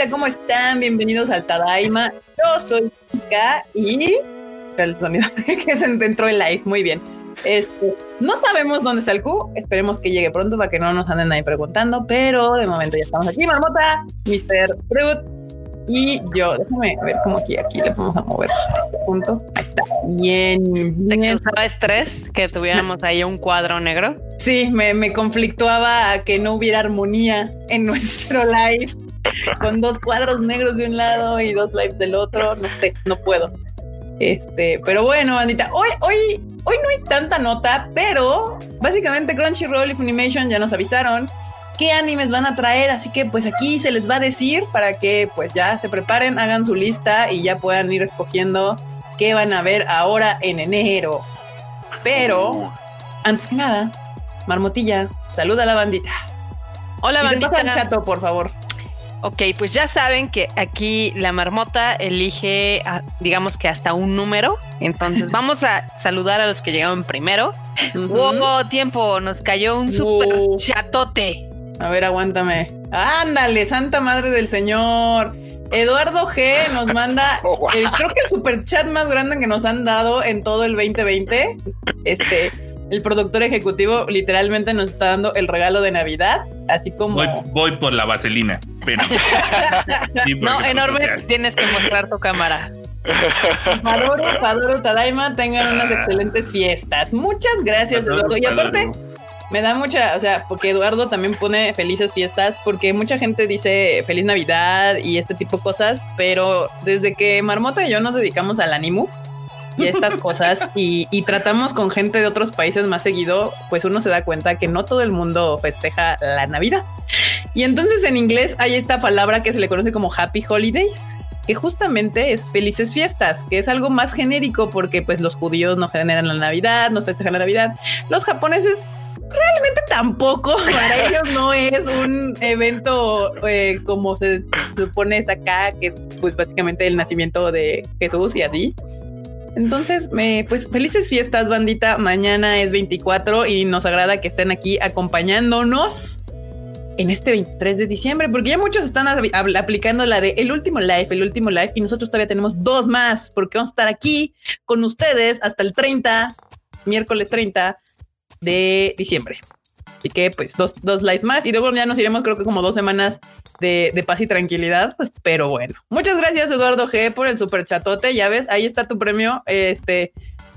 bandita, ¿cómo están? Bienvenidos al Tadaima. Yo soy Chica y... El sonido que se entró en live, muy bien. Este, no sabemos dónde está el Q, esperemos que llegue pronto para que no nos anden ahí preguntando, pero de momento ya estamos aquí, Marmota, Mr. Fruit y yo. Déjame ver cómo aquí, aquí le vamos a mover este punto. Ahí está, bien, ¿Te bien. causaba estrés que tuviéramos ahí un cuadro negro? Sí, me, me conflictuaba a que no hubiera armonía en nuestro live con dos cuadros negros de un lado y dos lives del otro. No sé, no puedo. Este, pero bueno, bandita, hoy, hoy, hoy no hay tanta nota, pero básicamente Crunchyroll y Funimation ya nos avisaron qué animes van a traer, así que pues aquí se les va a decir para que pues ya se preparen, hagan su lista y ya puedan ir escogiendo qué van a ver ahora en enero. Pero antes que nada, Marmotilla, saluda a la bandita. Hola, y te pasa el bandita. chato, por favor. Ok, pues ya saben que aquí la marmota elige, a- digamos que hasta un número. Entonces vamos a saludar a los que llegaron primero. Wow, tiempo, nos cayó un super chatote. A ver, aguántame. Ándale, Santa Madre del Señor. Eduardo G nos manda, Oh, wow. el- creo que el super chat más grande que nos han dado en todo el 2020. Este, el productor ejecutivo literalmente nos está dando el regalo de Navidad, así como Voy, voy por la vaselina. Pero, No, pues, enorme, tienes que mostrar tu cámara. Padoro, Padoro, Tadaima tengan unas excelentes fiestas. Muchas gracias, Eduardo. Y aparte. Me da mucha, o sea, porque Eduardo también pone felices fiestas, porque mucha gente dice feliz Navidad y este tipo de cosas, pero desde que Marmota y yo nos dedicamos al ánimo y estas cosas y, y tratamos con gente de otros países más seguido, pues uno se da cuenta que no todo el mundo festeja la Navidad. Y entonces en inglés hay esta palabra que se le conoce como Happy Holidays, que justamente es felices fiestas, que es algo más genérico porque pues los judíos no generan la Navidad, no festejan la Navidad. Los japoneses realmente tampoco. Para ellos no es un evento eh, como se supone es acá, que es pues básicamente el nacimiento de Jesús y así. Entonces, pues felices fiestas, bandita. Mañana es 24 y nos agrada que estén aquí acompañándonos en este 23 de diciembre, porque ya muchos están aplicando la de el último live, el último live, y nosotros todavía tenemos dos más, porque vamos a estar aquí con ustedes hasta el 30, miércoles 30 de diciembre. Así que pues dos, dos lives más y luego ya nos iremos creo que como dos semanas de, de paz y tranquilidad, pero bueno. Muchas gracias Eduardo G por el super chatote, ya ves, ahí está tu premio, este...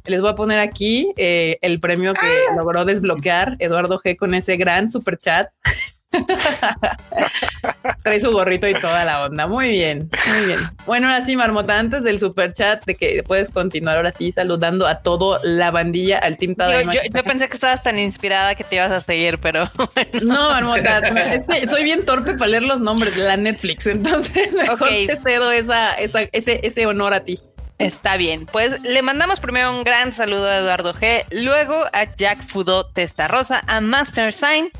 Les voy a poner aquí eh, el premio que logró desbloquear Eduardo G con ese gran super chat. Trae su gorrito y toda la onda. Muy bien, muy bien. Bueno, ahora sí, Marmota, antes del super chat, de que puedes continuar ahora sí saludando a todo la bandilla, al Team Yo, Tadaima. yo- yo pensé que estabas tan inspirada que te ibas a seguir, pero No, Marmota, es que soy bien torpe para leer los nombres de la Netflix, entonces mejor te cedo esa, esa, ese, ese honor a ti. Está bien, pues le mandamos primero un gran saludo a Eduardo G, luego a Jack Fudo Testarosa, a Master Sign,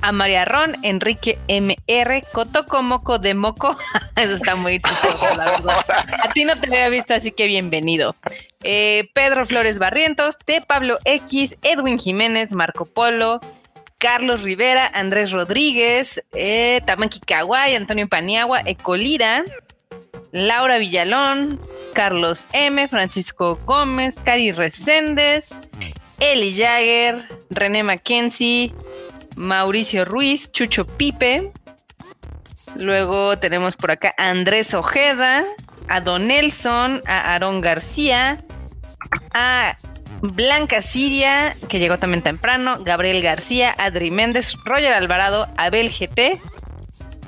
a María Ron, Enrique MR, Cotoco Moco de Moco. Eso está muy chistoso, la verdad. A ti no te había visto, así que bienvenido. Eh, Pedro Flores Barrientos, T. Pablo X, Edwin Jiménez, Marco Polo, Carlos Rivera, Andrés Rodríguez, eh, Tamaki Kawai, Antonio Paniagua, Ecolira, Laura Villalón, Carlos M, Francisco Gómez, Cari Reséndez, Eli Jagger, René Mackenzie, Mauricio Ruiz, Chucho Pipe. Luego tenemos por acá a Andrés Ojeda, a Don Nelson, a Aarón García, a Blanca Siria, que llegó también temprano, Gabriel García, Adri Méndez, Roger Alvarado, Abel GT,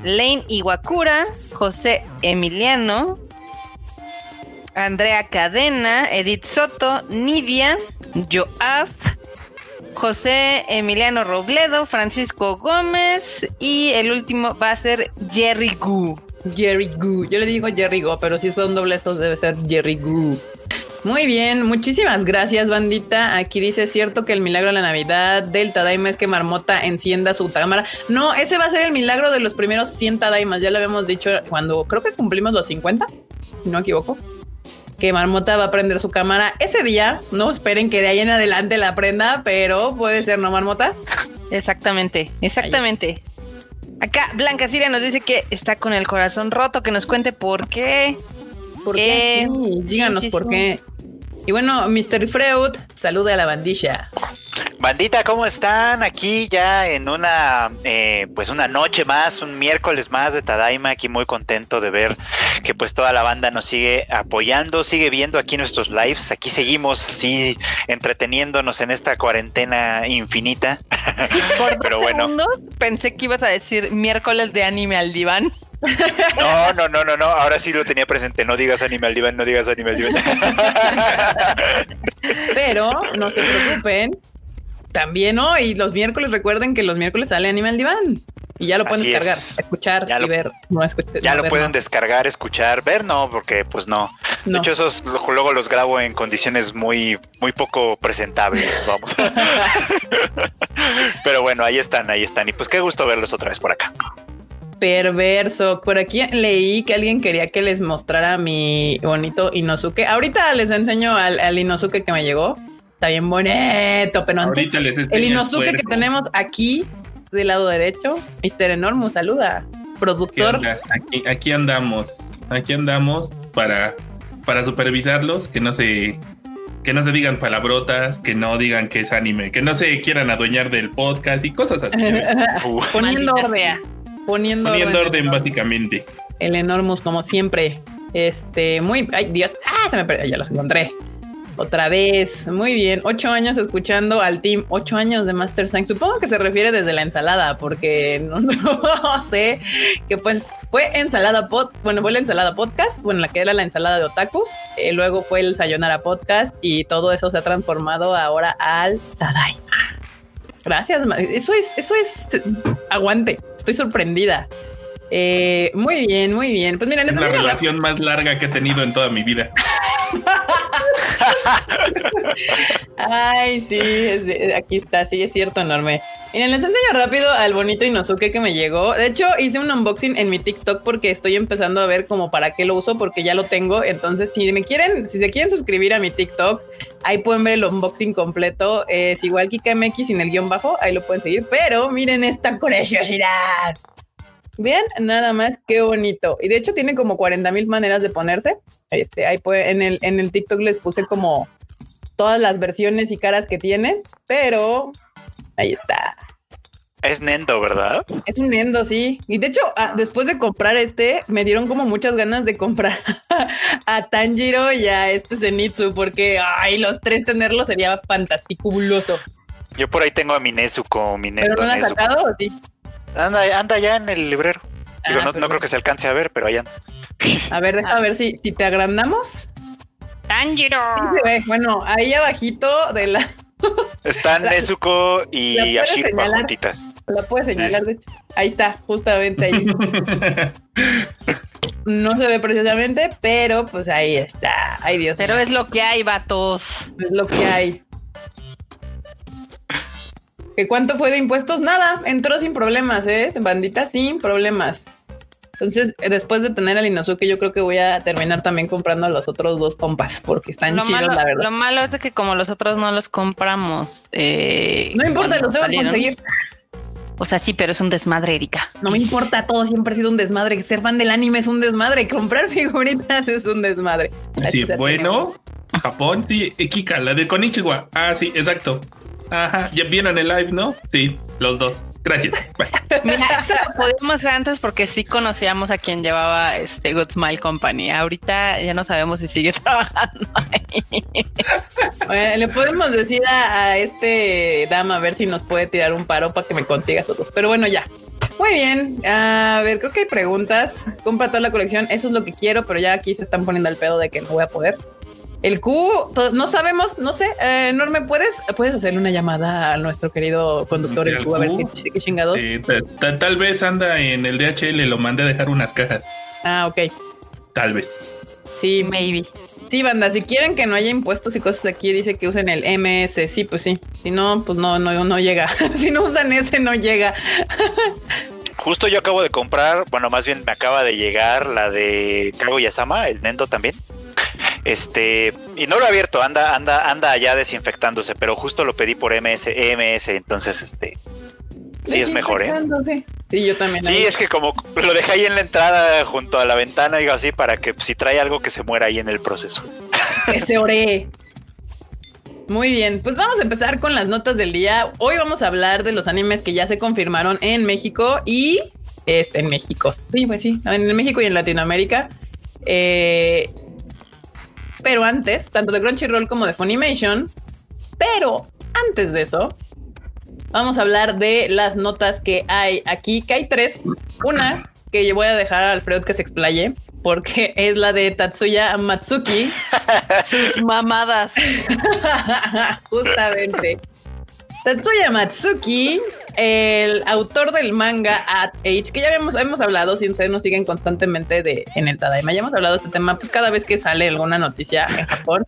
Lane Iwakura, José Emiliano, Andrea Cadena, Edith Soto, Nidia, Joaf, José Emiliano Robledo, Francisco Gómez y el último va a ser Jerry Gu. Jerry Goo. Yo le digo Jerry Go, pero si son doble esos debe ser Jerry Goo. Muy bien, muchísimas gracias, bandita. Aquí dice, ¿es cierto que el milagro de la Navidad del Tadaima es que Marmota encienda su cámara. No, ese va a ser el milagro de los primeros 100 Tadaimas. Ya lo habíamos dicho cuando creo que cumplimos los 50, si no me equivoco. Que Marmota va a prender su cámara ese día. No esperen que de ahí en adelante la prenda, pero puede ser, ¿no, Marmota? Exactamente, exactamente. Acá Blanca Siria nos dice que está con el corazón roto, que nos cuente por qué. ¿Por qué? Eh, Sí, díganos sí, por qué. Y bueno, Mr. Freud, salude a la bandilla. Bandita, ¿cómo están? Aquí ya en una, eh, pues una noche más, un miércoles más de Tadaima, aquí muy contento de ver que pues toda la banda nos sigue apoyando, sigue viendo aquí nuestros lives, aquí seguimos así entreteniéndonos en esta cuarentena infinita. Por dos Pero bueno. pensé que ibas a decir miércoles de anime al diván. No, no, no, no, no, ahora sí lo tenía presente, no digas anime al diván, no digas anime al diván. Pero no se preocupen. También hoy, los miércoles, recuerden que los miércoles sale Anime al Diván. Y ya lo pueden Así descargar, es. escuchar Ya y lo- ver. No escuchar. Ya no lo ver, pueden no. descargar, escuchar, ver, no, porque pues no. De No. hecho, esos luego los grabo en condiciones muy, muy poco presentables, vamos. Pero bueno, ahí están, ahí están. Y pues qué gusto verlos otra vez por acá. Perverso. Por aquí leí que alguien quería que les mostrara mi bonito Inosuke. Ahorita les enseño al, al Inosuke que me llegó. Está bien bonito, pero antes les el el Inosuke que puerco. tenemos aquí del lado derecho, Mr. Enormo, saluda. ¿Qué Productor. Aquí, aquí andamos. Aquí andamos para, para supervisarlos, que no se que no se digan palabrotas, que no digan que es anime, que no se quieran adueñar del podcast y cosas así. Poniendo orden. Poniendo, Poniendo orden orden. básicamente. El Enormous, como siempre. Este, muy. Ay, Dios. Ah, se me perdió. Ya los encontré. Otra vez. Muy bien. Ocho años escuchando al team. Ocho años de Master Science. Supongo que se refiere desde la ensalada, porque no, no sé que fue, fue ensalada pod. Bueno, fue la ensalada podcast. Bueno, la que era la ensalada de otakus. Eh, luego fue el Sayonara podcast y todo eso se ha transformado ahora al Tadaima. Gracias. Eso es, eso es aguante. Estoy sorprendida. Eh, muy bien, muy bien. Pues miren, Es la relación más larga que he tenido en toda mi vida. Ay, sí, es de- aquí está, sí, es cierto, enorme. Miren, les enseño rápido al bonito Inosuke que me llegó. De hecho, hice un unboxing en mi TikTok porque estoy empezando a ver como para qué lo uso, porque ya lo tengo. Entonces, si me quieren, si se quieren suscribir a mi TikTok, ahí pueden ver el unboxing completo. Es igual KikaMX sin el guion bajo, ahí lo pueden seguir. Pero miren esta curiosidad. Bien, nada más, qué bonito. Y de hecho tiene como 40 mil maneras de ponerse. Este, ahí puede, en el, en el TikTok les puse como todas las versiones y caras que tiene, pero ahí está. es Nendo, ¿verdad? Es un Nendo, sí. Y de hecho, ah, después de comprar este, me dieron como muchas ganas de comprar a Tanjiro y a este Zenitsu, porque ay, los tres tenerlos sería fantasticuloso. Yo por ahí tengo a mi Nezuko, mi ¿Pero Nendo no lo has sacado o sí? Anda, anda ya en el librero. Digo, Ah, no, pero- no creo que se alcance a ver, pero allá anda. A ver, deja ver si, si te agrandamos. Tanjiro. Sí se ve. Bueno, ahí abajito de la, Están La- Nezuko y Ashirpa juntitas. La puedes señalar, de hecho. Ahí está, justamente ahí. No se ve precisamente, pero pues ahí está. Ay, Dios Pero mío. es lo que hay, vatos. es lo que hay. ¿Que cuánto fue de impuestos? Nada, entró sin problemas, ¿eh? Bandita sin problemas. Entonces, eh, después de tener al Inosuke, yo creo que voy a terminar también comprando a los otros dos compas, porque están Lo chidos, malo, la verdad. lo malo es de que como los otros no los compramos. eh, No importa, los tengo que salieron. conseguir. O sea, sí, pero es un desmadre, Erika. No me importa, todo siempre ha sido un desmadre. Ser fan del anime es un desmadre. Comprar figuritas es un desmadre. Sí, Así se bueno, Japón, sí, eh, Kika, la de Konichiwa. Ah, sí, exacto. Ajá, ya vieron el live, ¿no? Sí, los dos. Gracias. Bye. Mira, eso lo podíamos hacer antes porque sí conocíamos a quien llevaba este Good Smile Company. Ahorita ya no sabemos si sigue trabajando ahí. Le podemos decir a, a este dama a ver si nos puede tirar un paro para que me consigas otros. Pero bueno, ya. Muy bien. A ver, creo que hay preguntas. Compra toda la colección. Eso es lo que quiero, pero ya aquí se están poniendo al pedo de que no voy a poder. El Q, to- no sabemos, no sé. Eh, Norme, ¿puedes, puedes hacerle una llamada a nuestro querido conductor, el ¿Al Q, a ver qué, qué chingados. Ta- ta- tal vez anda en el DHL, lo mandé a dejar unas cajas. Ah, ok. Tal vez. Sí, Maybe. Sí, banda, si quieren que no haya impuestos y cosas aquí, dice que usen el MS. Sí, pues sí. Si no, pues no, no, no llega. si no usan ese, no llega. Justo yo acabo de comprar, bueno, más bien me acaba de llegar la de Kaguya-sama, el Nendo también. Este, y no lo he abierto, anda, anda, anda allá desinfectándose, pero justo lo pedí por MS, EMS, entonces este sí es mejor, ¿eh? Sí, yo también. Sí, es que como lo dejé ahí en la entrada junto a la ventana, digo así, para que si trae algo que se muera ahí en el proceso. Que se ore. Muy bien, pues vamos a empezar con las notas del día. Hoy vamos a hablar de los animes que ya se confirmaron en México y este, en México. Sí, pues sí, en México y en Latinoamérica. Eh, pero antes, tanto de Crunchyroll como de Funimation. Pero antes de eso, vamos a hablar de las notas que hay aquí, que hay tres. Una que yo voy a dejar a Alfredo que se explaye, porque es la de Tatsuya Matsuki. Sus mamadas. Justamente. Tatsuya Matsuki, el autor del manga At Age, que ya habíamos, hemos hablado, si ustedes nos siguen constantemente de, en el Tadaima, ya hemos hablado de este tema, pues cada vez que sale alguna noticia en Japón,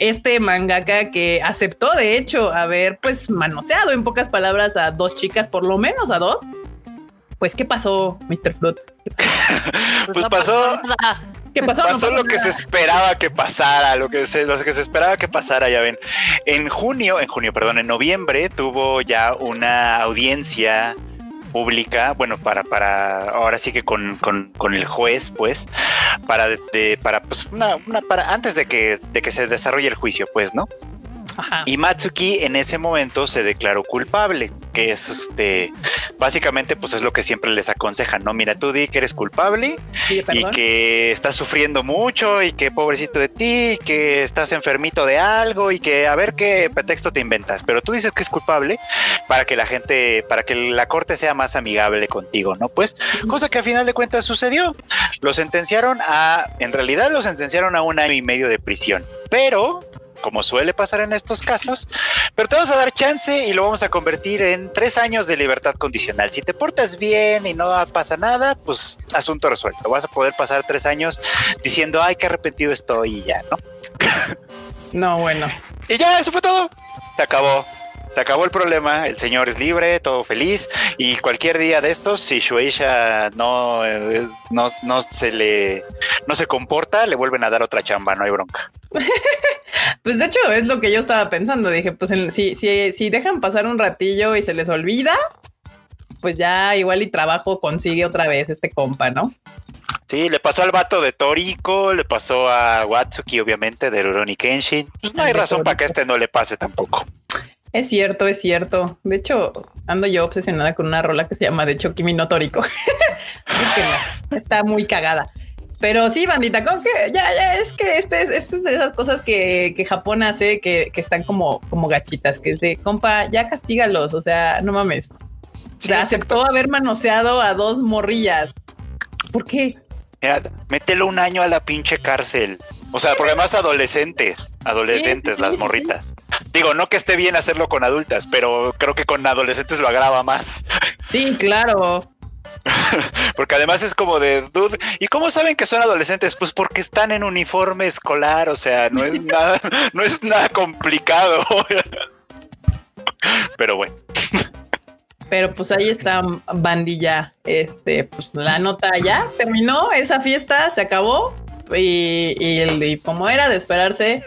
este mangaka que aceptó de hecho haber pues manoseado en pocas palabras a dos chicas, por lo menos a dos, pues ¿qué pasó, Mr. Fruit? pues no pasó. ¿Qué pasó? pasó No pasó lo que se esperaba que pasara, lo que se, lo que se esperaba que pasara, ya ven. En junio, en junio, perdón, en noviembre tuvo ya una audiencia pública, bueno, para, para, ahora sí que con, con, con el juez, pues, para, de- de- para, pues, una, una, para, antes de que, de que se desarrolle el juicio, pues, ¿no? Ajá. Y Matsuki en ese momento se declaró culpable, que es este, básicamente pues es lo que siempre les aconsejan, ¿no? Mira, tú di que eres culpable y que estás sufriendo mucho y que pobrecito de ti, y que estás enfermito de algo y que a ver qué pretexto te inventas, pero tú dices que es culpable para que la gente, para que la corte sea más amigable contigo, ¿no? Pues cosa que a final de cuentas sucedió. Lo sentenciaron a, en realidad lo sentenciaron a un año y medio de prisión, pero como suele pasar en estos casos, pero te vamos a dar chance y lo vamos a convertir en tres años de libertad condicional. Si te portas bien y no pasa nada, pues asunto resuelto. Vas a poder pasar tres años diciendo, ay, qué arrepentido estoy y ya, ¿no? No, bueno. Y ya, eso fue todo. Se acabó. Se acabó el problema, el señor es libre, todo feliz y cualquier día de estos, si Shueisha no, eh, no, no se le no se comporta, le vuelven a dar otra chamba, no hay bronca. Pues de hecho es lo que yo estaba pensando. Dije, pues en- si, si, si dejan pasar un ratillo y se les olvida, pues ya igual y trabajo consigue otra vez este compa, ¿no? Sí, le pasó al vato de Toriko, le pasó a Watsuki, obviamente, de Rurouni Kenshin. Pues no hay razón para que este no le pase tampoco. Es cierto, es cierto. De hecho, ando yo obsesionada con una rola que se llama De hecho Kimi no Tórico. Búsquenla. Está muy cagada. Pero sí, bandita, como que ya, ya es que este es, este es de esas cosas que, que Japón hace que, que están como, como gachitas, que es de compa, ya castígalos. O sea, no mames. O Sí, sea, exacto. aceptó haber manoseado a dos morrillas. ¿Por qué? Mira, mételo un año a la pinche cárcel. O sea, porque además adolescentes, adolescentes, las morritas. Digo, no que esté bien hacerlo con adultas, pero creo que con adolescentes lo agrava más. Sí, claro. Porque además es como de dude. ¿Y cómo saben que son adolescentes? Pues porque están en uniforme escolar. O sea, no es nada, no es nada complicado. Pero bueno, Pero pues ahí está bandilla. Este, pues la nota ya terminó esa fiesta, se acabó. Y, y, el- y como era de esperarse,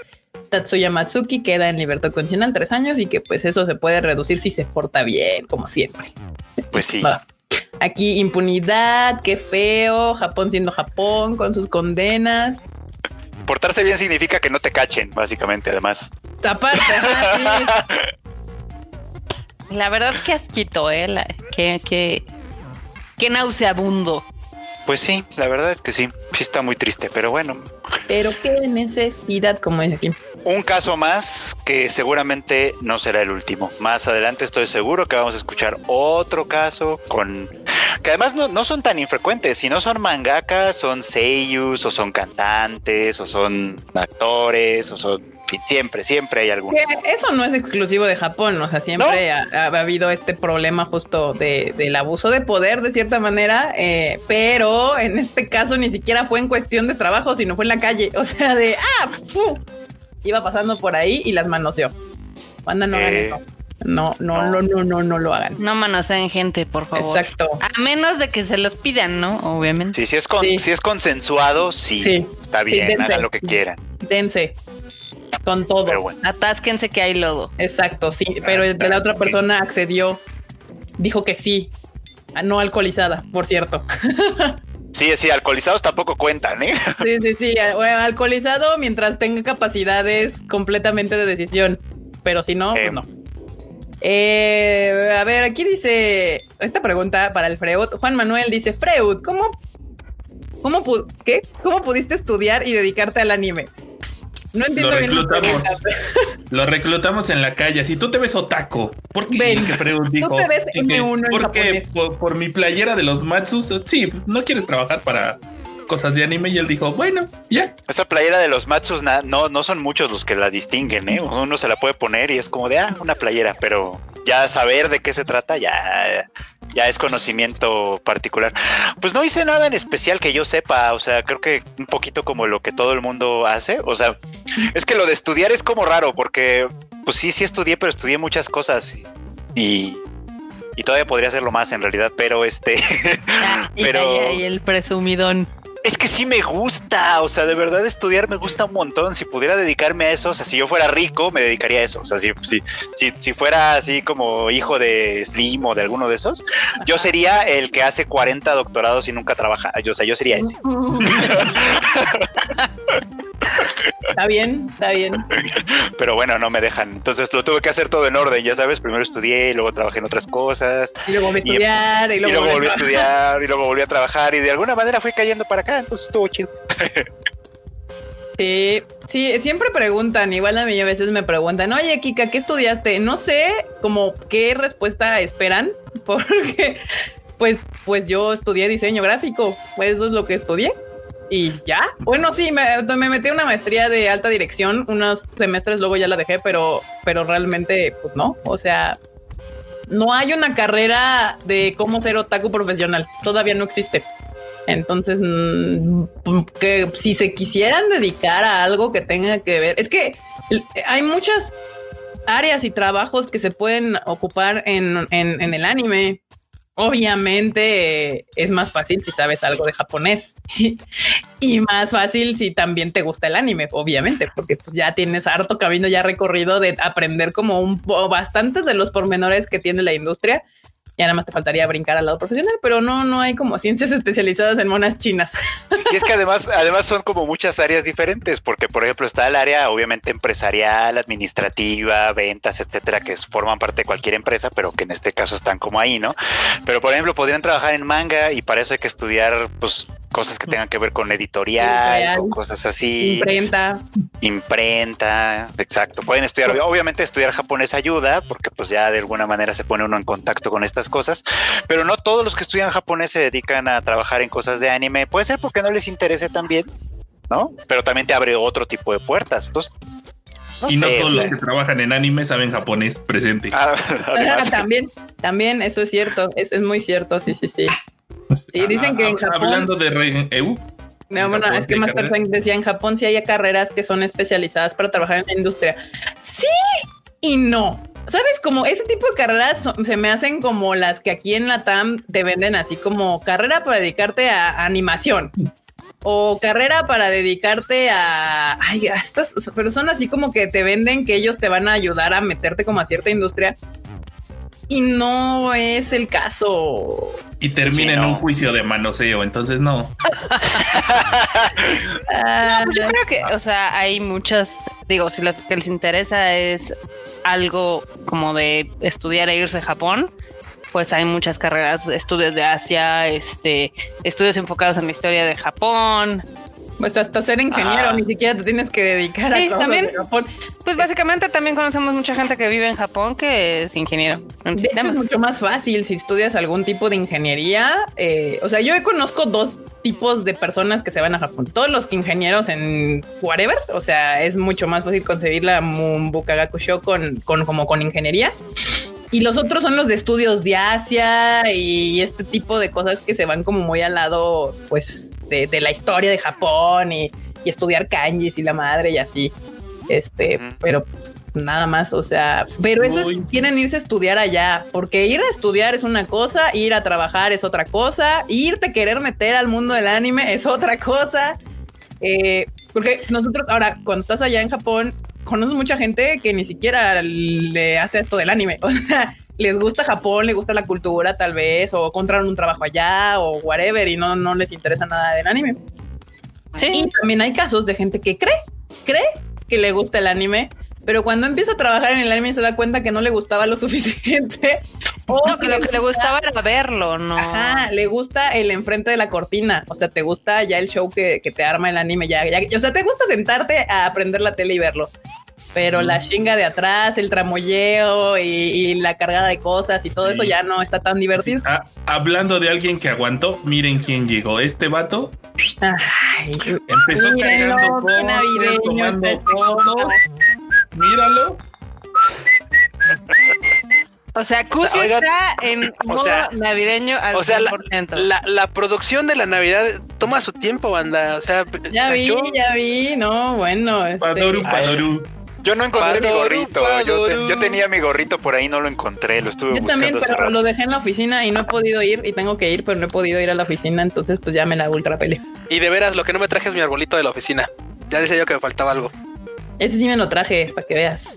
Tatsuya Matsuki queda en libertad condicional tres años y que pues eso se puede reducir si se porta bien, como siempre. pues sí. Aquí impunidad, qué feo, Japón siendo Japón con sus condenas. Portarse bien significa que no te cachen, básicamente, además. Aparte, ajá, sí. La verdad que asquito, eh. La- que, que, que nauseabundo. Pues sí, la verdad es que sí. Sí está muy triste, pero bueno. pero qué necesidad, como dice aquí. Un caso más que seguramente no será el último. Más adelante estoy seguro que vamos a escuchar otro caso con... Que además no, no son tan infrecuentes. Si no son mangakas, son seiyus, o son cantantes, o son actores, o son... Siempre, siempre hay alguno. Eso no es exclusivo de Japón, o sea, siempre ha, ha habido este problema justo de, del abuso de poder de cierta manera, eh, pero en este caso ni siquiera fue en cuestión de trabajo, sino fue en la calle, o sea, de, ah, iba pasando por ahí y las manoseó. Banda, no hagan Eh, eso. No, no, no. no, no, no, no lo hagan. No manoseen gente, por favor. Exacto. A menos de que se los pidan, ¿no? Obviamente. Sí, si es, con, Sí. si es consensuado, sí, Sí. está bien, hagan lo que quieran. Dense con todo. Pero bueno, Atásquense que hay lodo. Exacto, sí, pero de la otra persona accedió, dijo que sí. no alcoholizada, por cierto. Sí, sí, alcoholizados tampoco cuentan, ¿eh? Sí, sí, sí, alcoholizado mientras tenga capacidades completamente de decisión, pero si no, pues no. Eh, a ver, aquí dice esta pregunta para el Freud. Juan Manuel dice: Freud, ¿cómo, cómo, ¿qué? ¿cómo pudiste estudiar y dedicarte al anime? No entiendo lo reclutamos, lo reclutamos en la calle. Si tú te ves otaku, ¿por qué? Ven, tú te ves M1 Porque por, por, mi playera de los Matsus, sí, no quieres trabajar para cosas de anime y él dijo, bueno, ya. Esa playera de los Matsus no, no son muchos los que la distinguen, ¿eh? Uno se la puede poner y es como de, ah, una playera, pero ya saber de qué se trata ya, ya es conocimiento particular. Pues no hice nada en especial que yo sepa, o sea, creo que un poquito como lo que todo el mundo hace, o sea, es que lo de estudiar es como raro porque, pues sí, sí estudié, pero estudié muchas cosas y y todavía podría hacerlo más en realidad, pero este. Ah, pero. Y, el presumidón es que sí me gusta, o sea, de verdad estudiar me gusta un montón. Si pudiera dedicarme a eso, o sea, si yo fuera rico, me dedicaría a eso. O sea, si, si, si, fuera así como hijo de Slim o de alguno de esos, yo sería el que hace 40 doctorados y nunca trabaja. O sea, yo sería ese. Está bien, está bien. Pero bueno, no me dejan. Entonces lo tuve que hacer todo en orden, ya sabes. Primero estudié, y luego trabajé en otras cosas. Y luego volví a estudiar, y luego, volví a estudiar, y luego volví a trabajar. Y de alguna manera fui cayendo para acá, entonces estuvo chido. Sí, sí, siempre preguntan, igual a mí a veces me preguntan, oye Kika, ¿qué estudiaste? No sé como qué respuesta esperan, porque pues, pues yo estudié diseño gráfico, pues eso es lo que estudié y ya. Bueno, sí, me, me metí una maestría de alta dirección unos semestres, luego ya la dejé, pero, pero realmente, pues no. O sea, no hay una carrera de cómo ser otaku profesional. Todavía no existe. Entonces, mm, que si se quisieran dedicar a algo que tenga que ver, es que hay muchas áreas y trabajos que se pueden ocupar en, en el anime obviamente es más fácil si sabes algo de japonés y más fácil si también te gusta el anime, obviamente, porque pues ya tienes harto camino ya recorrido de aprender como un bastantes de los pormenores que tiene la industria ya nada más te faltaría brincar al lado profesional, pero no, no hay como ciencias especializadas en monas chinas. Y es que además, además son como muchas áreas diferentes, porque por ejemplo está el área obviamente empresarial, administrativa, ventas, etcétera, que forman parte de cualquier empresa, pero que en este caso están como ahí, ¿no? Pero por ejemplo podrían trabajar en manga y para eso hay que estudiar pues cosas que tengan que ver con editorial, con cosas así. Imprenta. Imprenta, exacto. Pueden estudiar, obviamente estudiar japonés ayuda, porque pues ya de alguna manera se pone uno en contacto con estas cosas, pero no todos los que estudian japonés se dedican a trabajar en cosas de anime. Puede ser porque no les interese también, ¿no? Pero también te abre otro tipo de puertas. Entonces, y no todos los que trabajan en anime saben japonés presente. Ah, también, también, eso es cierto, es, es muy cierto, sí, sí, sí. Y dicen que en Japón. Hablando de EU. No, bueno, es que Master Frank decía en Japón si hay carreras que son especializadas para trabajar en la industria. Sí y no. ¿Sabes? Como ese tipo de carreras se me hacen como las que aquí en la TAM te venden así como carrera para dedicarte a animación o carrera para dedicarte a, ay, estas personas así como que te venden que ellos te van a ayudar a meterte como a cierta industria y no es el caso. Y termina en un juicio de manoseo, entonces no. Ah, pues yo creo que, o sea, hay muchas, digo, si lo que les interesa es algo como de estudiar e irse a Japón, pues hay muchas carreras, estudios de Asia, este, estudios enfocados en la historia de Japón, pues hasta ser ingeniero, ni siquiera te tienes que dedicar a cosas también, Japón. Pues básicamente también conocemos mucha gente que vive en Japón que es ingeniero. es mucho más fácil si estudias algún tipo de ingeniería. Eh, o sea, yo conozco dos tipos de personas que se van a Japón. Todos los ingenieros en whatever. O sea, es mucho más fácil conseguir la Mbukagakusho con, con como con ingeniería. Y los otros son los de estudios de Asia y este tipo de cosas que se van como muy al lado, pues, de, la historia de Japón y, estudiar kanjis y la madre y así. Este, pero pues, nada más, o sea, pero eso quieren irse a estudiar allá, porque ir a estudiar es una cosa, ir a trabajar es otra cosa, irte a querer meter al mundo del anime es otra cosa. Eh, porque nosotros, ahora, cuando estás allá en Japón, conoces mucha gente que ni siquiera le hace esto del anime. O sea, les gusta Japón, les gusta la cultura tal vez, o encontraron un trabajo allá o whatever y no, no les interesa nada del anime. Sí. Y también hay casos de gente que cree, cree que le gusta el anime, pero cuando empieza a trabajar en el anime se da cuenta que no le gustaba lo suficiente. O No, que lo que le gustaba era verlo, ¿no? Ajá, le gusta el enfrente de la cortina. O sea, te gusta ya el show que, que te arma el anime. Ya, ya, o sea, te gusta sentarte a aprender la tele y verlo. Pero la chinga de atrás, el tramoyeo y, y la cargada de cosas y todo eso ya no está tan divertido. Ah, hablando de alguien que aguantó, miren quién llegó. Este vato Ay, empezó mírenlo, cargando tomando este fotos. Míralo. O sea, Cusi O sea, está en o modo sea, navideño al O sea, la, 100%. la, la producción de la Navidad toma su tiempo, banda. O sea, o Ya vi, yo- ya vi, no, bueno. este, Padoru, Padoru. Yo no encontré mi gorrito. Yo, te- yo tenía mi gorrito por ahí, no lo encontré. Lo estuve Yo buscando también, hace pero rato. lo dejé en la oficina y no he podido ir y tengo que ir, pero no he podido ir a la oficina, entonces pues ya me la ultra pele. Y de veras, lo que no me traje es mi arbolito de la oficina. Ya decía yo que me faltaba algo. Ese sí me lo traje para que veas.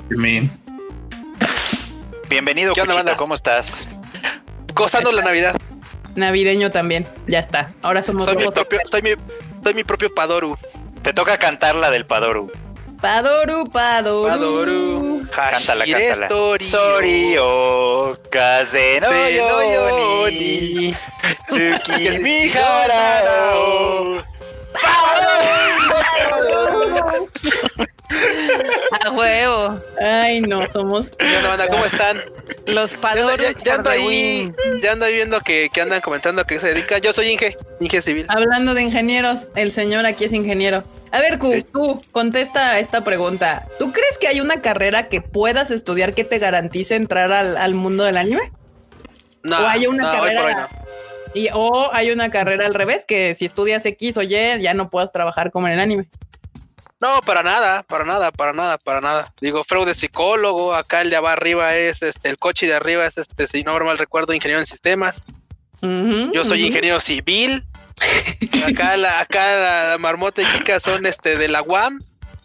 Bienvenido, ¿Qué onda, Cuchita, banda? ¿cómo estás? Gozando la Navidad. Navideño también, ya está. Ahora somos Soy mi, dos. propio, soy, mi, soy mi propio Padoru. Te toca cantar la del Padoru. Padoru, Padoru. Padoru. Cántala, cántala. Sorry, oh, kaze no yoni, tsuki mi harao. A huevo. Ay, no, somos. ¿Qué onda, banda? ¿Cómo están? Los padores. ya- ya ando ahí, ya ando ahí viendo que, que andan comentando a qué se dedican. Yo soy Inge, Inge Civil. Hablando de ingenieros, el señor aquí es ingeniero. A ver, Q, tú contesta esta pregunta. ¿Tú crees que hay una carrera que puedas estudiar que te garantice entrar al, al mundo del anime? No, o hay una no, hoy carrera. por hoy no. Y, o hay una carrera al revés, que si estudias X o Y, ya no puedas trabajar como en el anime. No, para nada, para nada, para nada, para nada. Digo, Freud es psicólogo, acá el de abajo arriba es este, el coche de arriba es este, si no mal recuerdo, ingeniero en sistemas. Yo soy ingeniero civil. Acá la, acá la, la marmota y Kika son este de la UAM.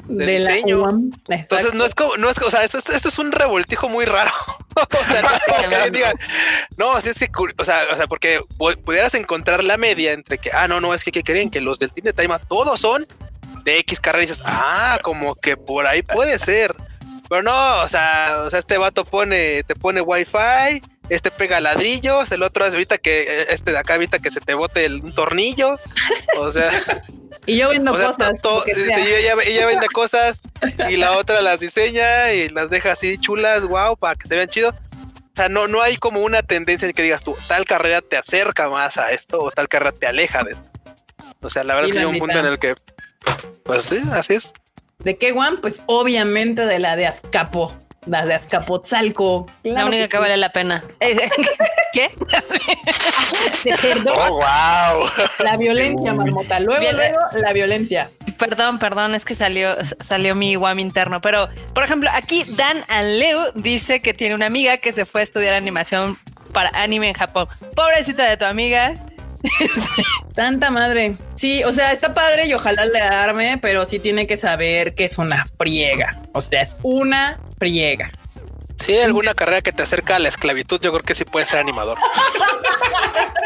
de de la diseño. UAM. Entonces no es como, no es, o sea, esto, esto- esto es un revoltijo muy raro. o sea, no es como que alguien diga, no, sí es que, o sea, o sea, porque pu- pudieras encontrar la media entre que, ah, no, no, es que, ¿qué creen? Que los del Team de Taima todos son de X carrera y dices, ah, como que por ahí puede ser. Pero no, o sea, o sea, este vato pone, te pone wifi, este pega ladrillos, el otro hace ahorita que, este de acá ahorita que se te bote el, un tornillo. O sea, Y yo vendo o sea, cosas. ella, ella vende cosas y la otra las diseña y las deja así chulas, wow, para que se vean chido. O sea, no, no hay como una tendencia en que digas tú, tal carrera te acerca más a esto o tal carrera te aleja de esto. O sea, la verdad Sí, sí hay la un punto en el que, pues sí, así es. ¿De qué one? Pues obviamente de la de Azcapo. La de Azcapotzalco. La Claro única que que vale la pena. Eh, ¿Qué? sí. Perdón, Oh, wow. la violencia, marmota. Luego, Bien, luego, la violencia. Perdón, perdón, es que salió, salió mi WAM interno. Pero, por ejemplo, aquí Dan Aleu dice que tiene una amiga que se fue a estudiar animación para anime en Japón. Pobrecita de tu amiga. Tanta madre. Sí, o sea, está padre y ojalá le arme, pero sí tiene que saber que es una friega. O sea, es una friega. Si hay alguna carrera que te acerca a la esclavitud, yo creo que sí puede ser animador.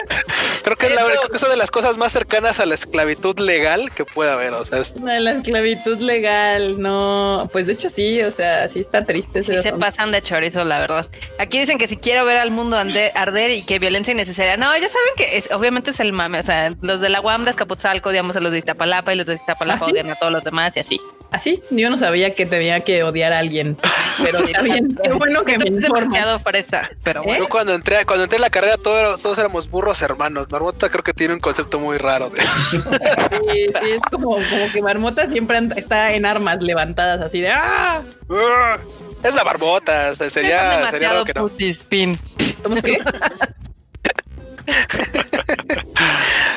creo que es la- creo que es una de las cosas más cercanas a la esclavitud legal que puede haber. O sea, es- la esclavitud legal, no. Pues de hecho sí, o sea, sí está triste. Y se pasan de chorizo, la verdad. Aquí dicen que si quiero ver al mundo ande- arder y que violencia innecesaria. No, ya saben que es, obviamente es el mame. O sea, los de la UAM de Escapotzalco odiamos a los de Iztapalapa y los de Iztapalapa ¿Ah, sí? odian a todos los demás y así. Así, yo no sabía que tenía que odiar a alguien, pero está bien. Qué bueno que me demasiado fresa, pero bueno. Yo cuando entré, cuando entré en la carrera todo- todos éramos burros hermanos. Marmota creo que tiene un concepto muy raro. de- Sí, sí, es como, como que Marmota siempre está en armas levantadas así de ¡ah! es la Son sería, sería raro que no. putis, fin. ¿Cómo que?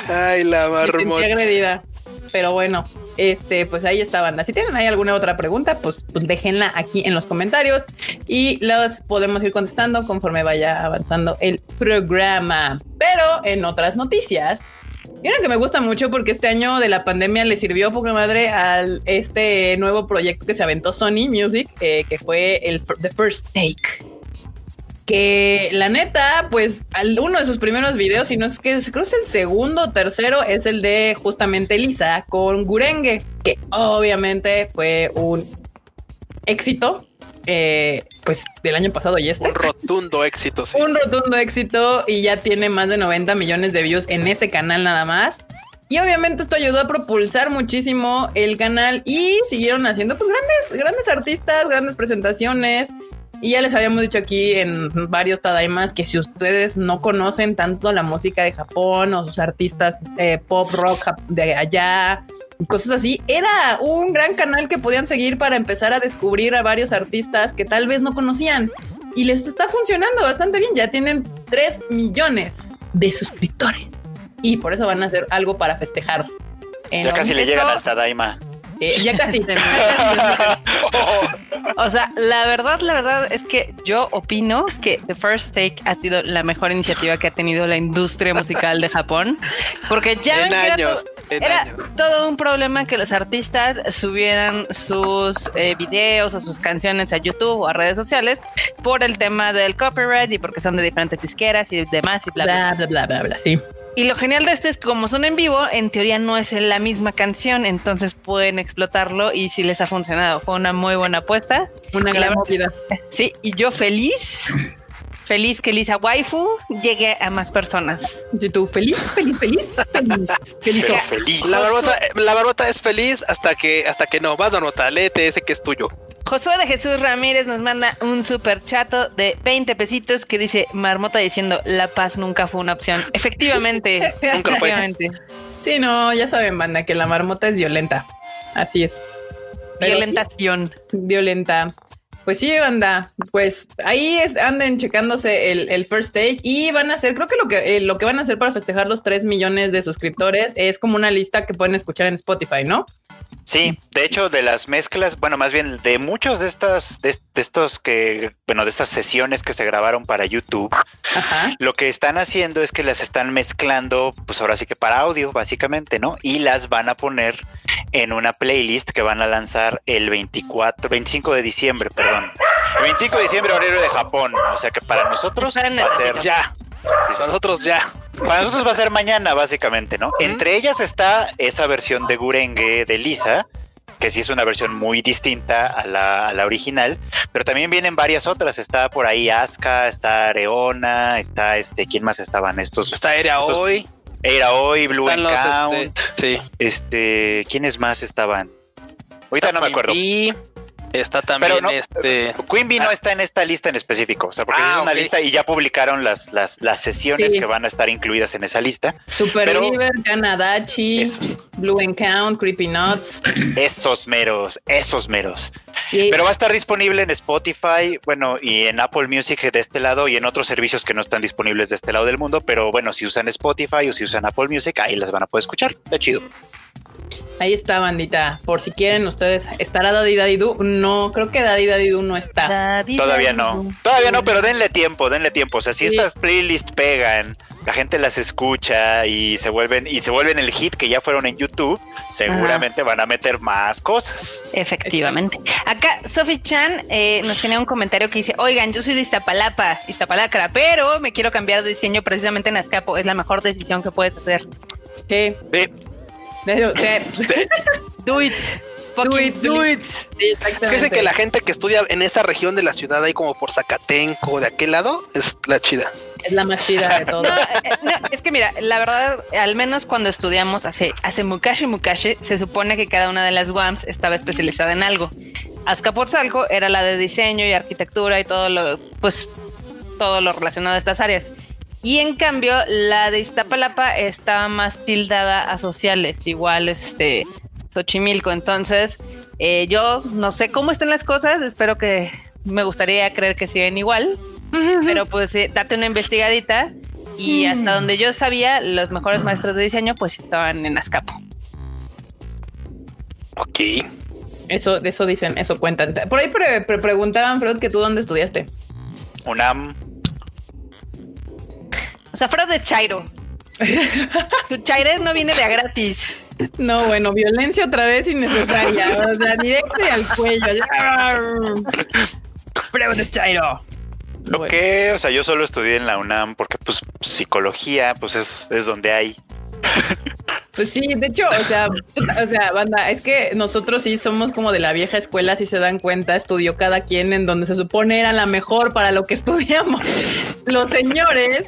Ay, la Me sentí marmota. agredida. Pero bueno, este, pues ahí está, banda. Si tienen ahí alguna otra pregunta, pues, pues déjenla aquí en los comentarios y las podemos ir contestando conforme vaya avanzando el programa. Pero en otras noticias, y una que me gusta mucho porque este año de la pandemia le sirvió poca madre al este nuevo proyecto que se aventó Sony Music, eh, que fue el The First Take. Que la neta, pues uno de sus primeros videos, si no es que creo que es el segundo o tercero, es el de justamente Lisa con Gurenge, que obviamente fue un éxito. Eh, pues del año pasado y este. Un rotundo éxito. Sí. Un rotundo éxito y ya tiene más de 90 millones de views en ese canal nada más. Y obviamente esto ayudó a propulsar muchísimo el canal y siguieron haciendo pues grandes, grandes artistas, grandes presentaciones. Y ya les habíamos dicho aquí en varios Tadaimas que si ustedes no conocen tanto la música de Japón o sus artistas eh, pop rock de allá, cosas así, era un gran canal que podían seguir para empezar a descubrir a varios artistas que tal vez no conocían. Y les está funcionando bastante bien. Ya tienen 3 millones de suscriptores. Y por eso van a hacer algo para festejar. ya casi le llegan al Tadaima. Eh, ya casi. o sea, la verdad, la verdad es que yo opino que The First Take ha sido la mejor iniciativa que ha tenido la industria musical de Japón, porque ya era, todo, un problema que los artistas subieran sus eh, videos o sus canciones a YouTube o a redes sociales por el tema del copyright y porque son de diferentes disqueras y demás y bla bla bla bla bla, bla, sí. Y lo genial de este es que como son en vivo, en teoría no es la misma canción, entonces pueden explotarlo y si les ha funcionado. Fue una muy buena apuesta. Una gran movida. Sí, y yo feliz, feliz que Lisa Waifu llegue a más personas. Y tú feliz, feliz, feliz, feliz, feliz. La barbota, la barbota es feliz hasta que hasta que no. Vas a anotar, léete ese que es tuyo. Josué de Jesús Ramírez nos manda un super chato de 20 pesitos que dice Marmota diciendo la paz nunca fue una opción. Efectivamente, nunca fue. Sí, no, ya saben, banda, que la marmota es violenta. Así es. Violentación. Violenta. Pues sí, banda. Pues ahí es, anden checándose el, first take y van a hacer, creo que lo que eh, lo que van a hacer para festejar los 3 millones de suscriptores es como una lista que pueden escuchar en Spotify, ¿no? Sí, de hecho, de las mezclas, bueno, más bien de muchos de estas, de, estos que, bueno, de estas sesiones que se grabaron para YouTube, lo que están haciendo es que las están mezclando, pues ahora sí que para audio, básicamente, ¿no? Y las van a poner en una playlist que van a lanzar el 24, 25 de diciembre, perdón. El 25 de diciembre, horario de Japón. O sea que para nosotros va a ser ya. Nosotros ya. Para nosotros va a ser mañana, básicamente, ¿no? Entre ellas está esa versión de Gurenge de Lisa, que sí es una versión muy distinta a la, original, pero también vienen varias otras. Está por ahí Asuka, está Areona, está este, ¿quién más estaban estos? Está Era Hoy. Era Hoy, Blue Count. Este, sí. Este, ¿quiénes más estaban? Ahorita no me acuerdo. Y Está también este. Queen Bee no ah. está en esta lista en específico, o sea, porque ah, es una lista y ya publicaron las, las, las sesiones que van a estar incluidas en esa lista. Super River, Kanadachi, Blue Count, Creepy Nuts. Esos meros, esos meros. Pero va a estar disponible en Spotify, bueno, y en Apple Music de este lado y en otros servicios que no están disponibles de este lado del mundo. Pero bueno, si usan Spotify o si usan Apple Music, ahí las van a poder escuchar. Está chido. Ahí está, bandita. Por si quieren ustedes, ¿estará Daddy Daddy Do? No, creo que Daddy Daddy Do no está. Todavía no. Todavía no, pero denle tiempo, denle tiempo. O sea, si estas playlists pegan, la gente las escucha y se vuelven y se vuelven el hit que ya fueron en YouTube, seguramente van a meter más cosas. Efectivamente. Acá Sophie Chan eh, nos tiene un comentario que dice, oigan, yo soy de Iztapalapa, Iztapalacra, pero me quiero cambiar de diseño precisamente en Azcapo. Es la mejor decisión que puedes hacer. Sí. sí. Do it. Fucking do it. es que que la gente que estudia en esa región de la ciudad, ahí como por Zacatenco, de aquel lado, es la chida. Es la más chida de todo. Eh, es que mira, la verdad, al menos cuando estudiamos hace, hace Mukashi Mukashi, se supone que cada una de las WAMs estaba especializada en algo. Azcapotzalco era la de diseño y arquitectura y todo lo, pues, todo lo relacionado a estas áreas. Y en cambio, la de Iztapalapa estaba más tildada a sociales, igual este Xochimilco. Entonces, eh, yo no sé cómo están las cosas, espero que me gustaría creer que siguen igual, pero pues eh, date una investigadita. Y hasta donde yo sabía, los mejores maestros de diseño pues estaban en Azcapo. Ok. Eso, de eso dicen, eso cuentan. Por ahí preguntaban, Freud, que tú dónde estudiaste. UNAM. O sea, fuera de Chairo. Tu chaires no viene de a gratis. No, bueno, violencia otra vez innecesaria. O sea, directo y al cuello. Prueba de Chairo. ¿Lo Bueno. qué? O sea, yo solo estudié en la UNAM porque pues psicología pues es, es donde hay. Pues sí, de hecho, o sea, o sea, banda, es que nosotros sí somos como de la vieja escuela, si se dan cuenta, estudió cada quien en donde se supone era la mejor para lo que estudiamos. Los señores,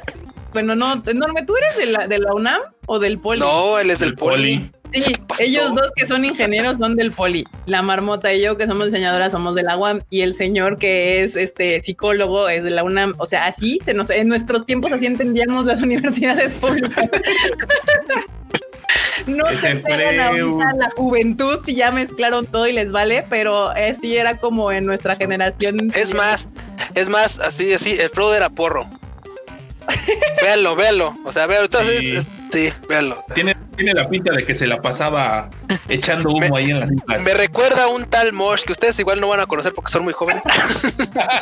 bueno, no, Norme, ¿tú eres de la, de la UNAM o del Poli? No, él es del El poli. poli. Sí, ellos dos que son ingenieros son del Poli. La marmota y yo que somos diseñadoras somos de la UAM y el señor que es este psicólogo es de la UNAM. O sea, así se nos, en nuestros tiempos así entendíamos las universidades públicas. No se pegan ahorita la juventud si ya mezclaron todo y les vale, pero así era como en nuestra generación. Es más, es más, así, así, el Frodo era porro. Véanlo, véanlo. O sea, véanlo. Entonces, Sí. Sí, véanlo. Tiene, tiene la pinta de que se la pasaba echando humo ahí en las islas. Me recuerda a un tal Mosh que ustedes igual no van a conocer porque son muy jóvenes.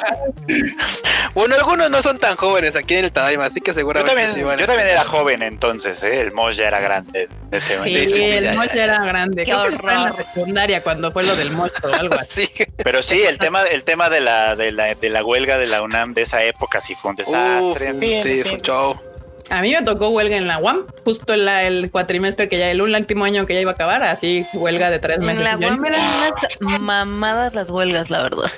bueno, algunos no son tan jóvenes aquí en el Tadaima, así que Yo seguramente también, sí van a- yo también era joven entonces, ¿eh? el Mosh ya era grande. ese Sí, momento. el ya, moch ya, ya. era grande. Qué estaba en la horror. secundaria cuando fue lo del moch o algo así. Sí. Pero sí, el tema, el tema de la, de la, de la huelga de la UNAM de esa época sí fue un desastre. Fin, sí, fue un show. A mí me tocó huelga en la UAM, justo en la- el cuatrimestre que ya, el último año que ya iba a acabar, así huelga de tres meses. En la UAM eran unas mamadas las huelgas, la verdad.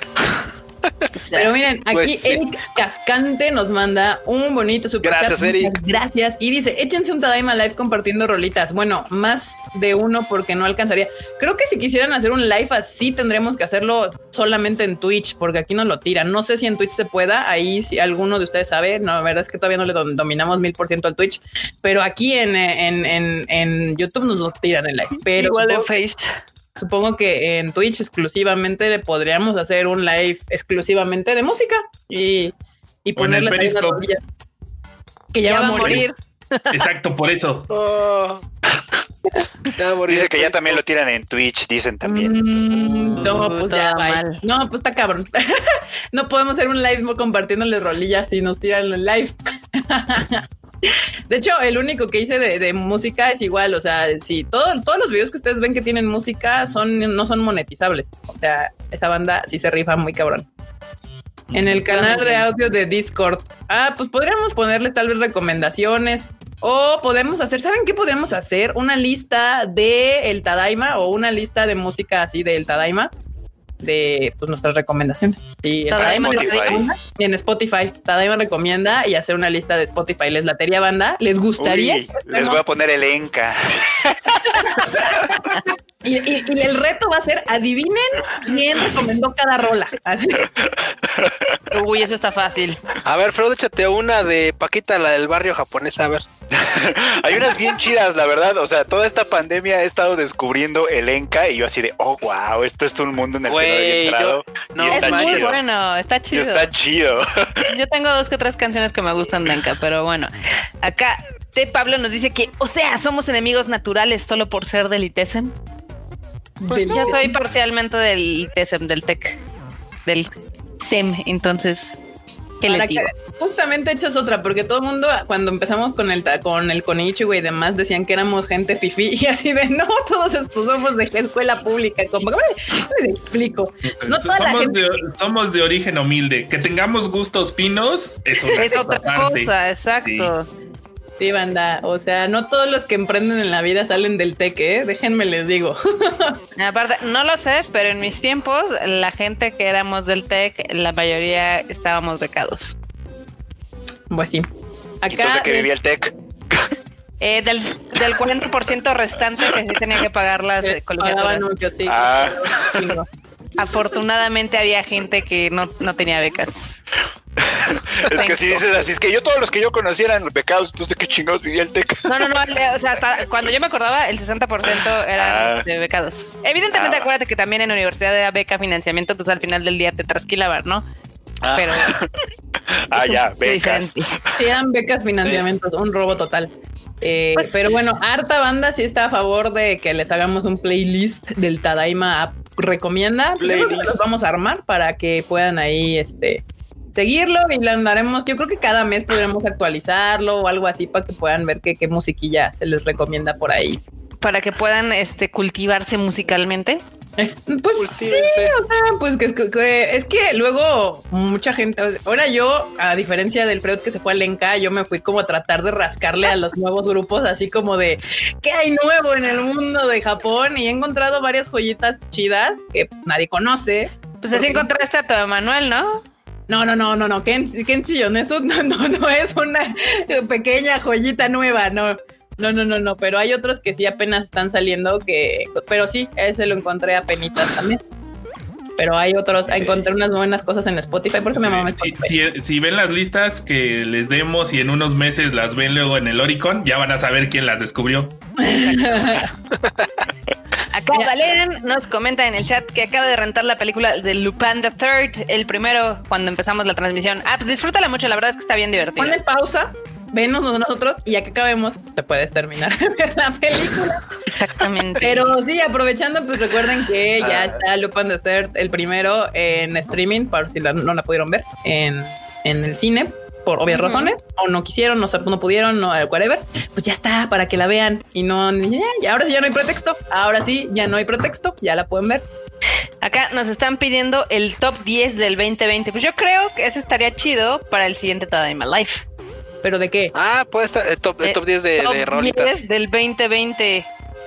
Pero miren, aquí Pues. Eric Cascante nos manda un bonito super Gracias, chat. Eric. Muchas Gracias. Y dice, échense un Tadaima Live compartiendo rolitas. Bueno, más de uno porque no alcanzaría. Creo que si quisieran hacer un live así, tendremos que hacerlo solamente en Twitch, porque aquí nos lo tiran. No sé si en Twitch se pueda. Ahí si alguno de ustedes sabe, no, la verdad es que todavía no le dom- dominamos mil por ciento al Twitch, pero aquí en, en, en, en YouTube nos lo tiran el live. Pero igual en Face. Supongo que en Twitch exclusivamente le podríamos hacer un live exclusivamente de música y, y ponerle. Que ya, Ya va a morir. Exacto, por eso. Oh. Dice que ya también lo tiran en Twitch, dicen también. entonces, Mm, no, pues ya, mal. No, pues está cabrón. no podemos hacer un live compartiéndoles rolillas y nos tiran el live. De hecho, el único que hice de, de música es igual, o sea, si todo, todos los videos que ustedes ven que tienen música son no son monetizables. O sea, esa banda sí se rifa muy cabrón. En el canal de audio de Discord. Ah, pues podríamos ponerle tal vez recomendaciones. O podemos hacer, ¿saben qué podríamos hacer? Una lista de el Tadaima o una lista de música así del Tadaima de pues, nuestras recomendaciones. Sí, Tadaima recomienda en Spotify. Tadaima recomienda y hacer una lista de Spotify. ¿Les latería banda? ¿Les gustaría? Uy, les voy a poner el Enca. Y, y- y el reto va a ser adivinen quién recomendó cada rola. Así. Uy, eso está fácil. A ver, Frodo, échate una de Paquita, la del barrio japonés, a ver. Hay unas bien chidas, la verdad. O sea, toda esta pandemia he estado descubriendo el Enca y yo así de, oh, wow, esto es un mundo en el que no había entrado. no es está muy chido. bueno, está Y chido. está chido. Yo tengo dos que tres canciones que me gustan de Enka, pero bueno. Acá T. Pablo nos dice que, o sea, somos enemigos naturales solo por ser del ITESM. Pues yo soy parcialmente del ITESM, del TEC, del SEM, entonces, ¿qué les digo? justamente echas otra, porque todo el mundo, cuando empezamos con el ta- con el Konichiwa y demás, decían que éramos gente fifi y así de no, todos estos somos de escuela pública. Como, ¿cómo les explico? No toda la somos, gente- de, somos de origen humilde. Que tengamos gustos finos es otra, Es otra cosa, exacto. Sí, banda. O sea, no todos los que emprenden en la vida salen del teque, ¿eh? Déjenme les digo. Aparte, no lo sé, pero en mis tiempos, la gente que éramos del TEC, la mayoría estábamos becados. Pues sí. ¿Y dónde que vivía el Tec? Eh, del, del 40% restante que sí tenía que pagar las eh, colegiaturas. sí. Ah. Afortunadamente había gente que no, no tenía becas. Es que si dices así, es que yo todos los que yo conocía eran becados, entonces qué chingados vivía el Tec. No, no, no, o sea, hasta cuando yo me acordaba, el 60% eran Ah. de becados. Evidentemente, Ah. acuérdate que también en la universidad era beca financiamiento, entonces al final del día te trasquilaban, ¿no? Ah. Pero Ah, ya, becas. Sí, eran becas, financiamientos, un robo total. Eh, Pues- pero bueno, harta banda sí está a favor de que les hagamos un playlist del Tadaima App recomienda. Playlist. los vamos a armar para que puedan ahí este seguirlo y lo andaremos. Yo creo que cada mes podremos actualizarlo o algo así para que puedan ver qué, qué musiquilla se les recomienda por ahí. Para que puedan este, cultivarse musicalmente. Es, pues sí, o sea, pues que, que- que- es que luego mucha gente, o sea, ahora yo, a diferencia del Freud que se fue a Lenca, yo me fui como a tratar de rascarle a los nuevos grupos, así como de qué hay nuevo en el mundo de Japón y he encontrado varias joyitas chidas que nadie conoce. Pues así encontraste a tu Emanuel, ¿no? No, no, no, no, no, Ken, Kenshi Yonezu no, no, no es una pequeña joyita nueva, no. No, no, no, no, pero hay otros que sí apenas están saliendo que, pero sí, ese lo encontré a penitas también. Pero hay otros, encontré unas buenas cosas en Spotify, por eso me mamá Si, Spotify. si- si ven las listas que les demos y en unos meses las ven luego en el Oricon, ya van a saber quién las descubrió. Acá. Valen nos comenta en el chat que acaba de rentar la película de Lupin the Third, el primero, cuando empezamos la transmisión. Ah, pues disfrútala mucho, la verdad es que está bien divertido. Ponle pausa, venos nosotros y ya que acabemos, te puedes terminar de ver la película. Exactamente. Pero sí, aprovechando, pues recuerden que ya Ah. está Lupin the Third, el primero, en streaming, para si la- no la pudieron ver, en, en el cine, por obvias razones, o no quisieron, no, no pudieron, no, whatever, pues ya está, para que la vean y no, ya, ya, ahora sí ya no hay pretexto, ahora sí, ya no hay pretexto, ya la pueden ver. Acá nos están pidiendo el top 10 del 2020. Pues yo creo que ese estaría chido para el siguiente Tadaima Life. ¿Pero de qué? Ah, puede estar el top, el Eh, top 10 de, top de rolitas. 10 del 2020.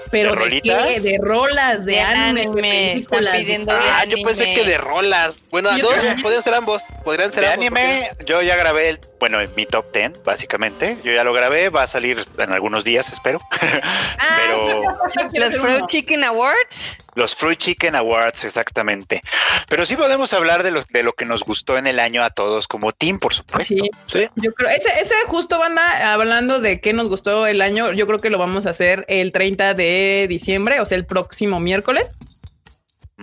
¿Pero ¿De de, rolitas? qué? De rolas, de, De anime, anime, de películas. pidiendo de Ah, yo pensé anime. que de rolas. Bueno, Yo dos, podrían ser ambos. Podrían ser De ambos, anime, yo ya grabé el, bueno, mi top 10, básicamente. Yo ya lo grabé, va a salir en algunos días, espero. Ah, Pero- Los Fruit. Chicken Awards. Los Fruit Chicken Awards, exactamente. Pero sí podemos hablar de lo, de lo que nos gustó en el año a todos como team, por supuesto. Sí, Sí. Yo creo, ese, ese justo banda, hablando de qué nos gustó el año, yo creo que lo vamos a hacer el 30 de diciembre, o sea, el próximo miércoles,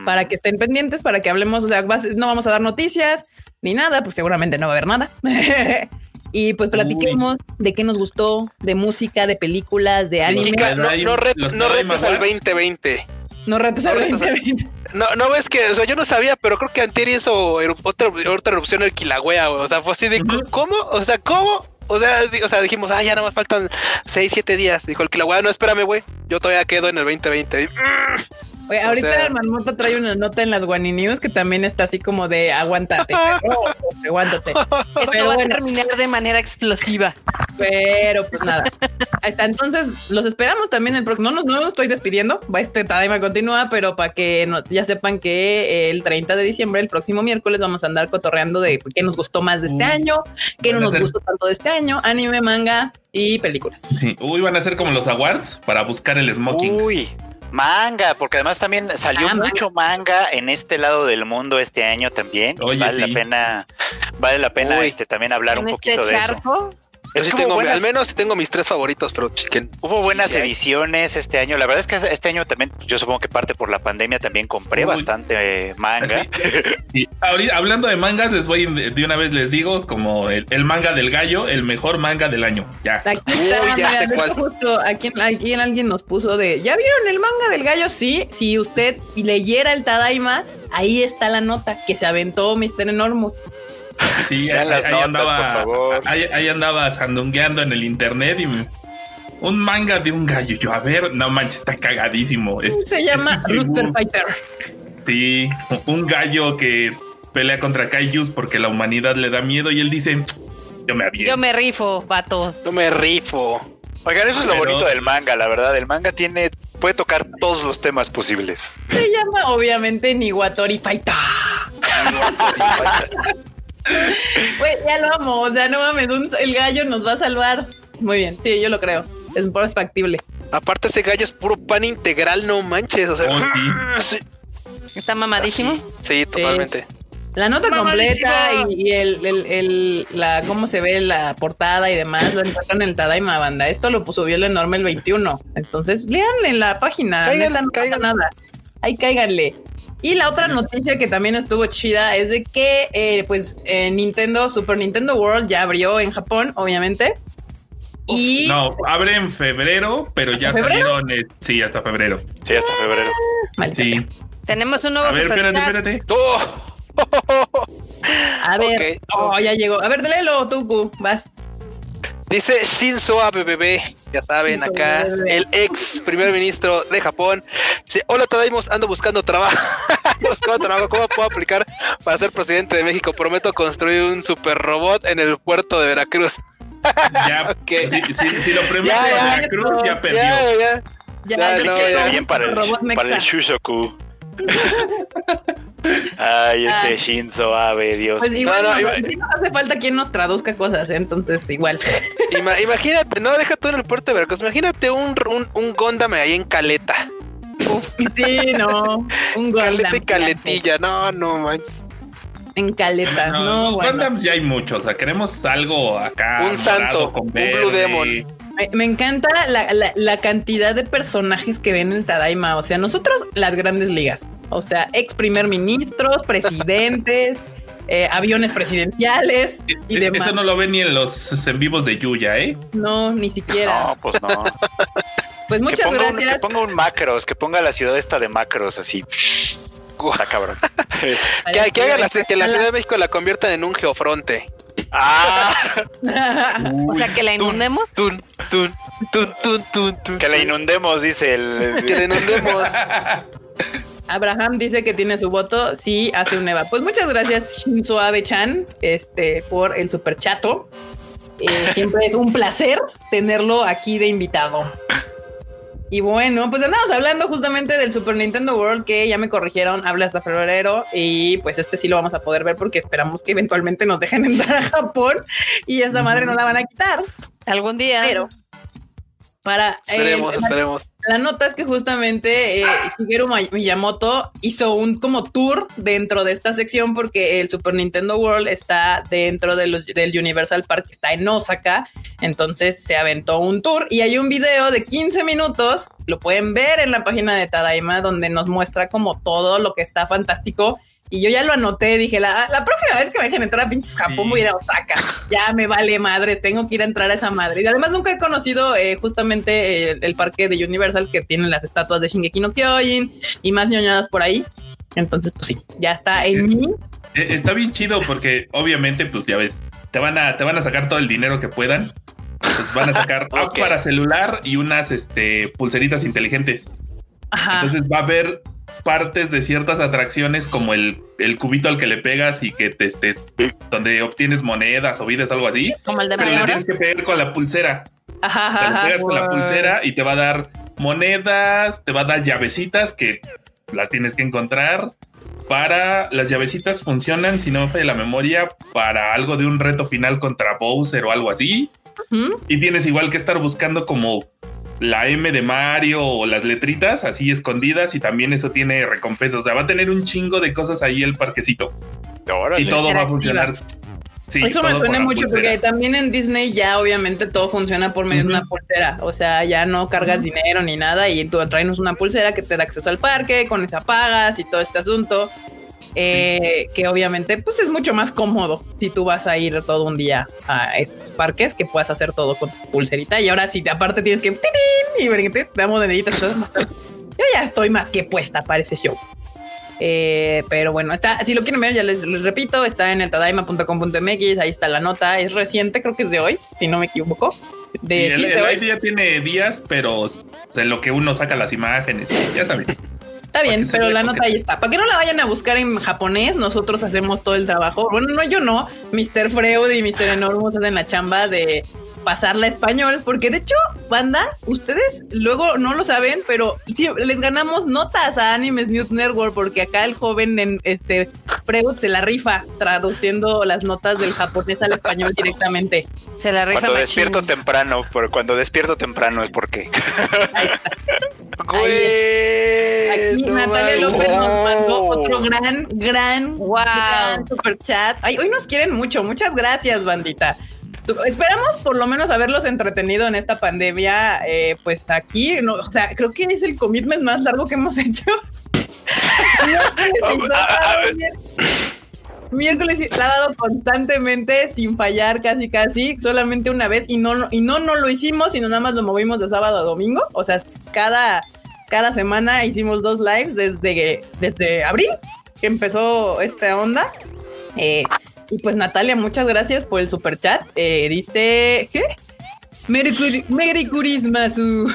para que estén pendientes, para que hablemos, o sea, no vamos a dar noticias ni nada, pues seguramente no va a haber nada. y pues platiquemos de qué nos gustó, de música, de películas, de anime. No, no, no retes al Awards. 2020. No retes al no retes al- 2020. No, no ves que, o sea, yo no sabía, pero creo que Antier hizo otra, otra erupción el Kilauea, güey. O sea, fue así de. ¿cómo? O sea, ¿cómo? O sea, o sea, dijimos, ah, ya nada más faltan 6, 7 días. Dijo el Kilauea, no, espérame, güey. Yo todavía quedo en el 2020. Oye, O ahorita sea- el Marmota trae una nota en las Guani News que también está así como de aguántate, aguántate. Esto Pero va a terminar de manera explosiva. Pero pues nada. Ahí está. Entonces los esperamos también el próximo. No, no, no estoy despidiendo. Va este Tadaima continúa, pero para que nos, ya sepan que el 30 de diciembre, el próximo miércoles, vamos a andar cotorreando de qué nos gustó más de este año, qué no nos ser- gustó tanto de este año, anime, manga y películas. Sí. Uy, van a ser como los awards para buscar el smoking. Uy, manga, porque además también salió Ah, mucho manga en este lado del mundo este año también. Oye, vale sí. la pena, vale la pena Uy. este también hablar un en poquito este de eso. Es sí que tengo, buenas, al menos sí tengo mis tres favoritos, pero chiquen. hubo buenas sí hay. ediciones este año. La verdad es que este año también, yo supongo que parte por la pandemia también compré Uy. bastante manga. Y ahorita, hablando de mangas, les voy de de una vez les digo como el, el manga del gallo, el mejor manga del año. Ya. Aquí está, Uy, ya mira, sé de cuál. hecho, justo aquí, aquí alguien nos puso de, ¿ya vieron el manga del gallo? Sí, si usted leyera el Tadaima, ahí está la nota que se aventó Mr. Enormous. Sí, ahí, las ahí notas, andaba, por favor. Ahí, ahí andaba sandungueando en el internet y me- un manga de un gallo. Yo, a ver, no manches, está cagadísimo. Es, Se llama es. Rooster Fighter. Sí, un gallo que pelea contra Kaijus porque la humanidad le da miedo y él dice, yo me aviento. Yo me rifo, vatos. No me rifo. Oigan, eso es lo Pero- bonito del manga, la verdad. El manga tiene, puede tocar todos los temas posibles. Se llama obviamente Niwatori Fighter. Güey, ya lo amo. O sea, no mames, un- el gallo nos va a salvar. Muy bien, sí, yo lo creo. Es por factible. Aparte, ese gallo es puro pan integral, no manches. O sea, Oh, sí, Está mamadísimo. sí, totalmente. La nota Mamadísimo. completa y, y el, el, el- la cómo se ve la portada y demás lo encuentran en el Tadaima Banda. Esto lo subió el enorme el 21. Entonces, lean en la página. Neta, no nada. Ahí cáiganle. Y la otra noticia que también estuvo chida es de que, eh, pues, eh, Nintendo, Super Nintendo World ya abrió en Japón, obviamente. Y No, abre en febrero, pero ya salieron, eh, sí, hasta febrero. Sí, hasta febrero. Maldita Sí. sea. Tenemos un nuevo A ver, espérate, espérate. ¡Oh! A ver, oh, ya llegó. A ver, léelo, Tuku, vas. Dice Shinzo Abe bebé, ya saben, Shinzo acá Abe, el ex primer ministro de Japón. Dice, hola Tadaimos, ando buscando trabajo. Ando buscando trabajo, ¿cómo puedo aplicar para ser presidente de México? Prometo construir un super robot en el puerto de Veracruz. Ya, Ok. si, si- si lo promete Ya, ya, la cruz, ya perdió. Ya, ya. Ya, no, quiero ya. bien para el, para el Shushoku. Ay, ese Ah. Shinzo Abe, Dios. Pues igual No, no, nos- iba- sí nos hace falta quien nos traduzca cosas, ¿eh? entonces igual. Ima- imagínate, no, deja tú en el puerto de Veracruz. Imagínate un, un, un Gundam ahí en Caleta. Sí, no. Un Caleta Gundam y caletilla. No, no, man. En caleta, no, No, bueno. Gundams ya hay muchos. O sea, queremos algo acá. Un santo, con un. Blue Demon. Me, me encanta la, la- la cantidad de personajes que ven en Tadaima. O sea, nosotros, las grandes ligas. O sea, ex primer ministros, presidentes, eh, aviones presidenciales y E- demás. Eso no lo ven ni en los en vivos de Yuya, ¿eh? No, ni siquiera. No, pues no. Pues que, muchas un, gracias. que ponga un macros, que ponga la ciudad esta de macros así. Está cabrón. Que, que hagan la, que la Ciudad de México la conviertan en un geofronte. ah, O sea, que la inundemos. Tun, tun, tun, tun, tun, tun. que la inundemos, dice el. Que la inundemos. Abraham dice que tiene su voto. Sí, hace un Eva. Pues muchas gracias, Shinzo Abe-chan, este, por el super chato. Eh, siempre es un placer tenerlo aquí de invitado. Y bueno, pues andamos hablando justamente del Super Nintendo World que ya me corrigieron, habla hasta febrero y pues este sí lo vamos a poder ver porque esperamos que eventualmente nos dejen entrar a Japón y esta madre no la van a quitar. Algún día. Pero para eh, Esperemos, esperemos. la nota es que justamente eh, Shigeru Miyamoto hizo un como tour dentro de esta sección porque el Super Nintendo World está dentro de los- del Universal Park, está en Osaka. Entonces se aventó un tour y hay un video de 15 minutos, lo pueden ver en la página de Tadaima, donde nos muestra como todo lo que está fantástico. Y yo ya lo anoté, dije, la, la próxima vez que me dejen entrar a pinches Japón Sí. voy a ir a Osaka. Ya me vale madre, tengo que ir a entrar a esa madre. Y además nunca he conocido eh, justamente el, el parque de Universal que tiene las estatuas de Shingeki no Kyojin y más ñoñadas por ahí. Entonces, pues sí, ya está en mí. Eh, Está bien chido porque obviamente, pues ya ves, te van a, te van a sacar todo el dinero que puedan. Pues van a sacar app para celular y unas este, pulseritas inteligentes. Ajá. Entonces va a haber partes de ciertas atracciones como el, el cubito al que le pegas y que te estés donde obtienes monedas o vidas, algo así. Como el de Pero le tienes que pegar con la pulsera. Ajá, O sea, le ajá, pegas con la pulsera y te va a dar monedas, te va a dar llavecitas que las tienes que encontrar. Para las llavecitas funcionan, si no me falla la memoria, para algo de un reto final contra Bowser o algo así. Y tienes igual que estar buscando como la M de Mario o las letritas así escondidas y también eso tiene recompensa. O sea, va a tener un chingo de cosas ahí el parquecito Órale. y todo va a funcionar. Sí, Eso me suena mucho pulsera. porque también en Disney ya obviamente todo funciona por medio de una pulsera. O sea, ya no cargas dinero ni nada y tú traes una pulsera que te da acceso al parque, con esa pagas y todo este asunto. Eh, Que obviamente pues es mucho más cómodo si tú vas a ir todo un día a estos parques que puedas hacer todo con tu pulserita. Y ahora si aparte tienes que y te damos moneditas y. Yo ya estoy más que puesta para ese show. Eh, pero bueno, está, si lo quieren ver, ya les, les repito, está en el tadaima.com.mx, ahí está la nota, es reciente, creo que es de hoy, si no me equivoco. Y De, el, sí, de el hoy. Ya tiene días, pero en lo que uno saca las imágenes, ya saben. Está bien, pero la nota ahí está. Para que no la vayan a buscar en japonés, nosotros hacemos todo el trabajo. Bueno, no, yo no. Mr. Freud y Mr. Enormous hacen la chamba de pasarla a español, porque de hecho, banda, ustedes luego no lo saben, pero sí, les ganamos notas a Animes News Network, porque acá el joven en este Freud se la rifa traduciendo las notas del japonés al español directamente. Se la rifa Cuando machín. despierto temprano, pero cuando despierto temprano es porque. Aquí no Natalia. López nos mandó Oh. otro gran, gran, Wow. gran super chat. Ay, hoy nos quieren mucho. Muchas gracias, bandita. Esperamos por lo menos haberlos entretenido en esta pandemia. eh, pues aquí, no, o sea, creo que es el commitment más largo que hemos hecho. Miércoles y sábado constantemente sin fallar casi casi solamente una vez y no y no no lo hicimos sino nada más lo movimos de sábado a domingo. O sea cada cada semana hicimos dos lives desde desde abril que empezó esta onda. Eh, y pues Natalia muchas gracias por el super chat. Dice ¿qué? Merry, Merry Christmas. uh.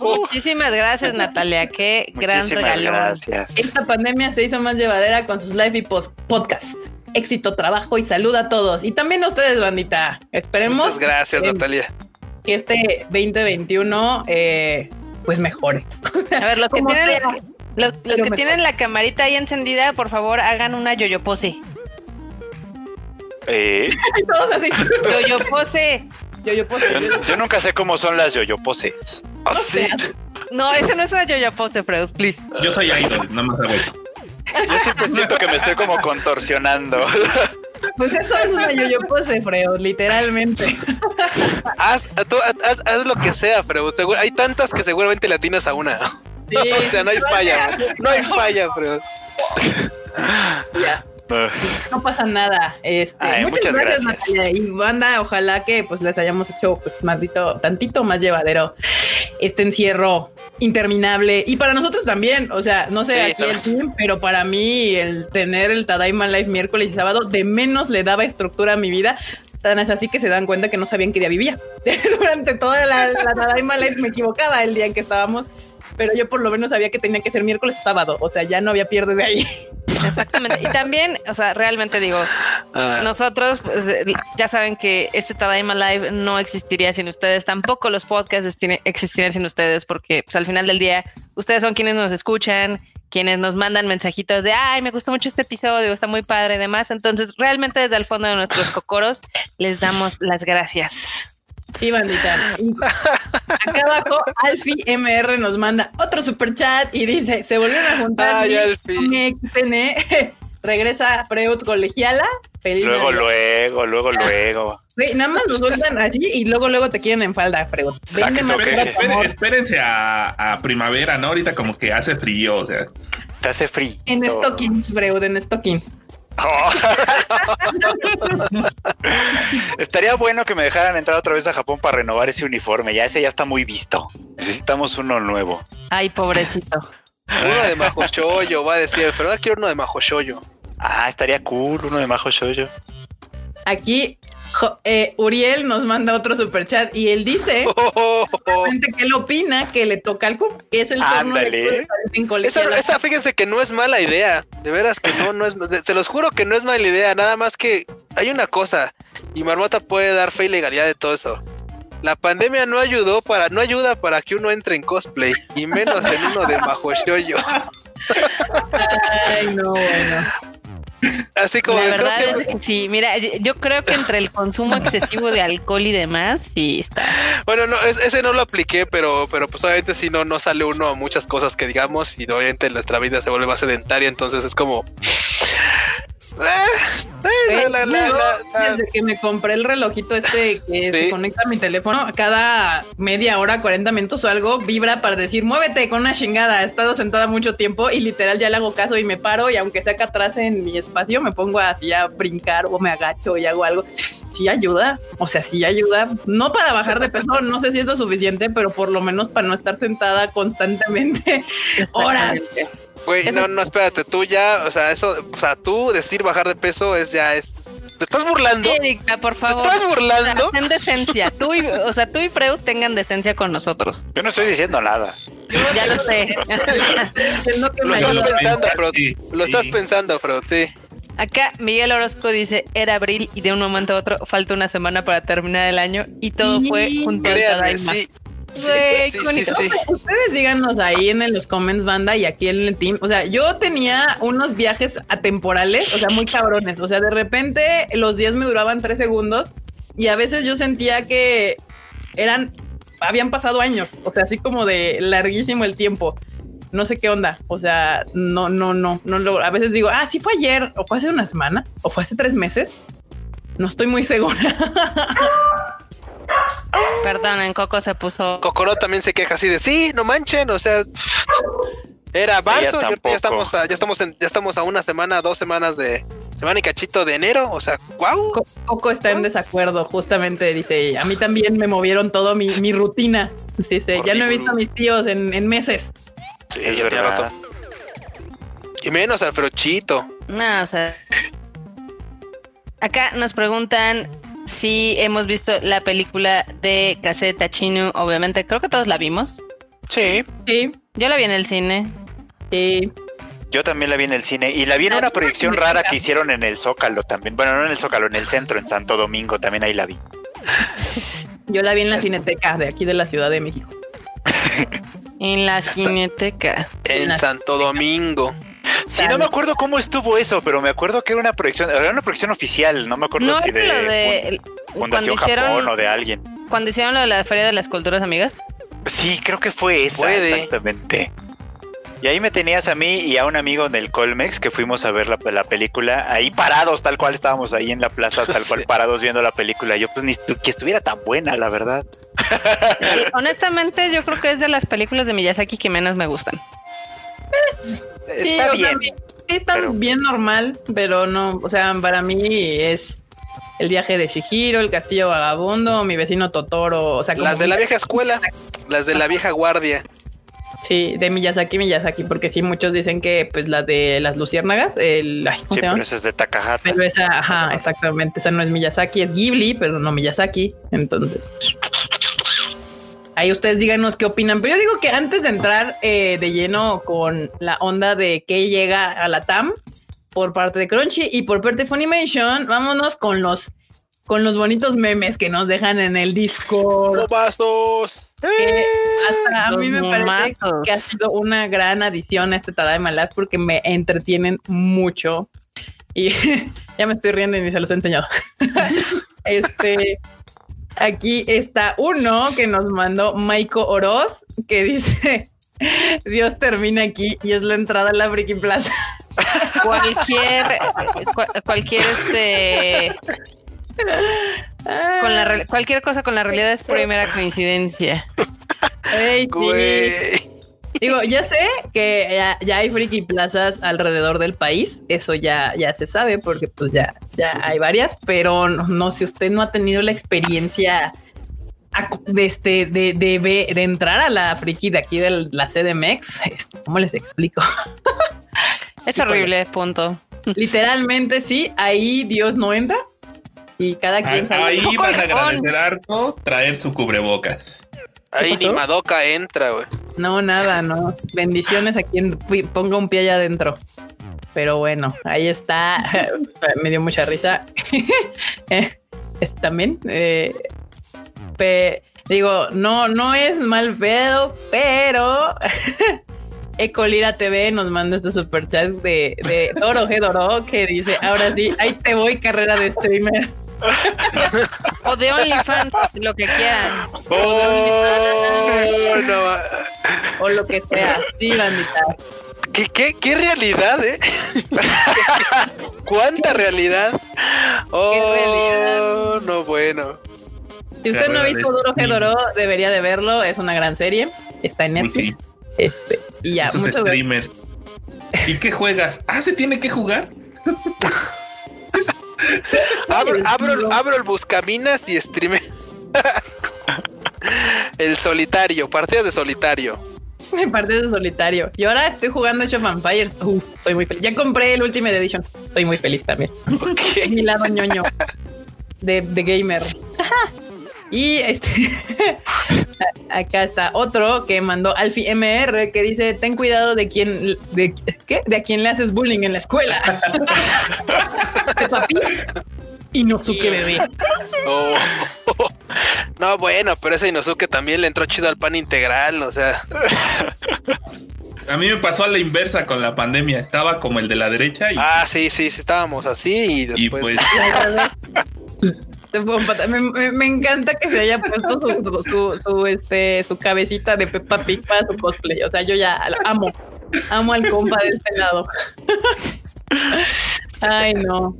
Muchísimas gracias, Natalia. Qué gran Muchísimas regalo. gracias. Esta pandemia se hizo más llevadera con sus live y post podcast. Éxito, trabajo y salud a todos. Y también a ustedes, bandita. Esperemos Muchas gracias, eh, Natalia. que este 2021 eh, pues mejore. A ver, los que tienen, sea. los, los Pero que mejor. tienen la camarita ahí encendida, por favor, hagan una yoyo pose. Eh, Y todos así. Yoyo pose. Yo, yo puedo. yo, yo nunca sé cómo son las yoyoposes. Ah, No. No, ese no es una yoyo pose, Freud, please. Yo soy idol, nada más hago esto. Yo siempre siento que me estoy como contorsionando. Pues eso es una yo-yo pose, Freo, literalmente. Haz, tú, haz, haz lo que sea, seguro, hay tantas que seguramente le atinas a una. Sí, o sea, no hay falla. No hay falla, pero. ya. No pasa nada. Este, Ay, muchas, muchas gracias. Natalia. Y banda, ojalá que pues les hayamos hecho pues maldito, tantito más llevadero este encierro interminable. Y para nosotros también, o sea, no sé Sí, aquí el team, pero para mí el tener el Tadaima Live miércoles y sábado de menos le daba estructura a mi vida. Tan es así que se dan cuenta que no sabían qué día vivía. Durante toda la, la Tadaima Live me equivocaba el día en que estábamos. Pero yo por lo menos sabía que tenía que ser miércoles o sábado. O sea, ya no había pierde de ahí. Exactamente. Y también, o sea, realmente digo, Ah, nosotros pues, eh, ya saben que este Tadaima Live no existiría sin ustedes, tampoco los podcasts existirían sin ustedes, porque pues, al final del día ustedes son quienes nos escuchan, quienes nos mandan mensajitos de, ay, me gustó mucho este episodio, está muy padre y demás. Entonces, realmente desde el fondo de nuestros cocoros les damos las gracias. Sí, bandita. Y acá abajo, Alfie MR nos manda otro super chat y dice: Se volvieron a juntar. Ay, Alfie. MXN. Regresa Freud colegiala. Feliz. Luego, Navidad. luego, luego, luego. Güey, nada más nos sueltan así y luego, luego te quieren en falda, Freud. Ven de Sáquese, maltrato, ok. Esperen- amor. espérense a, a primavera, ¿no? Ahorita como que hace frío, o sea. Te hace frío. En stockings, Freud, en stockings. Oh. Estaría bueno que me dejaran entrar otra vez a Japón para renovar ese uniforme. Ya ese ya está muy visto. Necesitamos uno nuevo. Ay, pobrecito. uno de Majo Shoyo, va a decir, pero ahora quiero uno de Majo Shoyo. Ah, estaría cool, uno de Majo Shoujo. Aquí, jo- eh, Uriel nos manda otro super chat y él dice realmente que él opina que le toca al cup, que es el turno de Esa, esa, fíjense que no es mala idea. De veras que no, no es. Se los juro que no es mala idea. Nada más que hay una cosa. Y Marmota puede dar fe y legalidad de todo eso. La pandemia no ayudó para, no ayuda para que uno entre en cosplay. Y menos en uno de Majo Shoyo. Ay, no, bueno. Así como La creo verdad que- es que sí, mira, yo creo que entre el consumo excesivo de alcohol y demás, sí está. Bueno, no, es- ese no lo apliqué, pero, pero pues obviamente si no, no sale uno a muchas cosas que digamos y obviamente nuestra vida se vuelve más sedentaria, entonces es como... Eh, la- la- la- Yo, la- la- desde que me compré el relojito este que Sí. se conecta a mi teléfono, cada media hora, 40 minutos o algo, vibra para decir, muévete con una chingada. He estado sentada mucho tiempo y literal ya le hago caso y me paro y aunque sea acá atrás en mi espacio, me pongo así a brincar o me agacho y hago algo. Sí ayuda, o sea, sí ayuda. No para bajar de peso, no sé si es lo suficiente, pero por lo menos para no estar sentada constantemente horas. Güey, Eso- no, no, espérate, tú ya, o sea, eso, o sea, tú decir bajar de peso es ya es... ¿Te estás burlando? Erika, por ¿Te favor. estás burlando? O sea, ten decencia. Tú y, o sea, tú y Freud tengan decencia con nosotros. Yo no estoy diciendo nada. Ya lo sé. Lo estás pensando, Freud. Sí, Lo estás sí. pensando, Freud, sí. Acá Miguel Orozco dice, era abril y de un momento a otro falta una semana para terminar el año y todo Sí, fue junto al Créanme, Tadaima. sí. Sí, Güey, sí, sí. Ustedes díganos ahí en, en los comments, banda, y aquí en el team. O sea, yo tenía unos viajes atemporales, o sea, muy cabrones. O sea, de repente los días me duraban tres segundos y a veces yo sentía que eran, habían pasado años. O sea, así como de larguísimo el tiempo. No sé qué onda. O sea, no, no, no, no lo, a veces digo, ah, sí fue ayer, o fue hace una semana, o fue hace tres meses. No estoy muy segura. Perdón, en Coco se puso. Cocoró también se queja así de sí, no manchen, o sea, era marzo ya estamos a, ya estamos en, ya estamos a una semana, dos semanas de semana y cachito de enero, o sea, wow. Co- Coco está en desacuerdo, justamente dice ella. A mí también me movieron todo mi, mi rutina. Dice, ya no he visto a mis tíos en, en meses. Sí, Es verdad. rato. Y menos al frochito. No, o sea. Acá nos preguntan sí hemos visto la película de Caseta Chinu, obviamente. Creo que todos la vimos. Sí, Sí, Yo la vi en el cine. sí. yo también la vi en el cine y la vi en La una vi proyección rara que hicieron en el Zócalo también. Bueno, no en el Zócalo, en el centro, en Santo Domingo, también ahí la vi. Yo la vi en la cineteca de aquí de la Ciudad de México. En la cineteca. En Santo Domingo. Sí, no me acuerdo cómo estuvo eso, pero me acuerdo que era una proyección, era una proyección oficial, no me acuerdo No si de, lo de Fundación Japón hicieron, o de alguien. cuando hicieron lo de la Feria de las Culturas Amigas. Sí, creo que fue esa, Puede. exactamente. Y ahí me tenías a mí y a un amigo en el Colmex que fuimos a ver la, la película, ahí parados, tal cual estábamos ahí en la plaza, tal cual parados viendo la película. Yo pues ni tu- que estuviera tan buena, la verdad. Honestamente, yo creo que es de las películas de Miyazaki que menos me gustan. Sí, Está bien. sí están pero- bien normal, pero no, o sea, para mí es el viaje de Shihiro, el castillo vagabundo, mi vecino Totoro, o sea, como Las de la vieja escuela, las de la vieja guardia. Sí, de Miyazaki, Miyazaki, porque sí, muchos dicen que pues la de las luciérnagas, el, ay, ¿cómo Sí, se llama? pero es de Takahata. Pero esa, ajá, exactamente, esa no es Miyazaki, es Ghibli, pero no Miyazaki. Entonces, pues, ahí ustedes díganos qué opinan. Pero yo digo que antes de entrar eh, de lleno con la onda de que llega a la TAM por parte de Crunchy y por parte de Funimation, vámonos con los con los bonitos memes que nos dejan en el Discord. ¡Bombazos! que hasta a mí me parece que ha sido una gran adición a este Tadaima Live porque me entretienen mucho y ya me estoy riendo y ni se los he enseñado. este aquí está uno que nos mandó Maiko Oroz que dice Dios termina aquí y es la entrada a la Friki Plaza. Cualquier, cua- cualquier este, con la real- cualquier cosa con la realidad es pura y mera coincidencia. Ey, sí. Güey. Digo, ya sé que ya, ya hay friki plazas alrededor del país, eso ya, ya se sabe porque pues ya, ya hay varias, pero no, no, si usted no ha tenido la experiencia de, este, de, de, de entrar a la friki de aquí de la CDMX, ¿cómo les explico? Es horrible, punto. Literalmente sí, ahí Dios no entra y cada quien sabe. Ahí poco vas a agradecer harto traer su cubrebocas. Ahí pasó? ni Madoka entra, güey. No, nada, no. Bendiciones a quien ponga un pie allá adentro. Pero bueno, ahí está. Me dio mucha risa. Eh, es también. eh, pe- digo, no, no es mal pedo, pero Ecolira TV nos manda este super chat de, de Doro G Doro que dice: Ahora sí, ahí te voy, carrera de streamer. O de OnlyFans, lo que quieran. Oh, no, va- O lo que sea. Sí, bandita. ¿Qué, qué, qué realidad, eh? ¿Cuánta realidad? Oh, realidad? no, bueno. Si usted no ha visto Duro G streaming. Doro, debería de verlo. Es una gran serie. Está en Netflix. Este, y ya, Esos muchas gracias. streamers. ¿Y qué juegas? Ah, ¿se tiene que jugar? Abro, abro, abro el buscaminas y streame. el solitario, partidas de solitario. Me parte de solitario. Y ahora estoy jugando Age of Empires. Uf, estoy muy feliz. Ya compré el Ultimate Edition. Estoy muy feliz también. Ok. Es mi lado ñoño de, de gamer. Y este acá está otro que mandó Alfie MR que dice: Ten cuidado de quien de qué de a quien le haces bullying en la escuela. De papi y no que bebé. Oh. No, bueno, pero ese Inosuke también le entró chido al pan integral, o sea. A mí me pasó a la inversa con la pandemia. Estaba como el de la derecha y, Ah, sí, sí, sí, estábamos así y y después. pues Te puedo empatar. Me, encanta que se haya puesto su, su, su- su, este, su cabecita de Peppa Pig para su cosplay. O sea, yo ya amo. Amo al compa de este lado. Ay, no.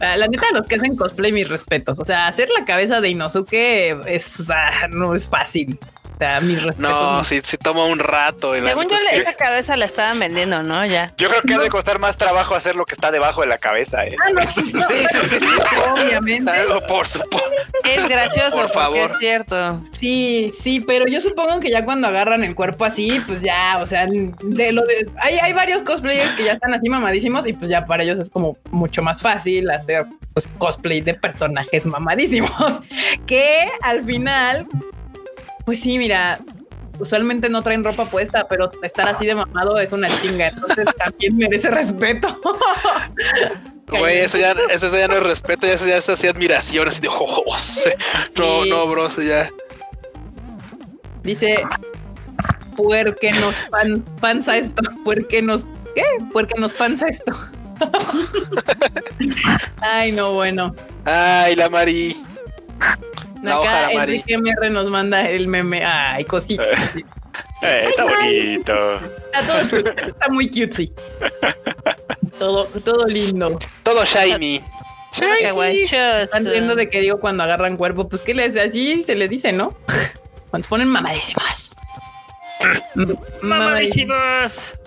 Ah, La neta, los que hacen cosplay, mis respetos. O sea, hacer la cabeza de Inosuke es, o sea, no es fácil. Sea, mis respetos. No, sí, sí toma un rato. y la Según yo, esa cabeza la estaban vendiendo, ¿no? Ya. Yo creo que ha de costar más trabajo hacer lo que está debajo de la cabeza, ¿eh? Ah, no, sí, no, obviamente. Algo por supuesto. Es gracioso Por porque favor. es cierto. Sí, sí, pero yo supongo que ya cuando agarran el cuerpo así, pues ya, o sea, de lo de. Hay, hay varios cosplayers que ya están así mamadísimos y pues ya para ellos es como mucho más fácil hacer pues cosplay de personajes mamadísimos. Que al final, pues sí, mira. Usualmente no traen ropa puesta, pero estar así de mamado es una chinga. Entonces también merece respeto. Güey, eso ya, eso ya no es respeto, ya eso ya es así admiración, así de oh, sí. No, no, bro, eso ya. Dice, puerque nos pan- panza esto, puerque nos, ¿qué? Puerque nos panza esto. Ay, no, bueno. Ay, la Mari. La hoja Acá. Enrique MR nos manda el meme. Ay, cosita. Eh, está bonito. Está todo cute, está muy cutesy. Todo, todo lindo. Todo shiny. Qué guachoso. Están viendo de que digo cuando agarran cuerpo, pues que les así se le dice, ¿no? Cuando se ponen mamadísimos. M- mamadísimos. Mamadísimos.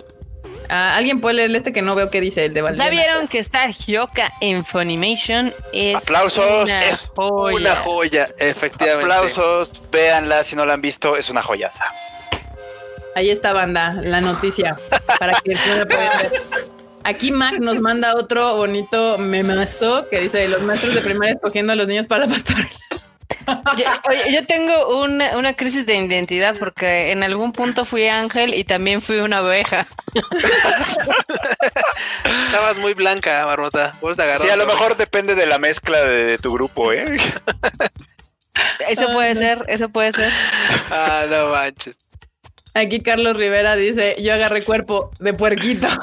Ah, Alguien puede leer este que no veo qué dice el de Valdena. ¿Ya vieron que está Hyoka en Funimation? Es Aplausos. Una Es joya. Una joya, efectivamente. Aplausos, véanla si no la han visto, es una joyaza. Ahí está, banda, la noticia, para que puedan ver. Aquí Mac nos manda otro bonito memazo que dice los maestros de primaria escogiendo a los niños para la pastorela. Yo, oye, yo tengo una, una crisis de identidad porque en algún punto fui ángel y también fui una oveja. Estabas muy blanca, agarraste. Sí, a lo mejor depende de la mezcla de, de tu grupo, ¿eh? Eso puede ser, eso puede ser. Ah, no manches. Aquí Carlos Rivera dice, yo agarré cuerpo de puerquito.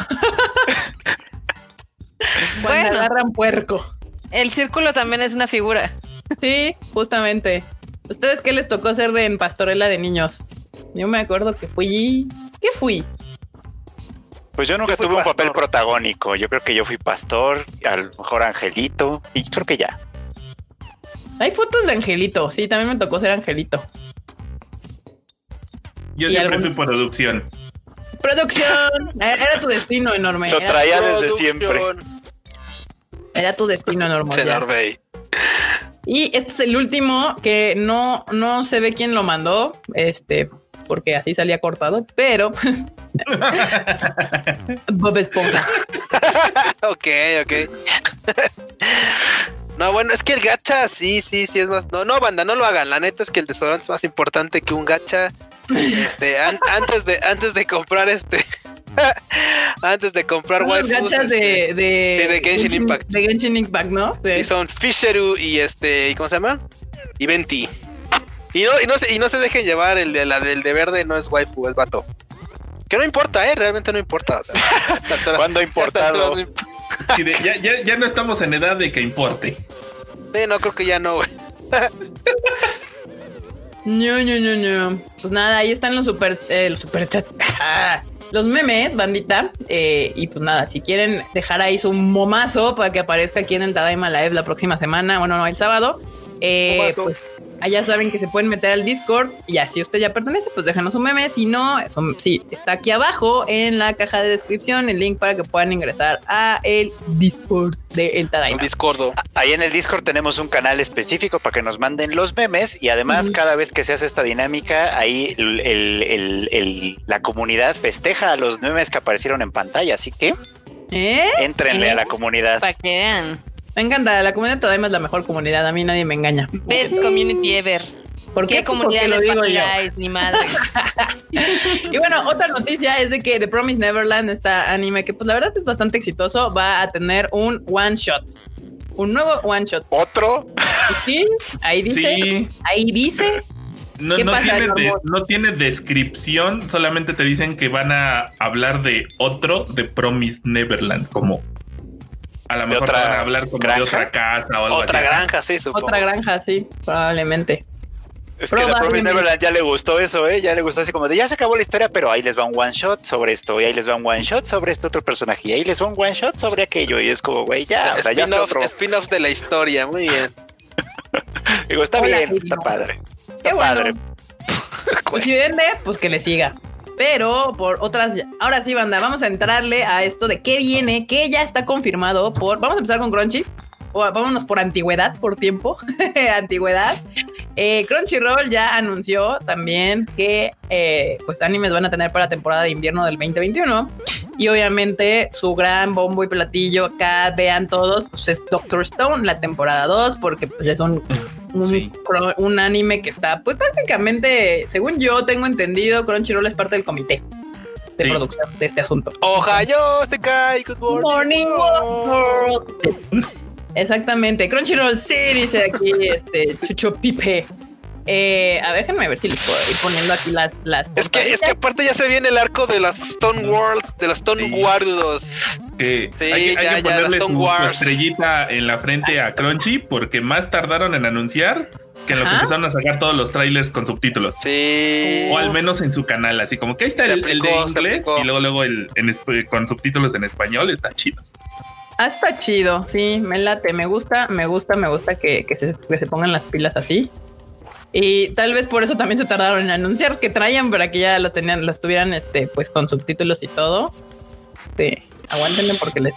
Cuando Bueno. agarran puerco. El círculo también es una figura. Sí, justamente. ¿Ustedes qué les tocó ser de en pastorela de niños? Yo me acuerdo que fui... ¿Qué fui? Pues yo nunca Yo tuve un papel protagónico. Yo creo que yo fui pastor, a lo mejor angelito, y creo que ya. Hay fotos de Angelito. Sí, también me tocó ser Angelito. Yo ¿Y siempre algún- fui producción. Producción. Era tu destino enorme. Lo traía desde siempre. Era tu destino enorme. Norvey. Y este es el último que no, no se ve quién lo mandó. Este, porque así salía cortado, pero Bob Esponja. ok, ok. No, bueno, es que el gacha sí, sí, sí es más. No, no, banda, no lo hagan. La neta es que el desodorante es más importante que un gacha. Este, an- antes de, antes de comprar este, antes de comprar Los waifus, gachas este, de, de, de Genshin Impact. De Genshin Impact, ¿no? Sí. y son Fisheru y este, ¿y ¿cómo se llama? Y Venti. Y no, y no se, y no se dejen llevar el de la del de verde, no es waifu, es vato. Que no importa, eh, realmente no importa. o sea, a esta altura- ¿Cuándo ha a esta altura importado? Sí, de- ya, ya, ya no estamos en edad de que importe. Sí, no creo que ya no, güey. No, no, no, no. Pues nada, ahí están los super, eh, los super chats. Los memes, bandita. Eh, y pues nada, si quieren dejar ahí su momazo para que aparezca aquí en el Tadaima Live la próxima semana, bueno, no, el sábado. Eh, pues allá saben que se pueden meter al Discord y así usted ya pertenece, pues déjanos un meme. Si no, eso, sí, está aquí abajo en la caja de descripción el link para que puedan ingresar a el Discord de El Un Tadaima. discordo. Ahí en el Discord tenemos un canal específico para que nos manden los memes y además cada vez que se hace esta dinámica, ahí el- el- el- el- la comunidad festeja a los memes que aparecieron en pantalla, así que ¿Eh? entrenle a la comunidad. Para que vean. Me encanta, la comunidad de Tadaima es la mejor comunidad, a mí nadie me engaña. Best community ever. ¿Por ¿Qué, qué? comunidad lo de digo yo. Guys? Ni madre. Y bueno, otra noticia es de que The Promise Neverland, esta anime que pues la verdad es bastante exitoso, va a tener un one shot. Un nuevo one shot. Otro, ¿Y sí? Ahí dice. Sí, Ahí dice. no, ¿Qué no pasa, tiene de- no tiene descripción, solamente te dicen que van a hablar de otro de Promise Neverland, como a lo mejor otra van a hablar como de granja? otra casa o algo Otra así. granja, sí, supongo. Otra granja, sí, probablemente. es que a la Promise Probablemente. Neverland ya le gustó eso, ¿eh? Ya le gustó así como de ya se acabó la historia, pero ahí les va un one shot sobre esto, y ahí les va un one shot sobre este otro personaje, y ahí les va un one shot sobre aquello, y es como, güey, ya, o sea, ya está Spin-off otro. spin-off de la historia, muy bien. Digo, está Hola, bien, está padre. Qué Está padre. bueno. Pues si vende, pues que le siga. Pero por otras, ahora sí, banda, vamos a entrarle a esto de qué viene, que ya está confirmado por. Vamos a empezar con Crunchy. O vámonos por antigüedad, por tiempo. antigüedad. Eh, Crunchyroll ya anunció también que eh, pues animes van a tener para temporada de invierno del 2021. Y obviamente su gran bombo y platillo acá, vean todos, pues es Doctor Stone, la temporada 2, porque pues es un, un, pro- un anime que está, pues prácticamente, según yo tengo entendido, Crunchyroll es parte del comité de Sí. producción de este asunto. Ohio, te cae, good morning. Morning World. Sí. Exactamente. Crunchyroll sí, dice aquí este Chucho Pipe. Eh, a ver, déjenme ver si les puedo ir poniendo aquí las, las Es que, es que aparte ya se viene el arco de las Stone Worlds, de las Stone Sí. Wardos. Que Sí, hay, que- hay ya, que ya, ponerle tu, tu estrellita en la frente a Crunchy porque más tardaron en anunciar que en lo que Ajá. empezaron a sacar todos los trailers con subtítulos. Sí. O al menos en su canal, así como que ahí está el, el de inglés y luego luego el en esp- con subtítulos en español está chido. Ah, está chido, sí, me late, me gusta, me gusta, me gusta que, que se, que se pongan las pilas así. Y tal vez por eso también se tardaron en anunciar que traían para que ya lo tenían, las tuvieran este, pues con subtítulos y todo. Sí, aguántenme porque les,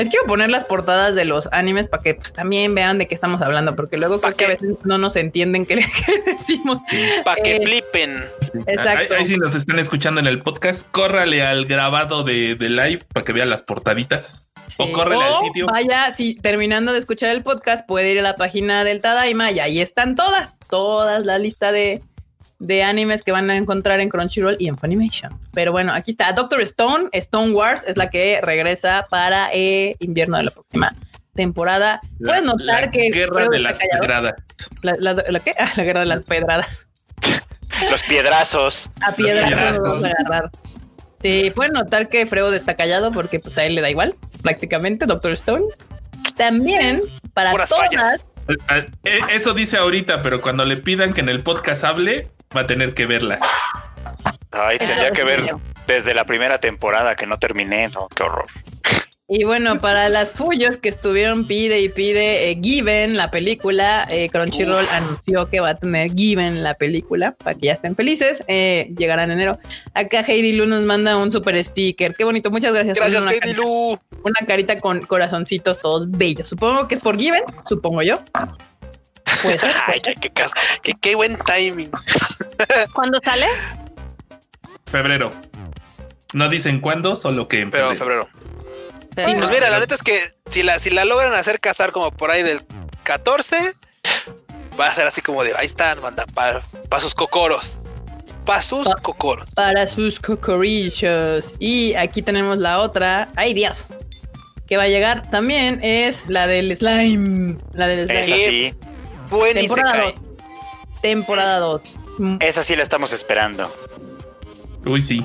les quiero poner las portadas de los animes para que pues también vean de qué estamos hablando, porque luego ¿Pa creo que a qué? veces no nos entienden qué, qué decimos. Para que Eh, flipen. Exacto. Ahí, ahí si nos están escuchando en el podcast, córrale al grabado de, de live para que vean las portaditas. O córrele al sitio. Vaya, si terminando de escuchar el podcast, puede ir a la página del Tadaima y ahí están todas, todas la lista de, de animes que van a encontrar en Crunchyroll y en Funimation. Pero bueno, aquí está Doctor Stone, Stone Wars es la que regresa para eh, invierno de la próxima temporada. Puedes notar la que guerra de las callado. pedradas. La, la- ¿la qué? Ah, la guerra de las pedradas. Los piedrazos. A piedras piedrazos. vamos a agarrar. Sí, pueden notar que Freud está callado porque pues a él le da igual, prácticamente, Doctor Stone. También, para Puras todas, fallas. Eh, eh, Eso dice ahorita, pero cuando le pidan que en el podcast hable, va a tener que verla. Ay, Eso tendría que ver desde la primera temporada que no terminé. No, qué horror. Y bueno, para las Fuyos que estuvieron pide y pide eh, Given, la película, eh, Crunchyroll Uf. anunció que va a tener Given, la película, para que ya estén felices. Eh, llegará en enero. Acá Heidi Lu nos manda un super sticker. Qué bonito, muchas gracias. Gracias, una, Heidi carita, Lu. una carita con corazoncitos todos bellos. Supongo que es por Given, supongo yo. Pues Ay, qué, buen timing. ¿Cuándo sale? Febrero. No dicen cuándo, solo que en Pero febrero. febrero. Sí, Pues mira, la neta es que si la, si la logran hacer casar como por ahí del 14, va a ser así como de ahí están, manda, para sus cocoros. Para sus Pa- cocoros. para sus cocorillos. Y aquí tenemos la otra. ¡Ay, Dios! Que va a llegar también es la del slime. La del slime. Esa sí, Buen Temporada Isekai. 2. Temporada 2. esa sí la estamos esperando. Uy, sí.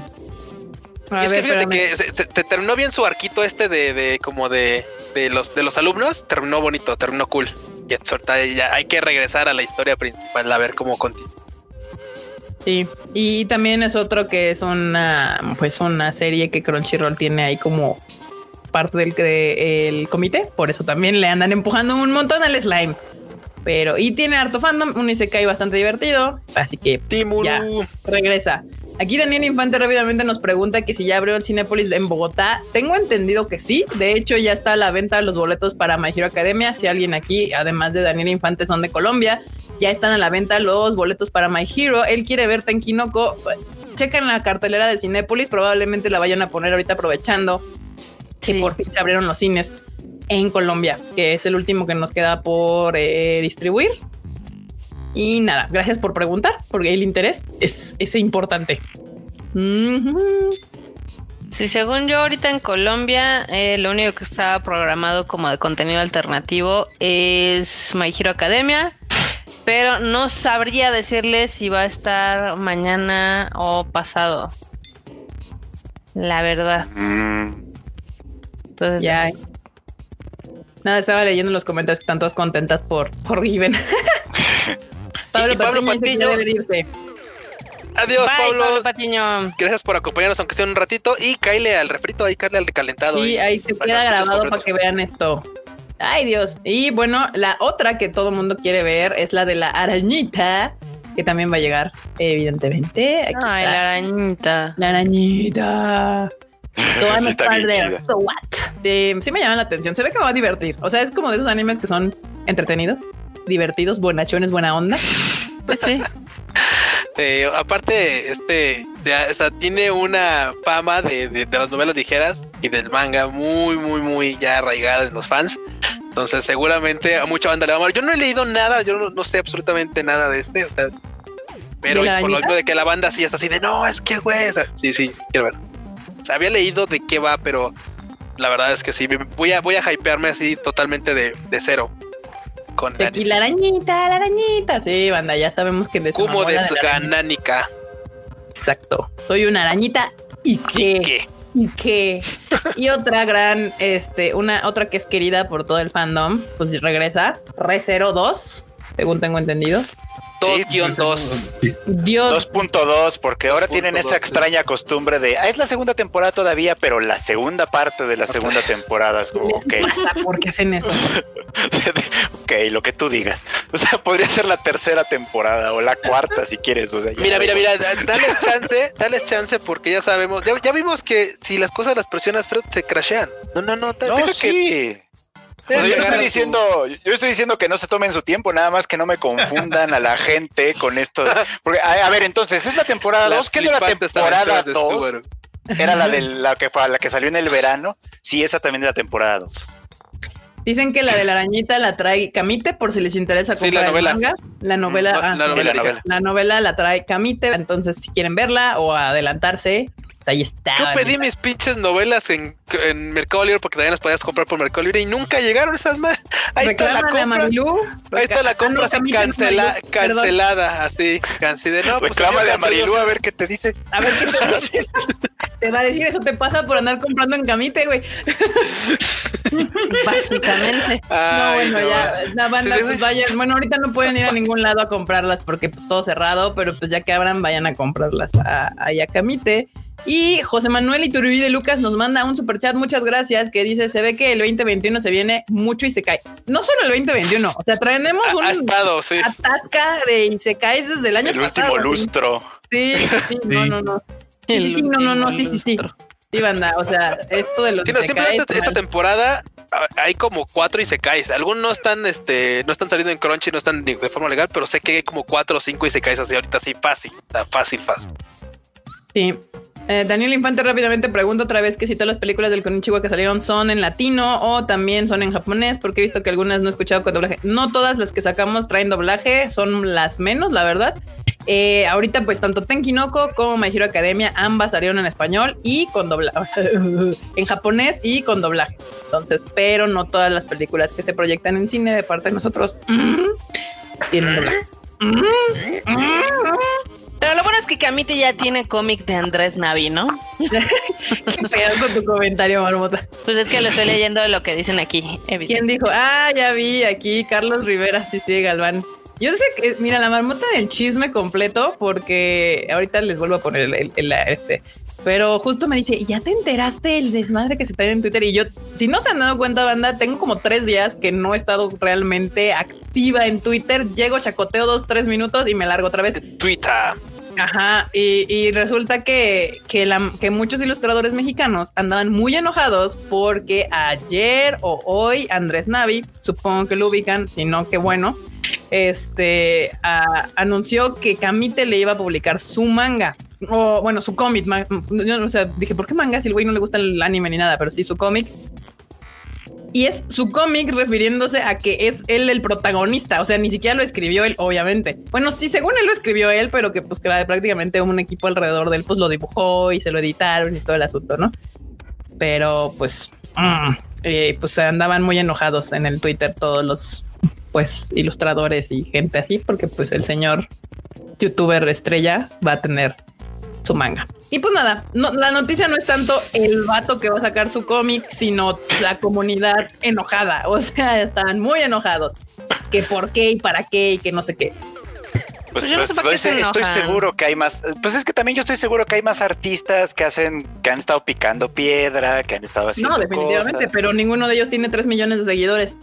A Y es ver, que fíjate espérame. que se, se- te terminó bien su arquito este de, de como de, de los de los alumnos, terminó bonito, terminó cool. Y ahorita ya hay que regresar a la historia principal a ver cómo continúa. Sí. Y también es otro que es una, pues una serie que Crunchyroll tiene ahí como parte del de- el comité. Por eso también le andan empujando un montón al slime. Pero, y tiene harto fandom, un Isekai bastante divertido. Así que Timuru. Ya. regresa. Aquí Daniel Infante rápidamente nos pregunta que si ya abrió el Cinépolis en Bogotá. Tengo entendido que sí. De hecho, ya está a la venta los boletos para My Hero Academia. Si alguien aquí, además de Daniel Infante, son de Colombia, ya están a la venta los boletos para My Hero. Él quiere ver Tenkinoko. Checan la cartelera de Cinépolis. Probablemente la vayan a poner ahorita aprovechando que Sí. por fin se abrieron los cines en Colombia, que es el último que nos queda por eh, distribuir. Y nada, gracias por preguntar, porque el interés es, es importante. Ujú. Sí, según yo, ahorita en Colombia, eh, lo único que estaba programado como de contenido alternativo es My Hero Academia. Pero no sabría decirles si va a estar mañana o pasado. La verdad. Mm, Entonces, Ya. Nada, estaba leyendo los comentarios que están todas contentas por, por Riven. Pablo, Y Pablo Patiño. Adiós, Bye, Pablo. Pablo Patiño. Gracias por acompañarnos, aunque sea un ratito. Y caile al refrito, ahí caile al recalentado. Sí, ahí se queda grabado para que vean esto. Ay, Dios. Y bueno, la otra que todo mundo quiere ver es la de la arañita que también va a llegar, evidentemente. Aquí Ay, está. la arañita. La arañita. So I'm Sí está bien there. So what? Sí, sí me llama la atención. Se ve que me va a divertir. O sea, es como de esos animes que son entretenidos, divertidos, buenachones, buena onda. Pues sí. Eh, aparte, este, ya, o sea, tiene una fama de, de- de las novelas ligeras y del manga muy, muy, muy ya arraigada en los fans. Entonces, seguramente a mucha banda le va a amar. Yo no he leído nada, yo no, no sé absolutamente nada de este, o sea, pero ¿De la por lo mismo de que la banda sí está así de no, es que güey, o sea, sí, sí, quiero ver. Había leído de qué va, pero la verdad es que sí, voy a, voy a hypearme así totalmente de, de cero. Con aquí la arañita, la arañita. Sí, banda, ya sabemos que les Como enamora de la arañita. Ganánica. Exacto. Soy una arañita y qué. ¿Qué? y qué. Y otra gran, este, una otra que es querida por todo el fandom, pues regresa. Re 02, según tengo entendido. Sí, 2-2. Dios 2.2, porque ahora 2.2, tienen esa sí. extraña costumbre de, ah, es la segunda temporada todavía, pero la segunda parte de la segunda temporada es como, ¿qué ok? ¿Por qué hacen eso? ok, lo que tú digas. O sea, podría ser la tercera temporada o la cuarta si quieres. O sea, Mira, mira, mira, da- dales chance, dales chance porque ya sabemos, ya, ya vimos que si las cosas las presionas, Fred, se crashean. No, no, no, No, deja que sí. O sea, yo no estoy diciendo, yo estoy diciendo que no se tomen su tiempo, nada más que no me confundan a la gente con esto. de- porque, a, a ver, entonces, es la temporada las 2, ¿qué era la temporada aventuras de 2? Subaru. Era la de la que fue la que salió en el verano. Sí, esa también es la temporada 2. Dicen que la de la arañita la trae Camite por si les interesa Sí, comprar la el novela. manga. La novela, No, ah, la novela, la novela. la novela la trae Camite, entonces si quieren verla o adelantarse, ahí está. Yo pedí mis pinches novelas en, en Mercado Libre porque también las podías comprar por Mercado Libre y nunca llegaron esas más. Ahí está la compra. Marilu. Ahí está la Ah, compra así cancela, Marilu, perdón. cancelada, así, cancelada. No, pues, Reclámale a Marilu a ver qué te dice. A ver qué te dice. Te va a decir eso te pasa por andar comprando en Camite, güey. Básicamente. No, bueno, no. ya, la banda, Sí, pues vayan. Bueno, ahorita no pueden ir a ningún lado a comprarlas porque pues todo cerrado, pero pues ya que abran, vayan a comprarlas a, a Camite. Y José Manuel Iturbide Lucas nos manda un super chat, muchas gracias, que dice, se ve que el 2021 se viene mucho y se cae. No solo el 2021, o sea, traemos un estado, sí. atasca de y se cae desde el año El pasado. último lustro. Sí, sí, sí, no, Sí. no, no. Sí, sí, sí, no, no, no, sí, sí, sí. Sí, banda, o sea, esto de los Sí, no, se simplemente cae, esta mal. temporada ah, hay como cuatro y se caes. Algunos no están, este, no están saliendo en Crunchy, no están de forma legal, pero sé que hay como cuatro o cinco y se caes así ahorita así fácil, fácil, fácil. Sí. Eh, Daniel Infante rápidamente pregunta otra vez que si todas las películas del Konichiwa que salieron son en latino o también son en japonés, porque he visto que algunas no he escuchado con doblaje. No todas las que sacamos traen doblaje, son las menos, la verdad. Eh, ahorita, pues tanto Tenkinoko como My Hero Academia, ambas salieron en español y con doblaje, en japonés y con doblaje. Entonces, pero no todas las películas que se proyectan en cine de parte de nosotros tienen doblaje. Pero lo bueno es que Camite ya tiene cómic de Andrés Navi, ¿no? Qué pedo con tu comentario, Marmota. Pues es que lo estoy leyendo de lo que dicen aquí. ¿Quién dijo? Ah, ya vi aquí, Carlos Rivera, sí, sí, Galván. Yo sé que, mira, la marmota del chisme completo, porque ahorita les vuelvo a poner el, el- el- este. Pero justo me dice, ¿ya te enteraste el desmadre que se trae en Twitter? Y yo, si no se han dado cuenta, banda, tengo como tres días que no he estado realmente activa en Twitter. Llego, chacoteo dos, tres minutos y me largo otra vez. Twitter. Ajá, y, y resulta que, que, la- que muchos ilustradores mexicanos andaban muy enojados porque ayer o hoy Andrés Navi, supongo que lo ubican, si no, qué bueno, este anunció que Camite le iba a publicar su manga. O bueno, su cómic. Yo, o sea, dije, ¿por qué manga si el güey no le gusta el anime ni nada? Pero sí, su cómic. Y es su cómic refiriéndose a que es él el protagonista. O sea, ni siquiera lo escribió él, obviamente. Bueno, sí, según él lo escribió él, pero que pues que prácticamente un equipo alrededor de él, pues lo dibujó y se lo editaron y todo el asunto, ¿no? Pero pues, mm, eh, pues andaban muy enojados en el Twitter todos los pues ilustradores y gente así, porque pues el señor youtuber estrella va a tener su manga. Y pues nada, no, la noticia no es tanto el vato que va a sacar su cómic, sino la comunidad enojada. O sea, están muy enojados. Que por qué y para qué y que no sé qué. Pues, Pues yo no pues, sé para qué estoy, se estoy seguro que hay más. Pues es que también yo estoy seguro que hay más artistas que hacen, que han estado picando piedra, que han estado haciendo. No, definitivamente, cosas. pero ninguno de ellos tiene 3 millones de seguidores.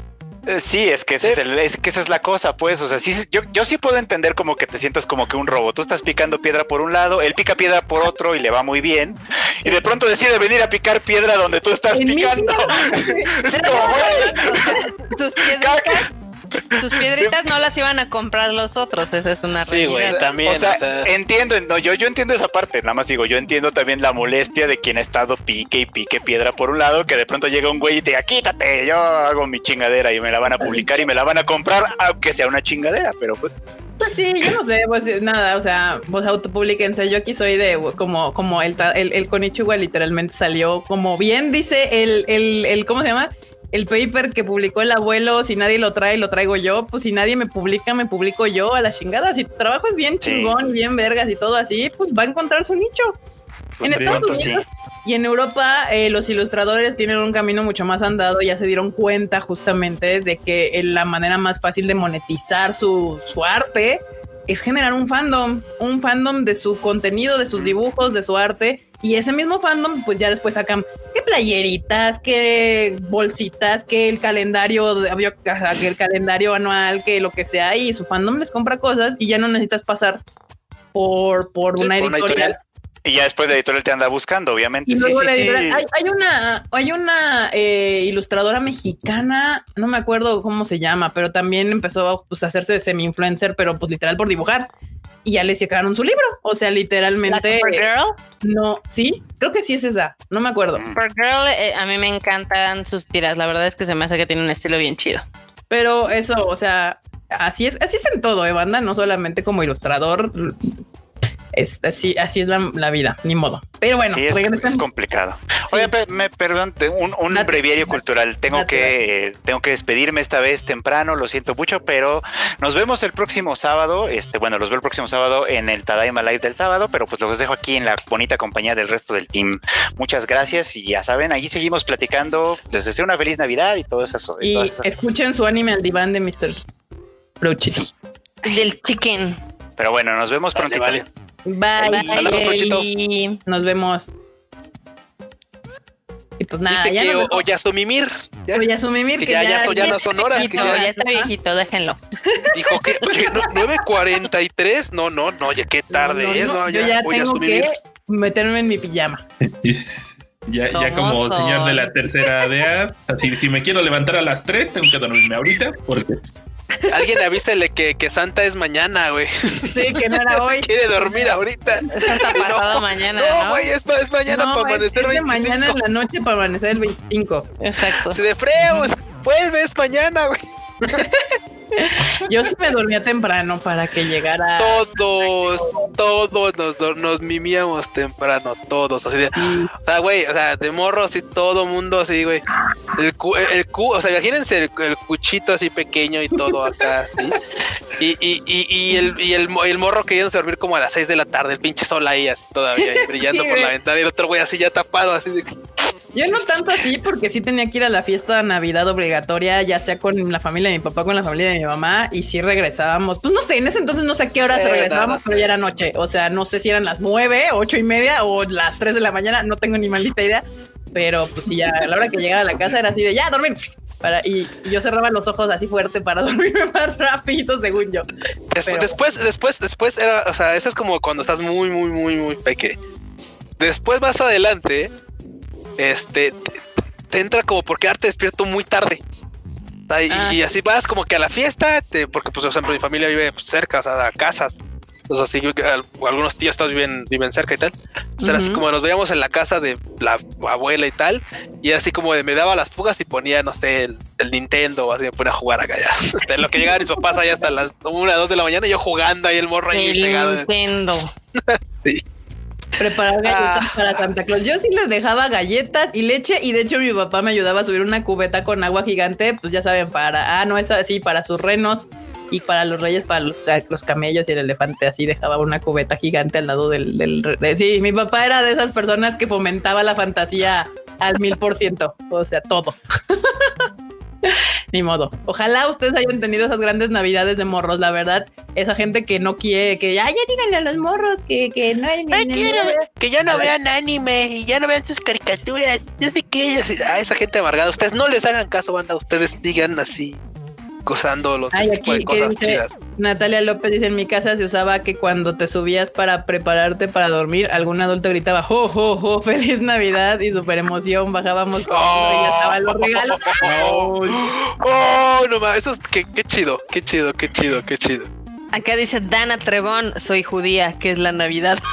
Eh, Sí, es que, ese es el- es que esa es la cosa, pues. O sea, sí, yo, yo sí puedo entender como que te sientas como que un robo. Tú estás picando piedra por un lado, él pica piedra por otro y le va muy bien. Y de pronto decide venir a picar piedra donde tú estás picando. es como, güey. Sus cada piedritas, sus piedritas no las iban a comprar los otros, esa es una Sí, güey, realidad. también. O sea, o sea, entiendo, no, yo, yo entiendo esa parte, nada más digo, yo entiendo también la molestia de quien ha estado pique y pique piedra por un lado, que de pronto llega un güey y te diga, quítate, yo hago mi chingadera y me la van a publicar y me la van a comprar, aunque sea una chingadera, pero pues Pues sí, yo no sé, pues nada, o sea, pues autopubliquense. Yo aquí soy de como, como el, el, el Konichiwa literalmente salió como bien dice el, el, el, ¿cómo se llama? El paper que publicó el abuelo, si nadie lo trae, lo traigo yo. Pues si nadie me publica, me publico yo a la chingada. Si tu trabajo es bien Sí. chingón, y bien vergas y todo así, pues va a encontrar su nicho. pues, En Estados sí. Unidos y en Europa, eh, los ilustradores tienen un camino mucho más andado. Ya se dieron cuenta justamente de que eh, la manera más fácil de monetizar su, su arte es generar un fandom, un fandom de su contenido, de sus dibujos, de su arte. Y ese mismo fandom, pues ya después sacan qué playeritas, qué bolsitas, que el calendario, que el calendario anual, que lo que sea. Y su fandom les compra cosas y ya no necesitas pasar por, por Sí, una por una editorial. Y ya después la editorial te anda buscando, obviamente. Y luego sí, la sí. editorial- Hay, hay una, hay una eh, ilustradora mexicana, no me acuerdo cómo se llama, pero también empezó pues, a hacerse semi-influencer, pero pues literal por dibujar. Y ya le sacaron su libro. O sea, La literalmente. Supergirl, No, sí, creo que sí es esa. No me acuerdo. Supergirl, eh, a mí me encantan sus tiras. La verdad es que se me hace que tiene un estilo bien chido. Pero eso, o sea, así es, así es en todo, eh, banda, no solamente como ilustrador. Es, así, así es la, la vida, ni modo. Pero bueno, sí, es, complicado. Sí. Oye, me perdón, un, un breviario cultural. Tengo que eh, tengo que despedirme esta vez temprano, lo siento mucho, pero nos vemos el próximo sábado. Este, bueno, los veo el próximo sábado en el Tadaima Live del sábado, pero pues los dejo aquí en la bonita compañía del resto del team. Muchas gracias y ya saben, allí seguimos platicando. Les deseo una feliz Navidad y todo eso. y Y todas esas- escuchen su anime al diván de Mr. Brochito. Sí. Del chicken. Pero bueno, nos vemos Vale, pronto. vale. Bye. Bye. Saludos. Nos vemos. Y pues nada, Dice ya que nos o- vemos. Oyasumimir ya asumimir que que, ya- ya, ya son- ya no son horas, que Viejito, ya- ya está viejito, déjenlo. dijo que oye, no, 9.43. No, no, no, ya qué tarde No, no, es. no, No, yo ya voy a tengo que meterme en mi pijama. Es- Ya, ya ¿Cómo como son? señor de la tercera edad, así si me quiero levantar a las 3, tengo que dormirme ahorita, porque Alguien avísele que, que Santa es mañana, güey. Sí, que no era hoy. Quiere dormir ahorita. Es hasta pasado mañana, No, ¿no? güey, es, pa- es mañana No, para es- amanecer es de 25. mañana en la noche para amanecer el 25. Exacto. Se de freo, vuelve, es mañana, güey. Yo sí me dormía temprano para que llegara. Todos, todos nos, nos mimíamos temprano, todos, así de, Sí. o sea, güey, o sea, de morro así, todo mundo así, güey. El cu, el, el cu- o sea, imagínense el, el cuchito así pequeño y todo acá, así. Y, y, y, y el, y el, el morro queriéndose dormir como a las 6 de la tarde, el pinche sol ahí así todavía, ahí brillando Sí, por la ventana y el otro güey así ya tapado, así de, Yo no tanto así, porque sí tenía que ir a la fiesta de Navidad obligatoria, ya sea con la familia de mi papá, con la familia de mi mamá, y sí regresábamos. Pues no sé, en ese entonces no sé a qué hora se regresábamos, pero ya era noche. O sea, no sé si eran las nueve, ocho y media o las tres de la mañana, no tengo ni maldita idea. Pero pues sí, ya a la hora que llegaba a la casa era así de ya dormir. Para, y, y yo cerraba los ojos así fuerte para dormirme más rápido, según yo. Des- Pero- después, después, después era, o sea, eso es como cuando estás muy, muy, muy, muy peque. Después más adelante, este, te, te entra como por quedarte despierto muy tarde. O sea, y, Ah. y así vas como que a la fiesta, te- porque pues, por ejemplo, mi familia vive pues, cerca, o sea, a casas. O sea, sí, algunos tíos todos viven, viven cerca y tal. Entonces era así como nos veíamos en la casa de la abuela y tal. Y así como me daba las fugas y ponía, no sé, el, el Nintendo o así me ponía a jugar acá ya. Lo que llegaban mis papás allá hasta las una, dos de la mañana yo jugando ahí el morro ahí El pegado. en- Nintendo. Preparar galletas Ah. para Santa Claus. Yo sí les dejaba galletas y leche y de hecho mi papá me ayudaba a subir una cubeta con agua gigante, pues ya saben, para, ah, no es así, para sus renos y para los reyes, para los, los camellos y el elefante, así dejaba una cubeta gigante al lado del, del de- sí, mi papá era de esas personas que fomentaba la fantasía al mil por ciento, o sea, todo. Ni modo. Ojalá ustedes hayan tenido esas grandes navidades de morros, la verdad. Esa gente que no quiere, que ya, ya díganle a los morros que, que no hay. Ay, que ya no vean anime y ya no vean sus caricaturas. Yo sé que ellos, a esa gente amargada, ustedes no les hagan caso, banda, ustedes digan así. Gozando los Ay, de aquí, ¿qué cosas dice? chidas. Natalia López dice en mi casa se usaba que cuando te subías para prepararte para dormir, algún adulto gritaba jo jo jo feliz Navidad y super emoción, bajábamos corriendo y ya estaban los regalos. Oh, no mames, eso es qué, qué chido, qué chido, qué chido, qué chido. Acá dice Dana Trebón, soy judía, que es la Navidad.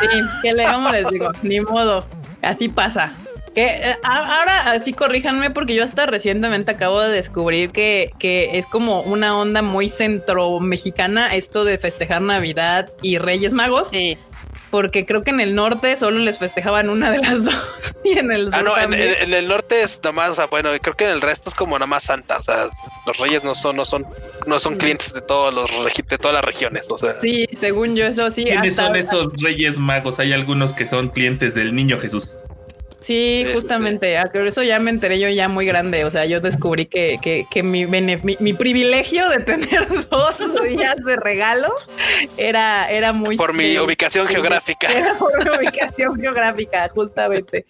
Sí, ¿qué le vamos les digo? Ni modo, así pasa. Que eh, ahora así corríjanme porque yo hasta recientemente acabo de descubrir que, que es como una onda muy centro mexicana esto de festejar Navidad y Reyes Magos, Sí. porque creo que en el norte solo les festejaban una de las dos y en el sur Ah, no, en, también. en- en el norte es nomás, o sea, bueno, creo que en el resto es como nada más Santa, o sea, los reyes no son, no son, no son clientes de todos los de todas las regiones, o sea. Sí, según yo eso sí. ¿Quiénes hasta- son estos reyes magos? Hay algunos que son clientes del niño Jesús. Sí, Sí, justamente. Que eso ya me enteré yo ya muy grande. O sea, yo descubrí que, que, que mi, mi, mi privilegio de tener dos días de regalo era, era muy... Por mi ubicación geográfica. Era por mi ubicación geográfica, justamente.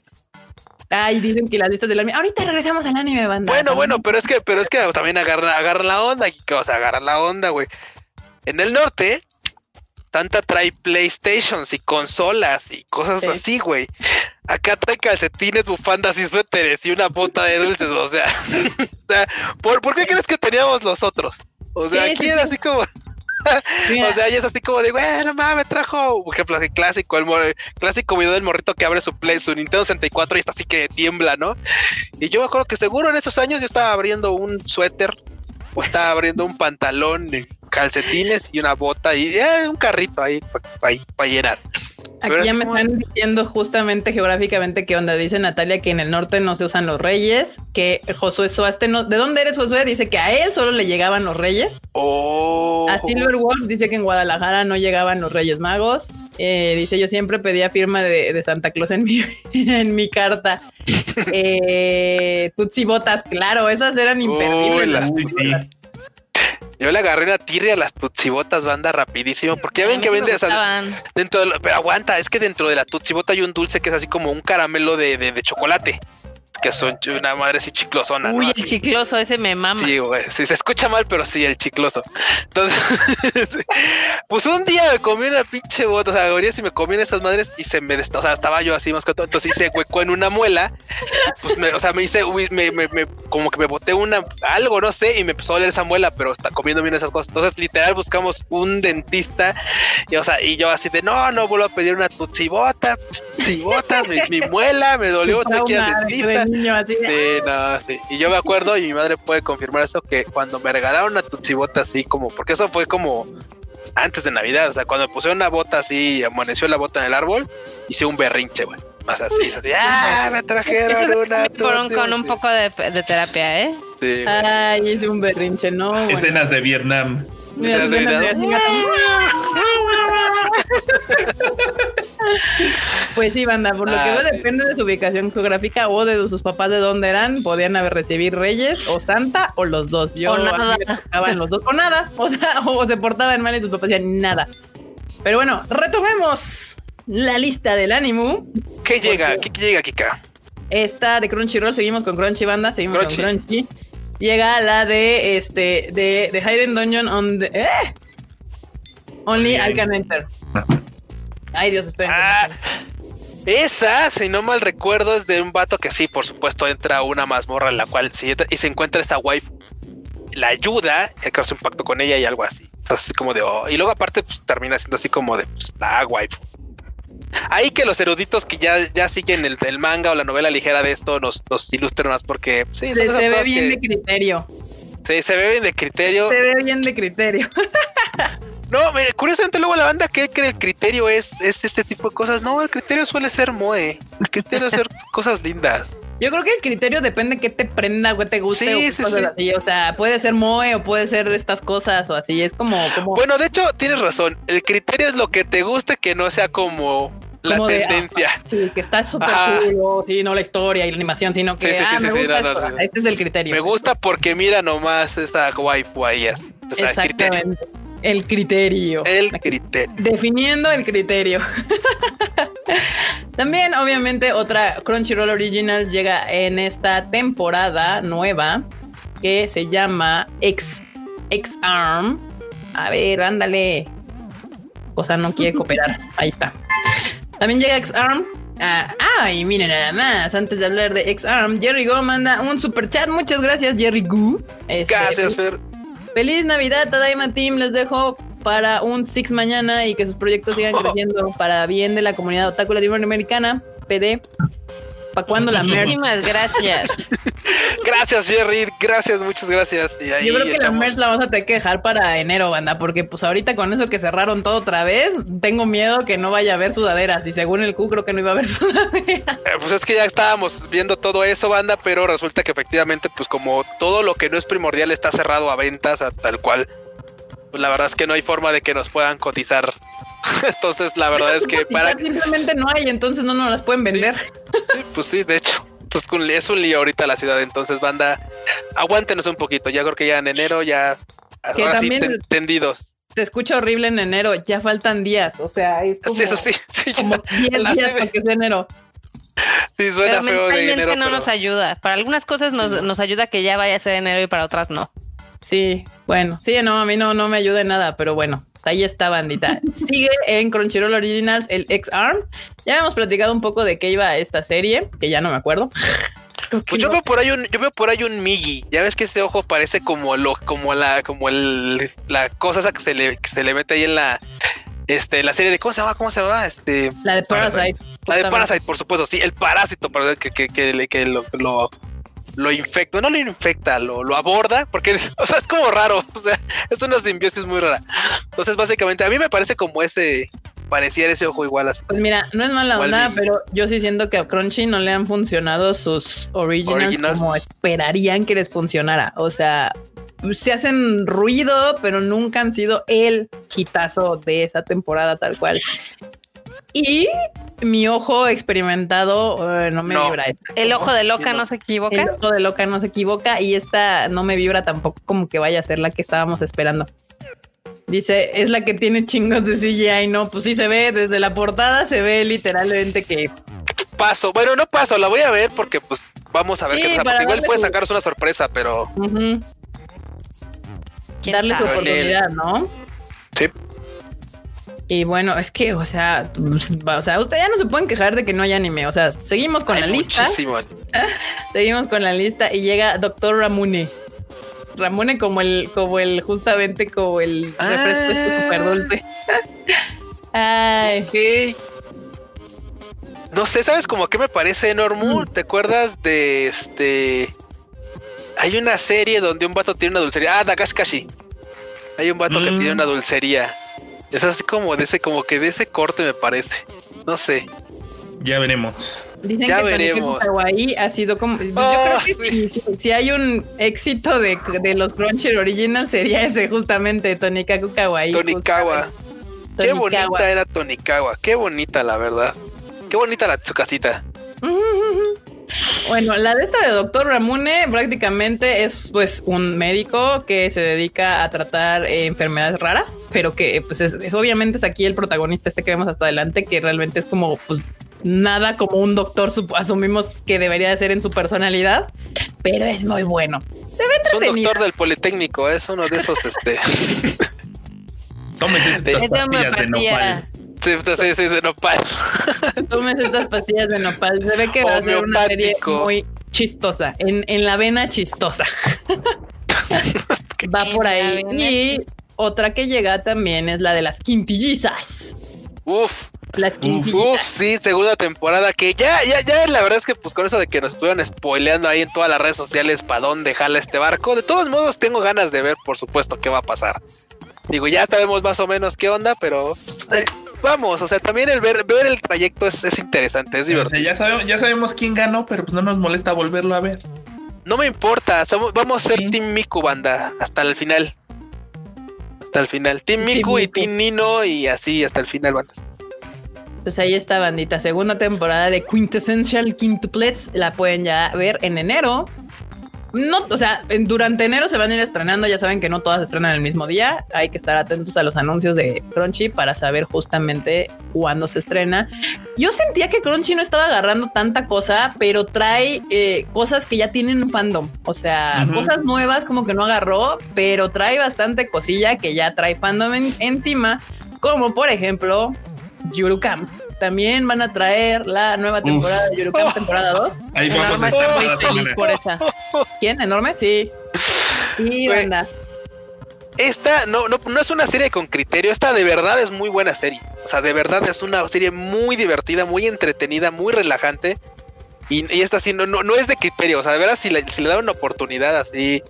Ay, dicen que las listas del anime. Ahorita regresamos al anime, banda. Bueno, bueno, pero es que, pero es que también agarran, agarran la onda, o sea, agarran la onda, güey. En el norte, Santa trae PlayStations y consolas y cosas Sí. así, güey. Acá trae calcetines, bufandas y suéteres y una bota de dulces, o sea, o sea, ¿por, por qué crees que teníamos los otros? O sea, Sí, aquí era sí. así como, o sea, y es así como de, güey, no mames, trajo, por ejemplo, así clásico, el mor- clásico video del morrito que abre su Play, su Nintendo 64 y está así que tiembla, ¿no? Y yo me acuerdo que seguro en esos años yo estaba abriendo un suéter o estaba abriendo un pantalón, calcetines y una bota y eh, un carrito ahí para llenar. pero aquí ya es me como- están diciendo justamente geográficamente que onda. Dice Natalia que en el norte no se usan los reyes, que Josué Soaste no... ¿De dónde eres, Josué? Dice que a él solo le llegaban los reyes. Oh, A Silver Wolf dice que en Guadalajara no llegaban los Reyes Magos. Eh, dice yo siempre pedía firma de, de Santa Claus en mi, en mi carta. Eh, Tutsi Botas, claro, esas eran imperdibles. Uy, sí. Yo le agarré una tirria a las tutsibotas banda rapidísimo porque ya ven que sí me vende o sea, gustaban. dentro de lo- pero aguanta, es que dentro de la tutsibota hay un dulce que es así como un caramelo de, de, de chocolate. Que son una madre así chiclosona. Uy, el chicloso, ese me mama. Sí, güey. Sí, se escucha mal, pero sí, el chicloso. Entonces, pues un día me comí una pinche bota, o sea, abrí y me comí en esas madres y se me, dest- o sea, estaba yo así más que todo. Entonces hice hueco en una muela. Pues, me, o sea, me hice, uy, me, me, me- como que me boté una, algo, no sé, y me empezó a doler esa muela, pero está comiendo bien esas cosas. Entonces, literal, buscamos un dentista y, o sea, y yo así de, no, no vuelvo a pedir una tutsibota, tutsibota, mi, mi muela me dolió, al de- dentista. Niño, así de, Sí, no, sí. Y yo me acuerdo, y mi madre puede confirmar eso, que cuando me regalaron una tutsibota así como, porque eso fue como antes de Navidad, o sea, cuando puse una bota así, y amaneció la bota en el árbol, hice un berrinche, güey. Más así, así, ¡ah! Me trajeron una con, un- con un tutsi". poco de, de terapia, ¿eh? Sí. Ay, es un berrinche, no. bueno. Escenas de Vietnam. Mira, Pues sí, banda, por lo que Ah, veo sí. depende de su ubicación geográfica o de sus papás de dónde eran, podían haber recibido Reyes o Santa o los dos. Yo O nada. me los dos o nada, o sea, o se portaban mal y sus papás decían nada. Pero bueno, retomemos la lista del ánimo. ¿Qué llega? ¿Qué, qué llega, Kika? Esta de Crunchyroll, seguimos con Crunchy Banda, seguimos Crunchy. con Crunchy. Llega la de este de, de Hidden Dungeon on the ¿eh? Only I can enter. Ay Dios, esperen. Ah, esa, si no mal recuerdo, es de un vato que sí, por supuesto, entra a una mazmorra en la cual sí entra y se encuentra esta wife. La ayuda y que hace un pacto con ella y algo así. Así como de. oh, y luego, aparte, pues termina siendo así como de pues, la wife. Ahí que los eruditos que ya, ya siguen el, el manga o la novela ligera de esto nos, nos ilustren más porque sí, se, ve bien que- de criterio. sí, se ve bien de criterio. Se ve bien de criterio. No, mire, curiosamente luego la banda cree que el criterio es, es este tipo de cosas. No, el criterio suele ser moe. El criterio es hacer cosas lindas. Yo creo que el criterio depende que te prenda, o te guste Sí, o qué sí, cosas sí. así. O sea, puede ser moe o puede ser estas cosas o así. Es como, como Bueno, de hecho, tienes razón. El criterio es lo que te guste, que no sea como la de, tendencia. ah, sí, que está súper cool, sí, no la historia y la animación, sino que Sí, sí, ah, sí, me gusta no, no. Este es el criterio. Me gusta porque mira nomás esa waifu ahí. es- o sea, el criterio. Exactamente. El criterio. El criterio. Definiendo el criterio. También, obviamente, otra Crunchyroll Originals llega en esta temporada nueva que se llama X, X Arm. A ver, ándale. Cosa no quiere cooperar. Ahí está. También llega X Arm. Ah, ah, y miren nada más, antes de hablar de X Arm, Jerry Go manda un super chat. Muchas gracias, Jerry Go. Este, Gracias, Fer. Feliz Navidad, Tadaima Team. Les dejo para un Six mañana y que sus proyectos sigan creciendo para bien de la comunidad otaku latinoamericana. PD. ¿Para cuándo la merch? Muchísimas gracias. Gracias, Jerry. Gracias, muchas gracias. Y ahí Yo creo que la merch la vamos a tener que dejar para enero, banda, porque pues ahorita con eso que cerraron todo otra vez, tengo miedo que no vaya a haber sudaderas. Y según el Q, creo que no iba a haber sudaderas. Eh, Pues es que ya estábamos viendo todo eso, banda, pero resulta que efectivamente, pues como todo lo que no es primordial está cerrado a ventas, a tal cual, pues la verdad es que no hay forma de que nos puedan cotizar. Entonces, la verdad es que para... Simplemente no hay, entonces no nos las pueden vender. Pues sí, de hecho. pues, es un lío ahorita la ciudad, entonces banda, aguántenos un poquito. Ya creo que ya en enero ya Que ahora sí, también- ten- tendidos. Se escucha horrible en enero, ya faltan días. O sea, es como, Sí, eso sí, sí, como ya- 10 la- días para que sea enero. sí suena Pero feo de mentalmente enero. no pero- nos ayuda. Para algunas cosas nos, nos ayuda que ya vaya a ser enero y para otras no. Sí, bueno, sí, no, a mí no, no me ayuda en nada, pero bueno, ahí está, bandita. Sigue en Crunchyroll Originals el X-Arm. Ya hemos platicado un poco de qué iba esta serie, que ya no me acuerdo. Pues yo no. veo por ahí un, yo veo por ahí un Migi. Ya ves que ese ojo parece como lo, como la, como el, la cosa esa que se le, que se le mete ahí en la, este, la serie de cómo se llama, cómo se llama, este, La de Parasite. la de. Parasite, por supuesto, sí, el parásito, perdón, que, que, que, que lo, lo, lo infecta, no lo infecta, lo, lo aborda, porque, o sea, es como raro, o sea, es una simbiosis muy rara. Entonces, básicamente, a mí me parece como ese, pareciera ese ojo igual así. Pues mira, no es mala onda, pero yo sí siento que a Crunchy no le han funcionado sus originals, Originals. como esperarían que les funcionara. O sea, se hacen ruido, pero nunca han sido el quitazo de esa temporada tal cual. Y mi ojo experimentado eh, no me No. vibra. esta. El ojo de loca Sí, no. no se equivoca. El ojo de loca no se equivoca y esta no me vibra tampoco como que vaya a ser la que estábamos esperando. Dice, es la que tiene chingos de CGI. No, pues sí se ve desde la portada, se ve literalmente que Paso, bueno, no paso, la voy a ver porque, pues, vamos a ver Sí, qué pasa, igual puede su- sacaros una sorpresa, pero ujú, ¿Quién darle su oportunidad, ¿no? Sí. Y bueno, es que, o sea, pues, o sea, ustedes ya no se pueden quejar de que no hay anime. O sea, seguimos con hay la lista. muchísimo. Seguimos con la lista y llega Doctor Ramune. Ramune como el, como el, justamente como el Ah. refresco este súper dulce. Ay, Ok. No sé, ¿sabes como qué me parece, Normu? Mm. ¿Te acuerdas de este? Hay una serie donde un vato tiene una dulcería. Ah, Dagashkashi. Hay un vato que Mm. tiene una dulcería. Es así como de ese, como que de ese corte me parece. No sé. Ya veremos. dicen Ya que veremos. Kawaii ha sido como. pues, Ah, yo creo que si, si- si hay un éxito de, de los Crunchyroll Original sería ese, justamente, Tonikaku Kawaii. Tonikawa. Qué Tonikawa. bonita era Tonikawa. Qué bonita, la verdad. Qué bonita la, su casita. Bueno, la de esta de Doctor Ramune prácticamente es pues un médico que se dedica a tratar eh, enfermedades raras, pero que pues es, es- obviamente es aquí el protagonista este que vemos hasta adelante, que realmente es como pues nada como un doctor asumimos que debería de ser en su personalidad, pero es muy bueno. Se ve Es un doctor del Politécnico, es uno de esos, este. Tómese estas pastillas de nopal. Sí, sí, sí, de nopal. Tomes estas pastillas de nopal. Se ve que va a ser una serie muy chistosa, en, en la vena chistosa. va por ahí. Y otra que llega también es la de las quintillizas. Uf, Las quintillizas. uf, sí, segunda temporada que ya, ya, ya, la verdad es que pues con eso de que nos estuvieron spoileando ahí en todas las redes sociales para dónde jala este barco, de todos modos tengo ganas de ver, por supuesto, qué va a pasar. Digo, ya sabemos más o menos qué onda, pero pues, eh, vamos, o sea, también el ver, ver el trayecto es, es interesante, es O sea, divertido. ya, sabemos, ya sabemos quién ganó, pero pues no nos molesta volverlo a ver. No me importa, somos- vamos a ser Sí. Team Miku, banda, hasta el final. Hasta el final. Team Team Miku y Miku. Team Nino y así hasta el final, banda. Pues ahí está, bandita. Segunda temporada de Quintessential Quintuplets. La pueden ya ver en enero. No, o sea, durante enero se van a ir estrenando. Ya saben que no todas se estrenan el mismo día. Hay que estar atentos a los anuncios de Crunchy para saber justamente cuándo se estrena. Yo sentía que Crunchy no estaba agarrando tanta cosa, pero trae eh, cosas que ya tienen un fandom. O sea, cosas nuevas como que no agarró, pero trae bastante cosilla que ya trae fandom en- encima, como por ejemplo Yurukam. También van a traer la nueva temporada de Yurukam, temporada 2. Ahí vamos a estar muy feliz por esa. ¿Quién? ¿Enorme? Sí. Y banda. Esta no, no, no es una serie con criterio, esta de verdad es muy buena serie. O sea, de verdad es una serie muy divertida, muy entretenida, muy relajante. Y, y esta sí, no, no, no es de criterio. O sea, de verdad, si le, si le dan una oportunidad así,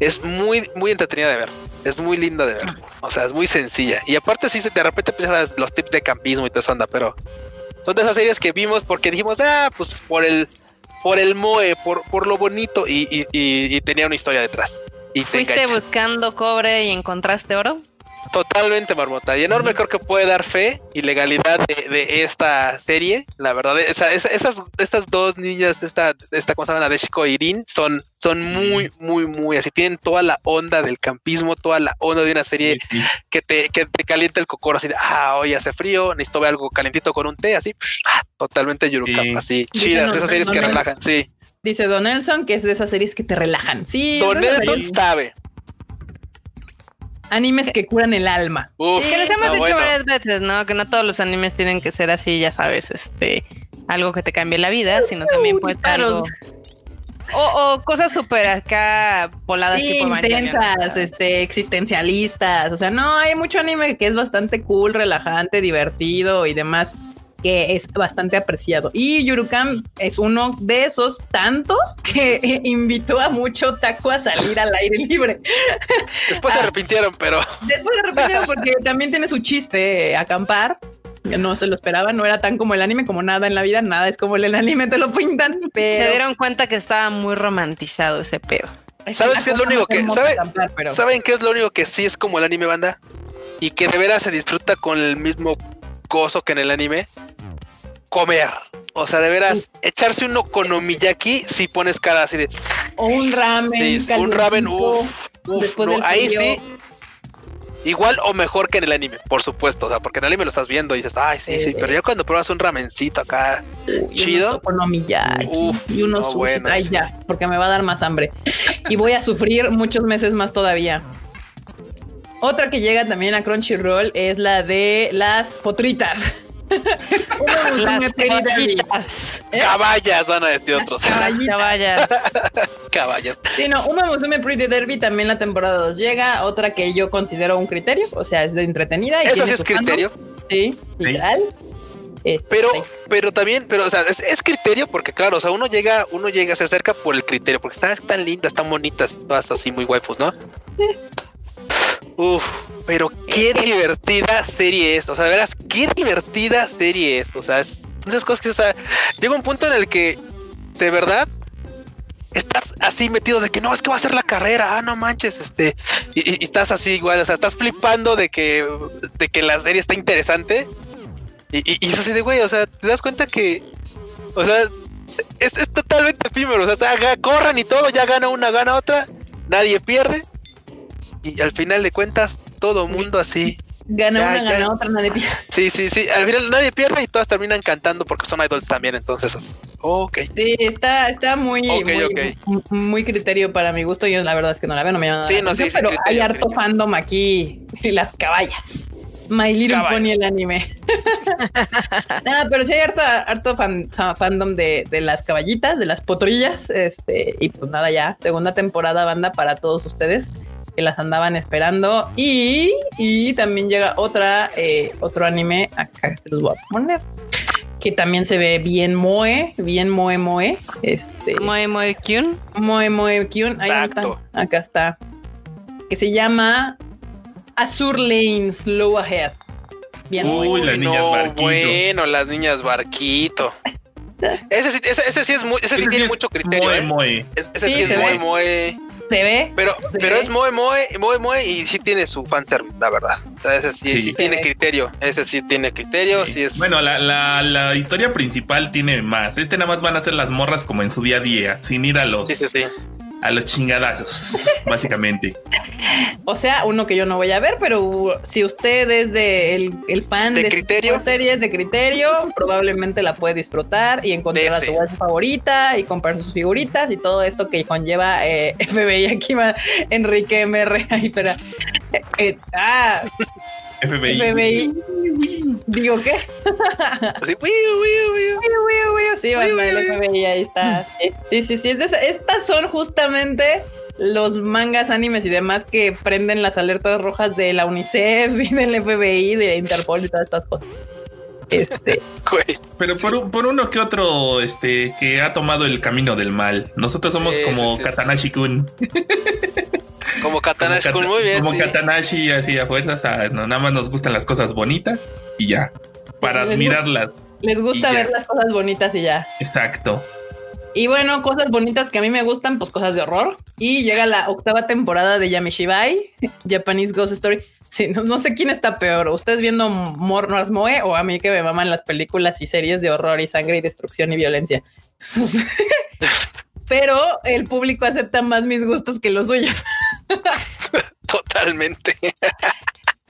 es muy, muy entretenida de ver. Es muy linda de ver. O sea, es muy sencilla. Y aparte, sí, de repente empiezas los tips de campismo y toda esa onda, pero son de esas series que vimos porque dijimos, ah, pues por el, por el moe, por, por lo bonito. Y, y- y- y tenía una historia detrás. Y te ¿Fuiste buscando cobre y encontraste oro? Totalmente, Marmota. Y enorme creo que puede dar fe y legalidad de, de esta serie. La verdad, esa- esa- esas, estas dos niñas, esta, esta ¿cómo se llama? Deshiko y Irin, son, son muy, muy, muy así. Tienen toda la onda del campismo, toda la onda de una serie Sí, sí. que te, que te calienta el cocoro así de, ah, hoy hace frío, necesito ver algo calentito con un té, así, psh, ah, totalmente Yurukam, Sí. así, chidas, esas series que relajan, sí. Dice Don Nelson que es de esas series que te relajan. Sí, Don Nelson sabe. Animes que curan el alma. Uf, que les hemos ah, dicho bueno. varias veces, ¿no? Que no todos los animes tienen que ser así, ya sabes, este, algo que te cambie la vida, sino también puede ser claro. algo. O, o cosas súper acá voladas Sí, tipo intensas, este, existencialistas. O sea, no, hay mucho anime que es bastante cool, relajante, divertido y demás, que es bastante apreciado. Y Yurukam es uno de esos, tanto que invitó a mucho taco a salir al aire libre. Después se arrepintieron, pero Después de repente, porque también tiene su chiste, eh, acampar. No se lo esperaba, no era tan como el anime, como nada en la vida, nada es como el elanime, te lo pintan. Pero Se dieron cuenta que estaba muy romantizado ese pedo. ¿Sabes qué es lo único que- sabe- acampar, pero- ¿Saben qué es lo único que sí es como el anime banda? Y que de veras se disfruta con el mismo gozo que en el anime. Comer. O sea, de veras, echarse un okonomiyaki si pones cara así de... O un ramen. sí, un ramen, uff, uf, no, ahí sí. Igual o mejor que en el anime, por supuesto. O sea, porque en el anime lo estás viendo y dices, ay, sí, sí. Sí. Pero ya cuando pruebas un ramencito acá, chido. okonomiyaki Uf, y unos no, sushis. bueno, Ay, sí. ya, porque me va a dar más hambre. Y voy a sufrir muchos meses más todavía. Otra que llega también a Crunchyroll es la de las potritas. Una Las caballitas. ¿Eh? caballas van a decir otros. Las caballas. caballas. Sí, no, Uma Musume Pretty Derby también la temporada 2 llega. Otra que yo considero un criterio, o sea, es de entretenida. Y Eso sí es fandom. criterio. Sí, literal. Este, Pero, sí. pero también, pero, o sea, es, es criterio porque, claro, o sea, uno llega, uno llega, se acerca por el criterio, porque están tan lindas, tan bonitas, y todas así muy waifus, ¿no? Uf, pero qué divertida serie es, o sea, de veras, qué divertida serie es, o sea, es esas cosas que, o sea, llega un punto en el que, de verdad, estás así metido de que no, es que va a ser la carrera, ah, no manches, este, y, estás así igual, o sea, estás flipando de que, de que la serie está interesante, y, y, y es así de, güey, o sea, te das cuenta que, o sea, es, es totalmente efímero, o sea, corran y todo, ya gana una, gana otra, nadie pierde, y al final de cuentas, todo mundo así, Gana ya, una, ya. gana otra, nadie pierde. sí, sí, sí, al final nadie pierde y todas terminan cantando porque son idols también, entonces, ok. Sí, está, está muy, muy, criterio para mi gusto. Yo la verdad es que no la veo, no me llama Sí, no, sí, pero criterio, hay harto criterio. fandom aquí. Y las caballas. My Little Caballo. Pony el anime. Nada, pero sí hay harto, harto fan- fandom de, de las caballitas, de las potrillas. Este, y pues nada, ya. Segunda temporada banda para todos ustedes que las andaban esperando. Y, y también llega otra, eh, otro anime. Acá se los voy a poner. Que también se ve bien moe, bien moe moe. Este, Muy, muy cute. Moe Moe Kyun. Ahí Exacto. está. Acá está. Que se llama Azur Lane Slow Ahead. Bien. Uy, Moe. las niñas no, barquito. Bueno, las niñas barquito. Ese sí, ese, ese sí es muy, ese sí Ese sí tiene es mucho criterio, Moe, ¿eh? moe. Es- ese Sí, sí, es moe, ve. moe. Se ve. Pero, se pero ve. es moe, moe, moe, moe y sí tiene su fanservice, la verdad. O sea, ese sí, Sí. tiene ve. criterio. Ese sí tiene criterio, sí, es. Bueno, la, la, la historia principal tiene más. Este nada más van a ser las morras como en su día a día, sin ir a los sí, sí, sí. A los chingadazos, básicamente. O sea, uno que yo no voy a ver, pero si usted es de el, el fan ¿De de, criterio? series de criterio, probablemente la puede disfrutar y encontrar a su web favorita y comprar sus figuritas y todo esto que conlleva eh, FBI. Aquí va Enrique MR. Ay, espera. Eh, eh, ah, FBI. FBI. Digo, ¿qué? Así, uy, uy, uy. Sí, banda, el FBI, ahí está. Sí, sí, sí. estas son justamente los mangas, animes y demás que prenden las alertas rojas de la UNICEF y del FBI, de Interpol y todas estas cosas. Este. Pero por, un- por uno que otro, este, que ha tomado el camino del mal. Nosotros somos Sí, como sí, sí, Katanashi Kun. Como Katana Como, muy bien. como sí. Katanashi, así a fuerzas. no, nada más nos gustan las cosas bonitas y ya. Para Les admirarlas. les gusta ya. ver las cosas bonitas y ya. Exacto. Y bueno, cosas bonitas que a mí me gustan, pues cosas de horror. Y llega la octava temporada de Yamishibai, Japanese Ghost Story. Sí, no, no sé quién está peor, ustedes viendo Mornas Moe o a mí que me maman las películas y series de horror y sangre y destrucción y violencia. Pero el público acepta más mis gustos que los suyos. Totalmente.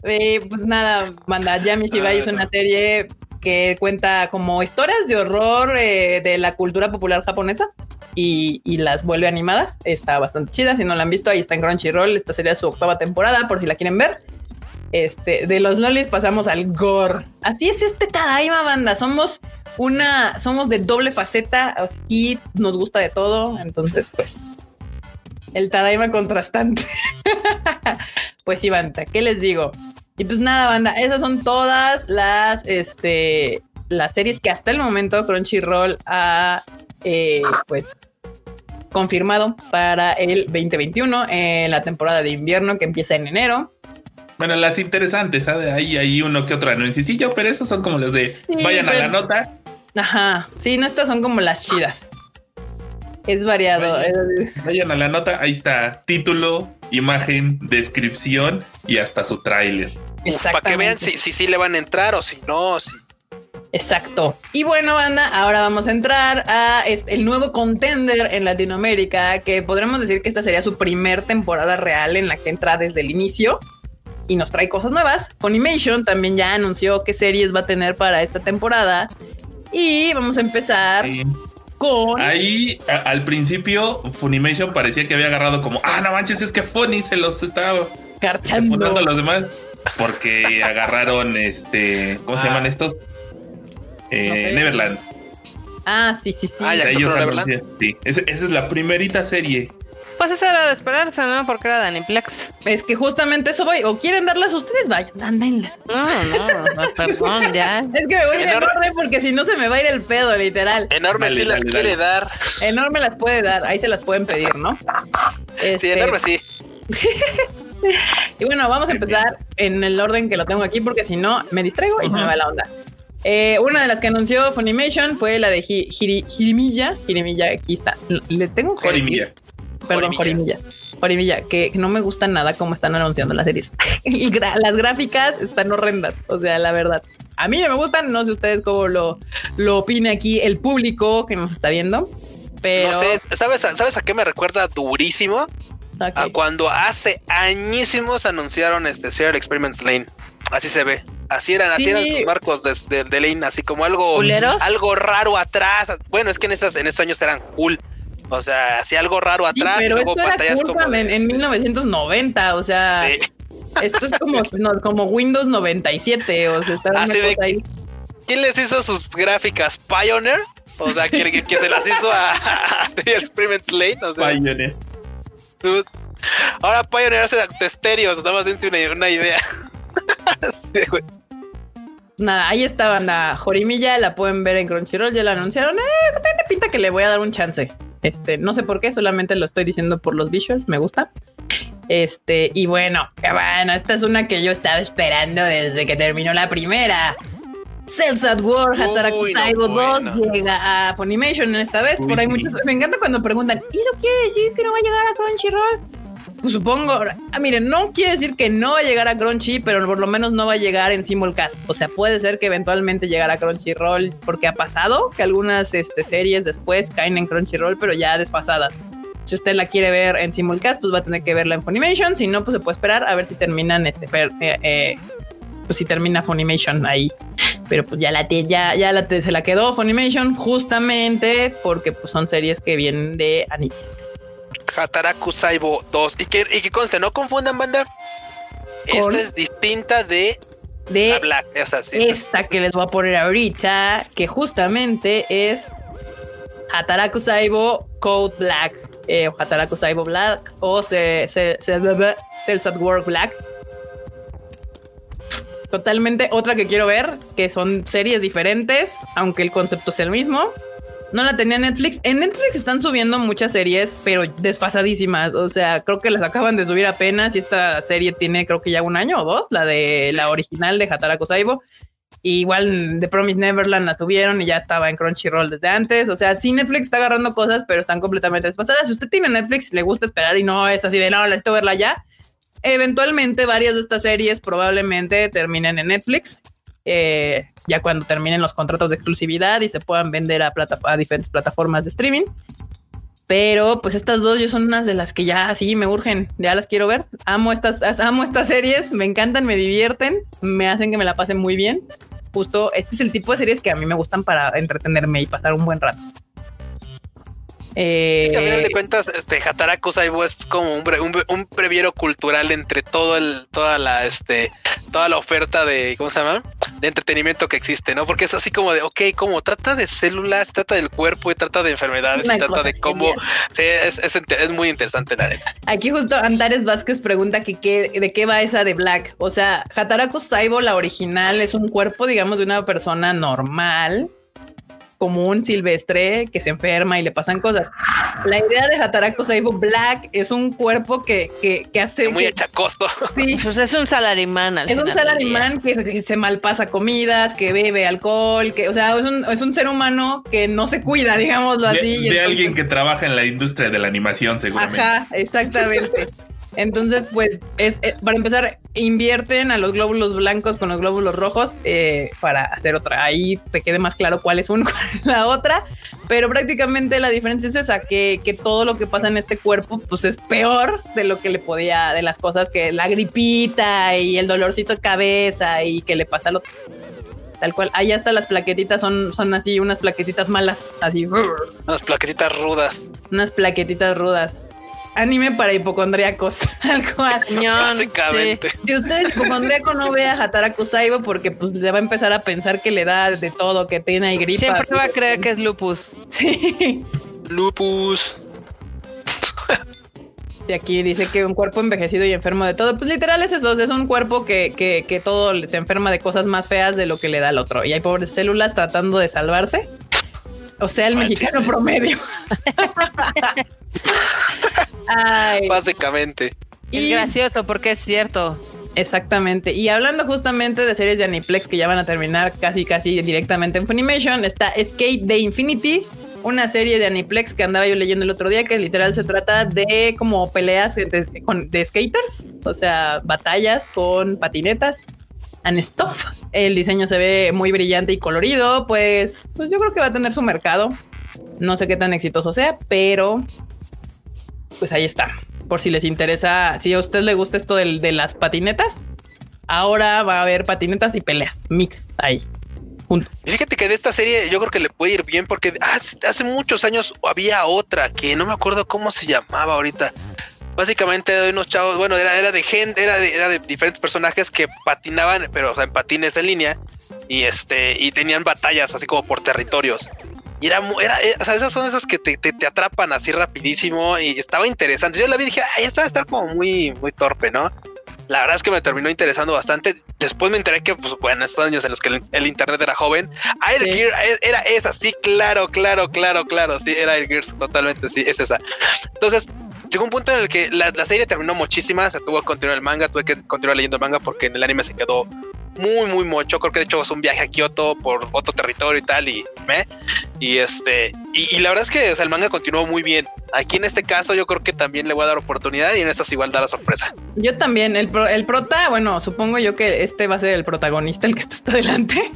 Eh, pues nada, banda, Yamishibai Ah, es una serie que cuenta como historias de horror eh, de la cultura popular japonesa y, y las vuelve animadas. Está bastante chida. Si no la han visto, ahí está en Crunchyroll. Esta sería su octava temporada, por si la quieren ver. Este, de los lolis pasamos al gore. Así es este Tadaima banda. Somos una, somos de doble faceta y nos gusta de todo. Entonces, pues, el Tadaima contrastante. pues sí, banda, ¿qué les digo? Y pues nada, banda, esas son todas las, este, las series que hasta el momento Crunchyroll ha, eh, pues, confirmado para el 2021, en la temporada de invierno que empieza en enero. Bueno, las interesantes, ¿sabes? Ahí hay uno que otro anunciecillo, pero esos son como los de Sí, vayan a la nota. Ajá, sí, no estas son como las chidas. Es variado. Vayan a la nota, ahí está título, imagen, descripción y hasta su tráiler. Para que vean si, si sí le van a entrar o si no. Si... Exacto. Y bueno, banda, ahora vamos a entrar a este- el nuevo contender en Latinoamérica, que podremos decir que esta sería su primer temporada real en la que entra desde el inicio y nos trae cosas nuevas. Funimation también ya anunció qué series va a tener para esta temporada. Y vamos a empezar Sí. Con... Ahí a- al principio Funimation parecía que había agarrado como, ah, no manches, es que Funny se los estaba Carchando. a los demás porque agarraron este, ¿cómo se Ah. llaman estos? Eh, No sé. Neverland. Ah, sí, sí, sí. Ah, ya. O sea, ¿compró ellos Neverland? sí, esa, esa es la primerita serie. Pues es hora de esperarse, ¿no? Porque era Daniplex. Es que justamente eso voy. O quieren darlas ustedes, vayan, ándenlas. No, no, no, perdón, ya. Es que me voy a ir en orden porque si no se me va a ir el pedo, literal. Enorme Dale, sí las dale, quiere dar. Enorme las puede dar, ahí se las pueden pedir, ¿no? Sí, Este, enorme sí. Y bueno, vamos a empezar en el orden que lo tengo aquí porque si no me distraigo y se me va la onda. Eh, una de las que anunció Funimation fue la de Jirimilla. Jirimilla, aquí está. Le tengo que Jorimilla. decir- Perdón, Jorimilla. Jorimilla, que no me gusta nada cómo están anunciando las series. Las gráficas están horrendas, o sea, la verdad. A mí no me gustan, no sé ustedes cómo lo, lo opine aquí el público que nos está viendo. Pero No sé, ¿sabes, a- ¿sabes a qué me recuerda durísimo? A cuando hace añísimos anunciaron este Serial Experiments Lane. Así se ve. Así eran, así Sí. eran sus marcos de, de- de Lane, así como algo, ¿Culeros? algo raro atrás. Bueno, es que en estos, en estos años eran cool. O sea, hacía algo raro Sí, atrás y pero luego esto era pantallas culpa como de- en, en 1990, o sea, Sí. esto es como, no, como Windows 97, o sea, está una Así de cosa ahí. ¿Quién les hizo sus gráficas? ¿Pioneer? O sea, que, que- que se las hizo a, a Serial Experiments Lane. O sea, Pioneer. dude. Ahora Pioneer hace estéreos, nada más dense una, una idea. Sí, güey. Nada, ahí está banda Jorimilla, la pueden ver en Crunchyroll, ya la anunciaron. Eh, tiene pinta que le voy a dar un chance. Este, no sé por qué, solamente lo estoy diciendo por los visuals, me gusta. Este, y bueno, bueno, esta es una que yo estaba esperando desde que terminó la primera. Cells at War, Hataraku Uy, no, Saibo 2 bueno. llega a Funimation esta vez. Uy, por ahí sí. muchos, me encanta cuando preguntan, ¿y eso quiere decir que no va a llegar a Crunchyroll? Supongo, ah, miren, no quiere decir que no va a llegar a Crunchy, pero por lo menos no va a llegar en simulcast. O sea, puede ser que eventualmente llegara a Crunchyroll, porque ha pasado que algunas este, series después caen en Crunchyroll, pero ya desfasadas. si usted la quiere ver en simulcast, pues va a tener que verla en Funimation. Si no, pues se puede esperar a ver si terminan este, eh, eh, pues si termina Funimation ahí. Pero pues ya la ya, ya se la quedó Funimation justamente porque pues son series que vienen de anime. Hataraku Saibo 2. Y que, y que conste, no confundan, banda. Esta es distinta de de Black. esta que les voy a poner ahorita, que justamente es Hataraku Saibo Code Black, eh, Hataraku Saibo Black o Cells at Work Black. Totalmente otra que quiero ver, que son series diferentes, aunque el concepto es el mismo. No la tenía Netflix. En Netflix están subiendo muchas series, pero desfasadísimas. O sea, creo que las acaban de subir apenas y esta serie tiene creo que ya un año o dos, la de la original de Hataraku Saibo. igual The Promise Neverland la subieron y ya estaba en Crunchyroll desde antes. O sea, sí Netflix está agarrando cosas, pero están completamente desfasadas. Si usted tiene Netflix, le gusta esperar y no es así de no, necesito verla ya. Eventualmente varias de estas series probablemente terminen en Netflix. Eh, ya cuando terminen los contratos de exclusividad y se puedan vender a, a diferentes plataformas de streaming. Pero pues estas dos yo son unas de las que ya sí me urgen, ya las quiero ver. Amo estas, amo estas series, me encantan, me divierten, me hacen que me la pase muy bien. Justo este es el tipo de series que a mí me gustan para entretenerme y pasar un buen rato. Eh, a final de cuentas, este Hataraku Saibo es como un, un, previero cultural entre todo el, toda la, este, toda la oferta de, ¿cómo se llama? De entretenimiento que existe, ¿no? Porque es así como de, ok, como trata de células, trata del cuerpo y trata de enfermedades, y trata de cómo, sí, es, es, muy interesante la neta. Aquí justo Antares Vázquez pregunta que qué, de qué va esa de Black. O sea, Hataraku Saibo, la original, es un cuerpo, digamos, de una persona normal común silvestre que se enferma y le pasan cosas. La idea de Hataraku Saibo Black es un cuerpo que, que, que hace... muy achacoso. Sí. Pues es un salarimán. es un salarimán que, se malpasa comidas, que bebe alcohol, que, o sea, es un, es un ser humano que no se cuida, digámoslo así. De, alguien que trabaja en la industria de la animación, seguramente. Ajá, exactamente. Entonces, pues, es, eh, para empezar, invierten a los glóbulos blancos con los glóbulos rojos eh, para hacer otra. Ahí te quede más claro cuál es uno, cuál es la otra. Pero prácticamente la diferencia es esa, que, que, todo lo que pasa en este cuerpo, pues es peor de lo que le podía, de las cosas que la gripita y el dolorcito de cabeza y que le pasa al otro. Tal cual. Ahí hasta las plaquetitas son, son así, unas plaquetitas malas, así. Unas plaquetitas rudas. Unas plaquetitas rudas anime para hipocondríacos, tal cual. Básicamente. Si usted es hipocondríaco, no vea Hataraku Saibo porque pues le va a empezar a pensar que le da de todo, que tiene ahí gripa. Siempre va a creer que es lupus. Sí. Lupus. Y aquí dice que un cuerpo envejecido y enfermo de todo. Pues literal es eso, es un cuerpo que, que, que todo se enferma de cosas más feas de lo que le da al otro. Y hay pobres células tratando de salvarse. O sea, el mexicano promedio. Básicamente. Y es gracioso porque es cierto. Exactamente. Y hablando justamente de series de Aniplex que ya van a terminar casi casi directamente en Funimation, está Skate the Infinity, una serie de Aniplex que andaba yo leyendo el otro día que literal se trata de como peleas de, de skaters, o sea, batallas con patinetas and stuff. El diseño se ve muy brillante y colorido, pues, pues yo creo que va a tener su mercado. No sé qué tan exitoso sea, pero pues ahí está. Por si les interesa, si a usted le gusta esto de, de las patinetas, ahora va a haber patinetas y peleas, mix ahí. Punto. Fíjate que de esta serie yo creo que le puede ir bien porque hace, muchos años había otra que no me acuerdo cómo se llamaba ahorita. Básicamente era de unos chavos, bueno, era, era de gente, era de, era de diferentes personajes que patinaban, pero en patines en línea y este y tenían batallas así como por territorios. Y era, era, eh, o sea, esas son esas que te, te, atrapan así rapidísimo y estaba interesante. Yo la vi y dije, ay, esta va a estar como muy, muy torpe, ¿no? La verdad es que me terminó interesando bastante. Después me enteré que, pues, bueno, estos años en los que el, internet era joven, Air Gear e, era esa, sí, claro, claro, claro, claro, sí, era Air Gear, totalmente, sí, es esa. Entonces, llegó un punto en el que la, la serie terminó muchísima, se tuvo que continuar el manga, tuve que continuar leyendo el manga porque en el anime se quedó muy, muy mucho. Creo que de hecho es un viaje a Kioto por otro territorio y tal, y me. Y este, y, la verdad es que el manga continuó muy bien. Aquí en este caso, yo creo que también le voy a dar oportunidad y en estas igual da la sorpresa. Yo también, el, el prota, bueno, supongo yo que este va a ser el protagonista, el que está hasta adelante.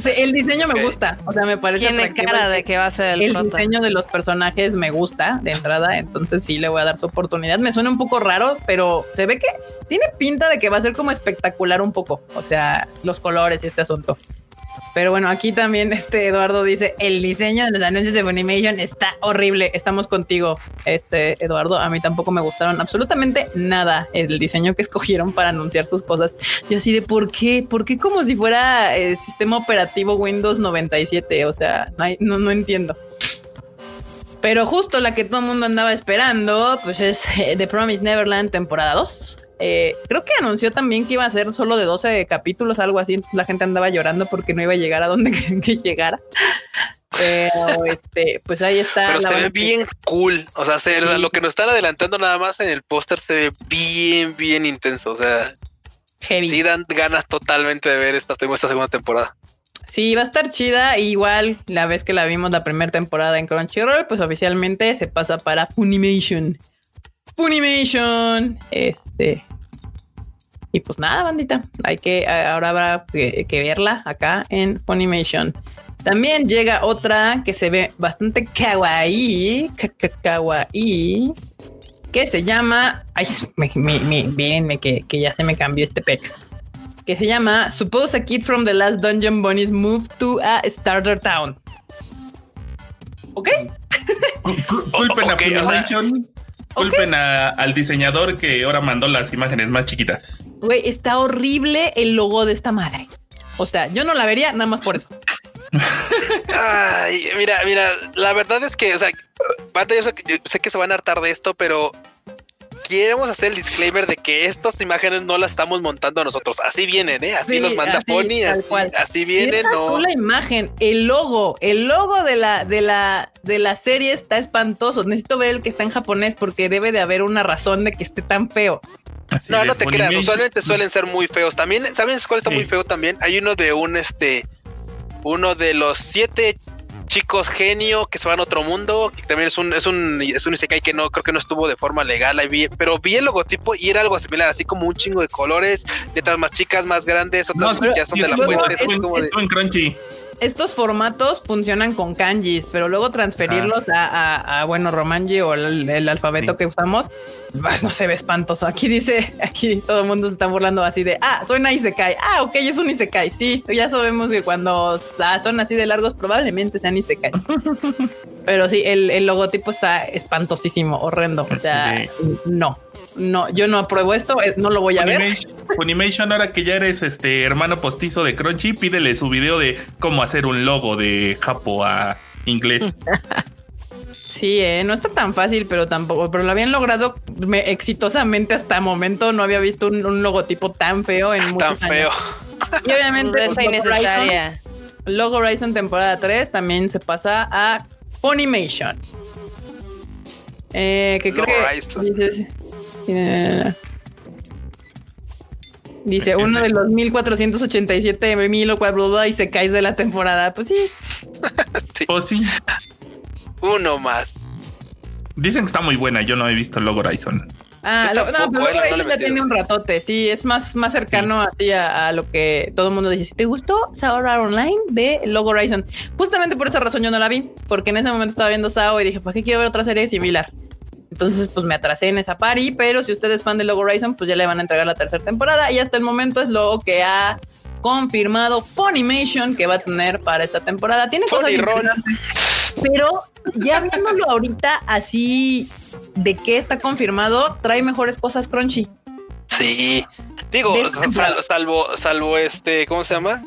Sí, el diseño me gusta. O sea, me parece. Tiene cara el- de que va a ser el, el prota. diseño de los personajes me gusta de entrada, entonces sí le voy a dar su oportunidad. Me suena un poco raro, pero se ve que tiene pinta de que va a ser como espectacular un poco. O sea, los colores y este asunto. Pero bueno, aquí también este Eduardo dice el diseño de los anuncios de Funimation está horrible. Estamos contigo, este Eduardo. A mí tampoco me gustaron absolutamente nada el diseño que escogieron para anunciar sus cosas. Yo así de por qué, por qué como si fuera el sistema operativo Windows 97. O sea, no, no, no entiendo. Pero justo la que todo el mundo andaba esperando, pues es eh, The Promised Neverland temporada 2. Eh, creo que anunció también que iba a ser solo de 12 capítulos, algo así. Entonces la gente andaba llorando porque no iba a llegar a donde querían que llegara. Pero este, pues ahí está. Pero la se ve bien cool. O sea, se- Sí. lo que nos están adelantando nada más en el póster se ve bien, bien intenso. O sea, heavy. sí dan ganas totalmente de ver esta, esta segunda temporada. Sí, va a estar chida. Igual la vez que la vimos la primera temporada en Crunchyroll, pues oficialmente se pasa para Funimation. Funimation. Este. Y pues nada, bandita. Hay que, ahora habrá que, que verla acá en Funimation. También llega otra que se ve bastante kawaii. ka- ka- Kawaii. Que se llama. Ay, me, me, me- mírenme que, que ya se me cambió este pex que se llama Suppose a Kid from the Last Dungeon Bunnies Moved to a Starter Town. ¿Ok? Cul- Culpen Ok, a o sea- Funimation. Culpen a- al diseñador que ahora mandó las imágenes más chiquitas. Güey, está horrible el logo de esta madre. O sea, yo no la vería nada más por eso. Ay, mira, mira, la verdad es que, o sea, yo sé que se van a hartar de esto, pero queremos hacer el disclaimer de que estas imágenes no las estamos montando nosotros. Así vienen, ¿eh? Así Sí, los manda así, Pony, así, cual. así vienen, no. la imagen, el logo, el logo de la, de la, de la serie está espantoso. Necesito ver el que está en japonés porque debe de haber una razón de que esté tan feo. Así No, no te creas, usualmente suelen ser muy feos. También, ¿sabes cuál está Sí. muy feo también? Hay uno de un, este, uno de los siete chicos genio que se van a otro mundo, que también es un, es un, es un isekai que no, creo que no estuvo de forma legal, ahí vi- pero vi el logotipo y era algo similar, así como un chingo de colores, letras más chicas, más grandes, No, otras sí, ya son de la fuente, estuvo así en- como de... estuvo en Crunchy. Estos formatos funcionan con kanjis, pero luego transferirlos a, a- a, bueno, Romanji o el, el alfabeto Sí. que usamos, pues, no se ve espantoso. Aquí dice, aquí todo el mundo se está burlando así de, ah, suena Isekai. Ah, ok, es un Isekai. Sí, ya sabemos que cuando ah, son así de largos probablemente sean Isekai. Pero sí, el, el logotipo está espantosísimo, horrendo. O sea, no, no, yo no apruebo esto, no lo voy a ver. Funimation, ahora que ya eres este hermano postizo de Crunchy, pídele su video de cómo hacer un logo de Japo a inglés. Sí, eh, no está tan fácil, pero tampoco, pero lo habían logrado me- exitosamente hasta el momento. No había visto un, un logotipo tan feo en Tan muchos feo. años. Y obviamente Rudeza pues, Log Horizon, innecesaria. Log Horizon temporada 3 también se pasa a Funimation. Eh, que creo Log que Horizon. dices, dice uno de los 1487 mil o cuatro y se cae de la temporada. Pues sí, Sí, O sí, uno más. dicen que está muy buena. Yo no he visto Log Horizon. Ah, lo- no, pero eh, no Log le he Horizon ya tiene un ratote. Sí, es más, más cercano así a, a lo que todo el mundo dice. Si te gustó Sao Online de Log Horizon, justamente por esa razón yo no la vi, porque en ese momento estaba viendo Sao y dije, ¿para qué quiero ver otra serie similar? Entonces, pues me atrasé en esa party, pero si usted es fan de Log Horizon, pues ya le van a entregar la tercera temporada y hasta el momento es lo que ha confirmado Funimation que va a tener para esta temporada. Tiene cosas Funny Ron. interesantes, pero ya viéndolo ahorita así de que está confirmado, trae mejores cosas Crunchy. Sí. Digo, sal- salvo, salvo este, ¿cómo se llama?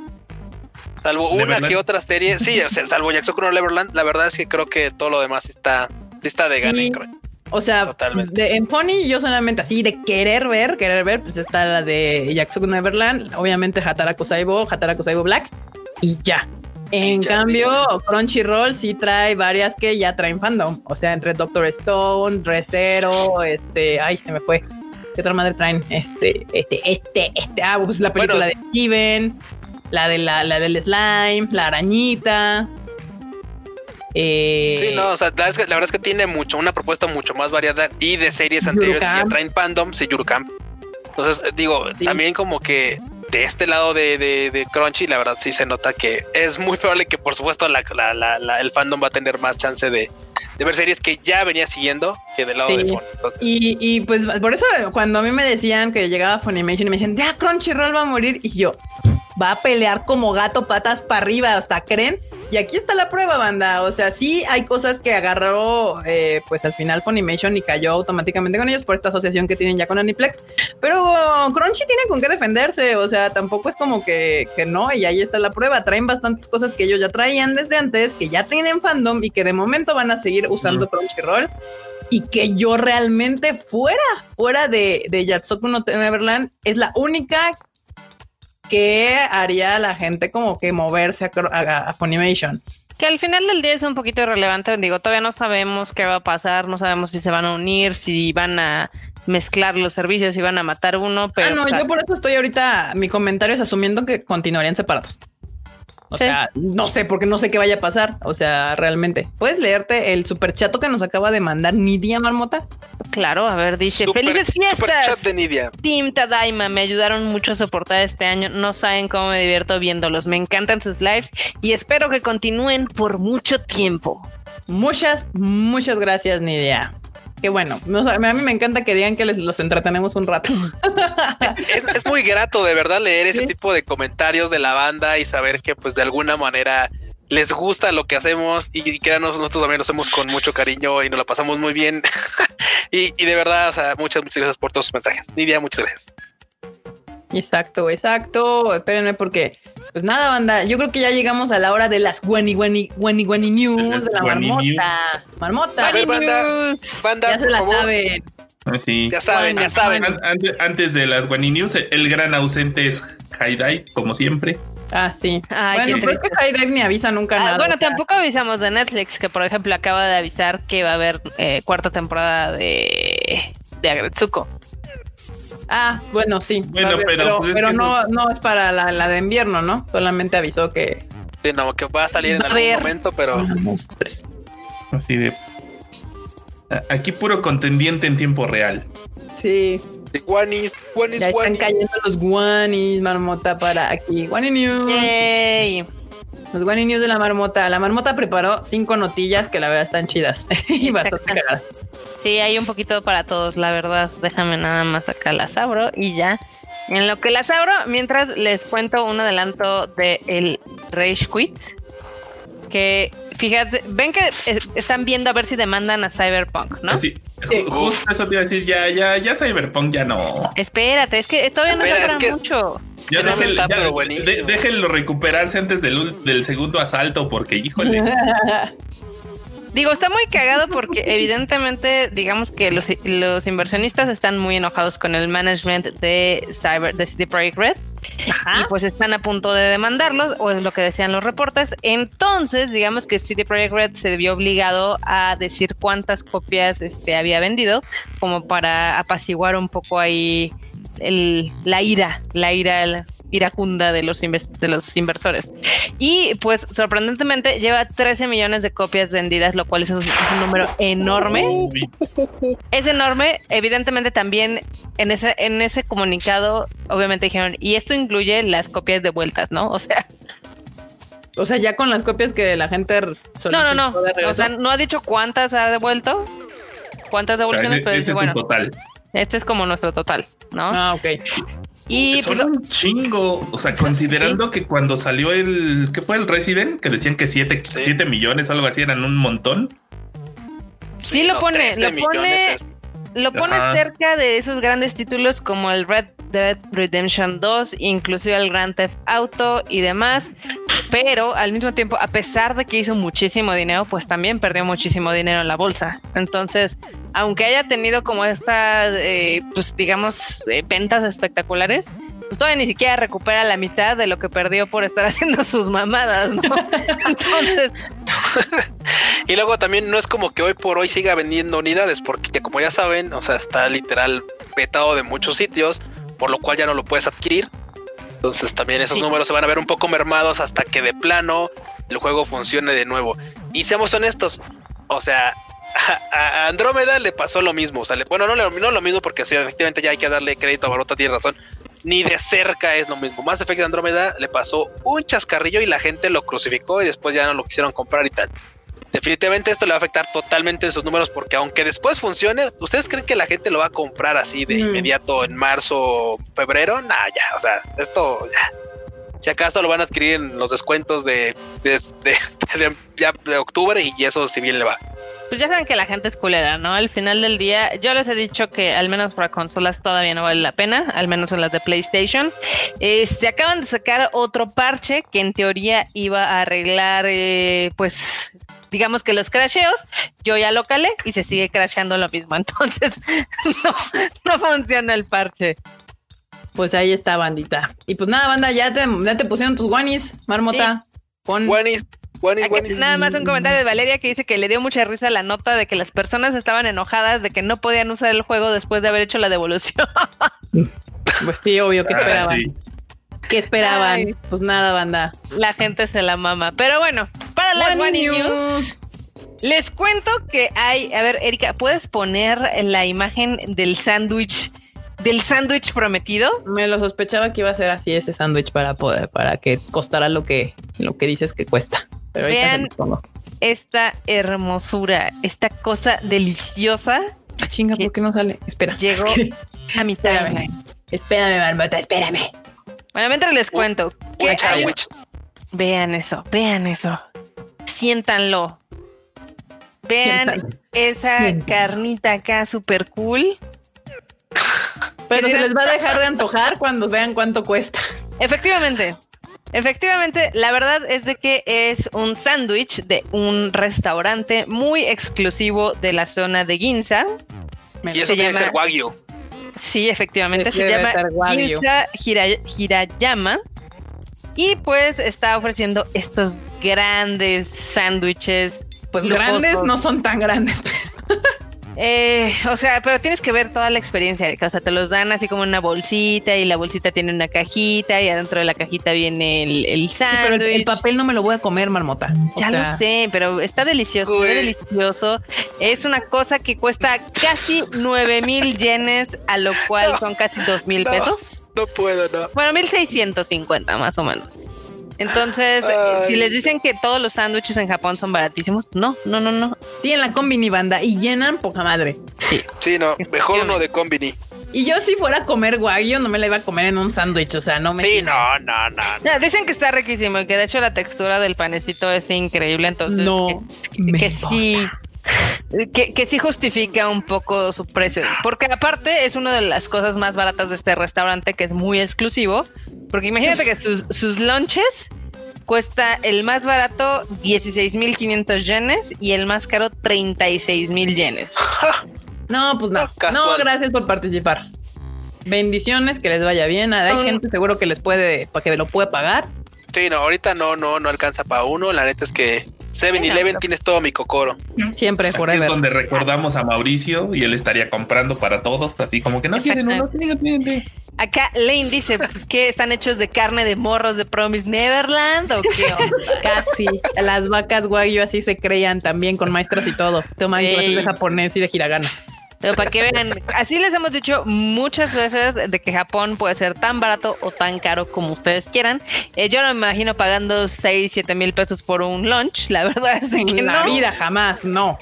Salvo una Neverland. que otra serie. Sí, o sea, salvo no Neverland, la verdad es que creo que todo lo demás está, está de gana. Sí. en Crunchy. O sea, de- en Funny yo solamente así de querer ver, querer ver, pues está la de Yakuza Neverland, obviamente Hataraku Saibo, Hataraku Saibo Black y ya. En ya, cambio, Crunchyroll sí trae varias que ya traen fandom. O sea, entre Doctor Stone, Recero, este, ay, se me fue. ¿Qué otra madre traen? Este, este, este, este, ah, pues la película Bueno. de Steven, la de la, la del slime, la arañita. Eh, Sí, no, o sea, la, verdad es que, la verdad es que tiene mucho, una propuesta mucho más variada y de series anteriores que ya traen fandom, sí, Yurocamp. Entonces, eh, digo, Sí. también como que de este lado de, de, de, Crunchy, la verdad sí se nota que es muy probable que por supuesto la, la, el fandom va a tener más chance de, de ver series que ya venía siguiendo que del lado de Fun. Y, y, pues por eso cuando a mí me decían que llegaba Funimation y me decían, ya Crunchyroll va a morir y yo, va a pelear como gato patas para arriba, hasta creen. Y aquí está la prueba, banda. O sea, sí hay cosas que agarró, eh, pues al final Funimation y cayó automáticamente con ellos por esta asociación que tienen ya con Aniplex. Pero Crunchy tiene con qué defenderse. O sea, tampoco es como que, que no. Y ahí está la prueba. Traen bastantes cosas que ellos ya traían desde antes, que ya tienen fandom y que de momento van a seguir usando Crunchyroll y que yo realmente fuera, fuera de, de Yatsoku no Neverland, es la única que haría a la gente como que moverse a, Funimation. Que al final del día es un poquito irrelevante. Digo, todavía no sabemos qué va a pasar, no sabemos si se van a unir, si van a mezclar los servicios, si van a matar uno. Pero, ah, no, yo por eso estoy ahorita. Mi comentario es asumiendo que continuarían separados. O sea, no sé, porque no sé qué vaya a pasar. O sea, realmente. ¿Puedes leerte el super chato que nos acaba de mandar Nidia Marmota? Claro, a ver, dice: ¡Felices fiestas! de Nidia. Team Tadaima, me ayudaron mucho a soportar este año. No saben cómo me divierto viéndolos. Me encantan sus lives y espero que continúen por mucho tiempo. Muchas, muchas gracias, Nidia. Qué bueno. a mí me encanta que digan que les, los entretenemos un rato. Es, muy grato de verdad leer ese tipo de comentarios de la banda y saber que pues de alguna manera les gusta lo que hacemos y, créanos, nosotros también lo hacemos con mucho cariño y nos lo pasamos muy bien. y, y, de verdad, o sea, muchas, muchas gracias por todos sus mensajes. Nidia, muchas gracias. Exacto, exacto. Espérenme porque, pues nada, banda. Yo creo que ya llegamos a la hora de las Guani Guani Guani Guani News de la marmota. Marmota. A ver, banda, banda, ya se la saben. Ah, sí. Ya saben, ya saben. Antes, de las Guani News, el gran ausente es Haidai, como siempre. Ah, sí. bueno, pero es que Haidai ni avisa nunca ah, nada. Bueno, tampoco avisamos de Netflix, que por ejemplo acaba de avisar que va a haber eh, cuarta temporada de, de Agretsuko. Ah, bueno, sí. Bueno, pero, pero, pues no, no es para la, de invierno, ¿no? Solamente avisó que. Sí, no, que va a salir en algún momento, pero. Así de. Aquí puro contendiente en tiempo real. Sí. Guanis, guanis, ya están cayendo los guanis, marmota, para aquí. Guani News. Los Guani News de la marmota. La marmota preparó cinco notillas que la verdad están chidas y bastante cagadas. Sí, hay un poquito para todos, la verdad. Déjame nada más acá las abro y ya. En lo que las abro, mientras les cuento un adelanto de el Rage Quit. Que fíjate, ven que eh, están viendo a ver si demandan a Cyberpunk, ¿no? Sí, justo eso te iba a decir, ya, ya, ya Cyberpunk ya no. Espérate, es que todavía no Espera, mucho. Ya, déjenlo recuperarse antes del, del segundo asalto, porque híjole. Digo, está muy cagado porque evidentemente, digamos que los, los, inversionistas están muy enojados con el management de Cyber, de City Project Red. Y pues están a punto de demandarlos, o es lo que decían los reportes. Entonces, digamos que City Project Red se vio obligado a decir cuántas copias este, había vendido, como para apaciguar un poco ahí el, la ira, la ira iracunda de los, de los inversores. Y pues sorprendentemente lleva 13 millones de copias vendidas, lo cual es un, número enorme. es enorme. Evidentemente también en ese, en ese comunicado, obviamente dijeron, y esto incluye las copias de vueltas, ¿no? O sea... O sea, ya con las copias que la gente No, no, no. o sea, no ha dicho cuántas ha devuelto, cuántas devoluciones, pero dice, bueno, total. Este es como nuestro total, ¿no? Ah, ok. Y pues, un chingo. O sea, considerando que cuando salió el. ¿Qué fue el Resident? Que decían que 7 millones, algo así, eran un montón. Sí, lo pone. Lo pone, lo pone cerca de esos grandes títulos como el Red Dead Redemption 2, inclusive el Grand Theft Auto y demás. Pero al mismo tiempo, a pesar de que hizo muchísimo dinero, pues también perdió muchísimo dinero en la bolsa. Entonces, aunque haya tenido como estas, eh, pues digamos, eh, ventas espectaculares, pues todavía ni siquiera recupera la mitad de lo que perdió por estar haciendo sus mamadas, ¿no? Entonces. y luego también no es como que hoy por hoy siga vendiendo unidades, porque como ya saben, o sea, está literal vetado de muchos sitios, por lo cual ya no lo puedes adquirir. Entonces también esos números se van a ver un poco mermados hasta que de plano el juego funcione de nuevo. Y seamos honestos, o sea, a, Andrómeda le pasó lo mismo. O sea, bueno, no, no lo mismo porque sí, efectivamente ya hay que darle crédito a Barota, tiene razón. ni de cerca es lo mismo. Mass Effect Andrómeda le pasó un chascarrillo y la gente lo crucificó y después ya no lo quisieron comprar y tal. Definitivamente esto le va a afectar totalmente en sus números porque aunque después funcione, ¿ustedes creen que la gente lo va a comprar así de Mm. inmediato en marzo o febrero? Nah, ya, o sea, esto ya. Si acaso lo van a adquirir en los descuentos de, de, de- ya de octubre y eso si bien le va. Pues ya saben que la gente es culera, ¿no? Al final del día, yo les he dicho que al menos para consolas todavía no vale la pena, al menos en las de PlayStation. Eh, se acaban de sacar otro parche que en teoría iba a arreglar, eh, pues, digamos que los crasheos. Yo ya lo calé y se sigue crasheando lo mismo. Entonces, no, no funciona el parche. Pues ahí está, bandita. Y pues nada, banda, ya te, ya te pusieron tus guanis, marmota. Pon. Guanis, guanis, guanis. Nada más un comentario de Valeria que dice que le dio mucha risa la nota de que las personas estaban enojadas de que no podían usar el juego después de haber hecho la devolución. Pues sí, obvio, ¿qué Ah, esperaban? sí. ¿Qué esperaban? Ay. Pues nada, banda. La gente se la mama. Pero bueno, para las One News. News, les cuento que hay. A ver, Erika, ¿puedes poner la imagen del sándwich, del sándwich prometido? Me lo sospechaba que iba a ser así ese sándwich para poder, para que costara lo que, lo que dices que cuesta. Pero Vean. Esta hermosura, esta cosa deliciosa Ah, chinga, ¿por qué no sale? Espera. llegó a mi Espérame. Espérame, marmota, espérame. Bueno, mientras les cuento Un hay-. Vean eso, vean eso. Siéntanlo. Vean esa carnita acá super cool. Pero se les va a dejar de antojar cuando vean cuánto cuesta. Efectivamente. Efectivamente, la verdad es de que es un sándwich de un restaurante muy exclusivo de la zona de Ginza. Y eso Se tiene que llama- ser Wagyu. Sí, efectivamente, se llama. Ginza Hira- Hirayama. Y pues está ofreciendo estos grandes sándwiches. Pues lujosos. grandes no son tan grandes. Eh, o sea, pero tienes que ver toda la experiencia. O sea, te los dan así como una bolsita y la bolsita tiene una cajita y adentro de la cajita viene el, el Sí, pero el, sándwich. el papel no me lo voy a comer, marmota. O Ya sea, lo sé, pero está delicioso, Güey. delicioso. Es una cosa que cuesta casi 9 mil yenes, a lo cual son casi 2 mil No. pesos. No puedo, no. Bueno, 1650 más o menos. Entonces, Ay. si les dicen que todos los sándwiches en Japón son baratísimos, no, no, no, no. Sí, en la combini banda y llenan poca madre. Sí. Sí, no. Mejor uno de Combini. Y yo si fuera a comer wagyu no me la iba a comer en un sándwich, o sea, no me Sí, no, no, no. No, dicen que está riquísimo y que de hecho la textura del panecito es increíble, entonces no que, me que importa. sí que, que sí justifica un poco su precio, porque aparte es una de las cosas más baratas de este restaurante que es muy exclusivo, porque imagínate que sus, sus lunches cuesta el más barato 16.500 yenes y el más caro 36.000 yenes. No, pues no. No, gracias por participar. Bendiciones, que les vaya bien. Hay Son- gente seguro que les puede, para que lo puede pagar. Sí, no, ahorita no, no, no alcanza para uno. La neta es que 7-Eleven pero- tienes todo mi cocoro. Siempre, Aquí es donde recordamos a Mauricio y él estaría comprando para todos, así como que no quieren uno, tienen, tienen. Acá Lane dice pues, que están hechos de carne de morros de Promise Neverland o qué onda? Casi. Las vacas wagyu así se creían también con maestras y todo. Toman clases de japonés y de hiragana. Pero para que vean, así les hemos dicho muchas veces de que Japón puede ser tan barato o tan caro como ustedes quieran. Eh, yo no me imagino pagando 6, 7 mil pesos por un lunch. La verdad es que En la no. vida, jamás, no.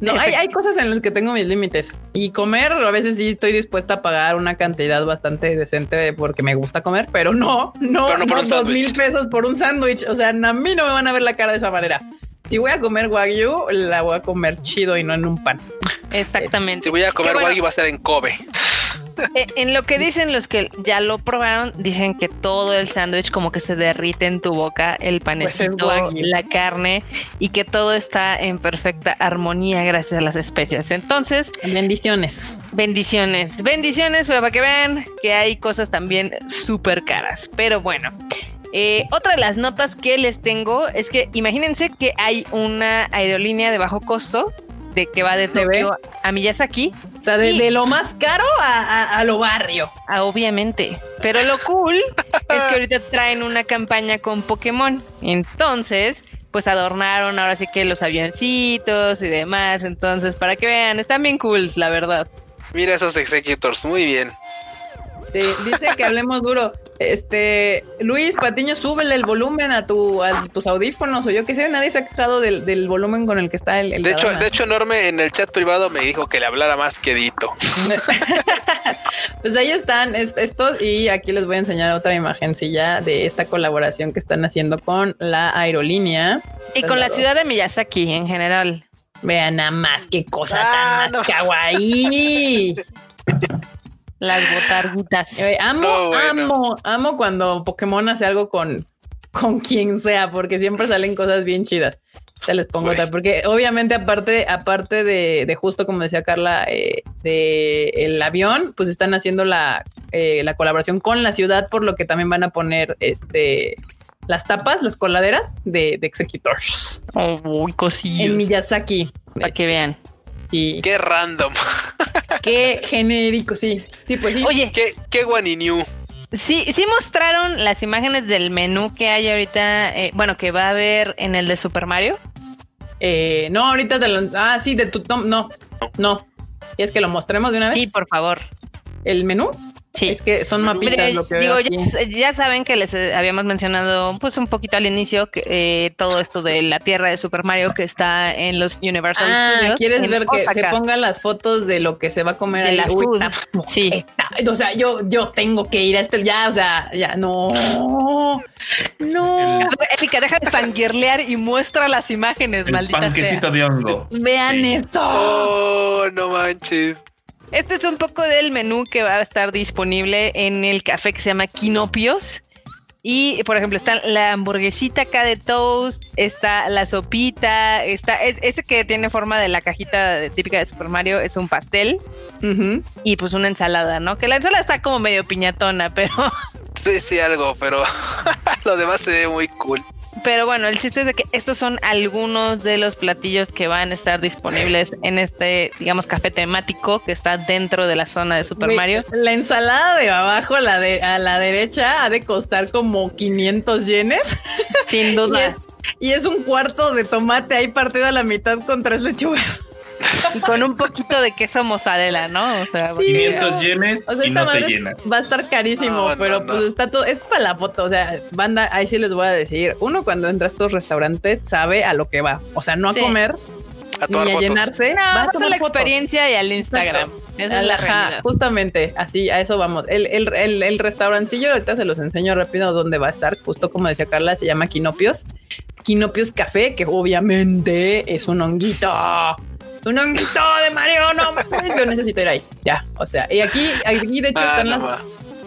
No, hay, hay cosas en las que tengo mis límites. Y comer, a veces sí estoy dispuesta a pagar una cantidad bastante decente porque me gusta comer, pero no, no, Pero no no, dos mil pesos por un sándwich. O sea, a mí no me van a ver la cara de esa manera. Si voy a comer wagyu, la voy a comer chido y no en un pan. Exactamente. Si voy a comer bueno, Wagyu va a ser en Kobe. eh, en lo que dicen los que ya lo probaron, dicen que todo el sándwich como que se derrite en tu boca, el panecito, Wagyu. la carne y que todo está en perfecta armonía gracias a las especias. Entonces, Bendiciones. Bendiciones, bendiciones, pero para que vean que hay cosas también súper caras. Pero bueno, eh, otra de las notas que les tengo es que imagínense que hay una aerolínea de bajo costo de que va de. Tokio a Miyazaki, O sea, de, Y- de lo más caro a, a- a lo barrio. ah, obviamente. Pero lo cool es que ahorita traen una campaña con Pokémon. Entonces, pues adornaron ahora sí que los avioncitos y demás. Entonces, para que vean, están bien cools, la verdad. Mira esos executors, muy bien. Sí, dice que hablemos duro. Este, Luis Patiño, súbele el volumen a tu a tus audífonos o yo qué sé, nadie se ha quejado del, del volumen con el que está el, el De hecho, de hecho, Norme en el chat privado me dijo que le hablara más quedito. Pues ahí están es- estos y aquí les voy a enseñar otra imagencilla de esta colaboración que están haciendo con la aerolínea. Y con la ciudad de Miyazaki en general. Vean nada más qué cosa Ah, tan no. más kawaii. Las botarguitas. Eh, amo, No, bueno. amo, amo cuando Pokémon hace algo con, con quien sea, porque siempre salen cosas bien chidas. Te les pongo otra, porque obviamente aparte, aparte de, de justo como decía Carla, eh, de el avión, pues están haciendo la, eh, la colaboración con la ciudad, por lo que también van a poner este las tapas, las coladeras de, de Executors Oh, uy, cosillos. en Miyazaki. Para que vean. Y Qué random. qué genérico, sí. Sí, pues sí. Oye, Qué, qué guaniniu. sí, sí mostraron las imágenes del menú que hay ahorita, eh, bueno, que va a haber en el de Super Mario. Eh, no, ahorita te lo. Ah, sí, de tu tom. No, no. Y es que lo mostremos de una vez. Sí, por favor. El menú. Sí. Es que son mapitas Mire, lo que digo, ya, ya saben que les eh, habíamos mencionado pues un poquito al inicio que eh, todo esto de la tierra de Super Mario que está en los Universal Ah, Studios. ¿quieres ver que se pongan las fotos de lo que se va a comer De ahí? la Uy, food. está- Sí. está- o sea, yo, yo tengo que ir a este, ya, o sea, ya, no, no. Erika, deja de fangirlear y muestra las imágenes, El maldita panquecito sea. de hongo. Vean Sí. esto. Oh, no manches. Este es un poco del menú que va a estar disponible en el café que se llama Quinopios. Y, por ejemplo, está la hamburguesita acá de toast, está la sopita, está es, este que tiene forma de la cajita de- típica de Super Mario, es un pastel y pues una ensalada, ¿no? Que la ensalada está como medio piñatona, pero, Sí, sí, algo, pero lo demás se ve muy cool. Pero bueno, el chiste es de que estos son algunos de los platillos que van a estar disponibles en este, digamos, café temático que está dentro de la zona de Super Mario. La ensalada de abajo, la de a la derecha, ha de costar como 500 yenes. Sin Y duda. es, y es un cuarto de tomate ahí partido a la mitad con tres lechugas. Y con un poquito de queso mozzarella, ¿no? O sea, Sí. 500 yenes O sea, y no te llena. Va a estar carísimo, No, pero no, pues no. está todo. Es para la foto. O sea, banda, ahí sí les voy a decir. Uno cuando entra a estos restaurantes sabe a lo que va. O sea, no a Sí. comer A tomar ni a fotos. llenarse. No, va a vas a tomar la fotos. experiencia y al Instagram. Esa es la Ajá, realidad. justamente, así a eso vamos. El, el, el, el restaurancillo, ahorita se los enseño rápido dónde va a estar. Justo como decía Carla, se llama Quinopios. Quinopios Café, que obviamente es un honguito. Un honguito de Mario, no mames, Yo necesito ir ahí. Ya, o sea, y aquí, aquí de hecho Ah, están no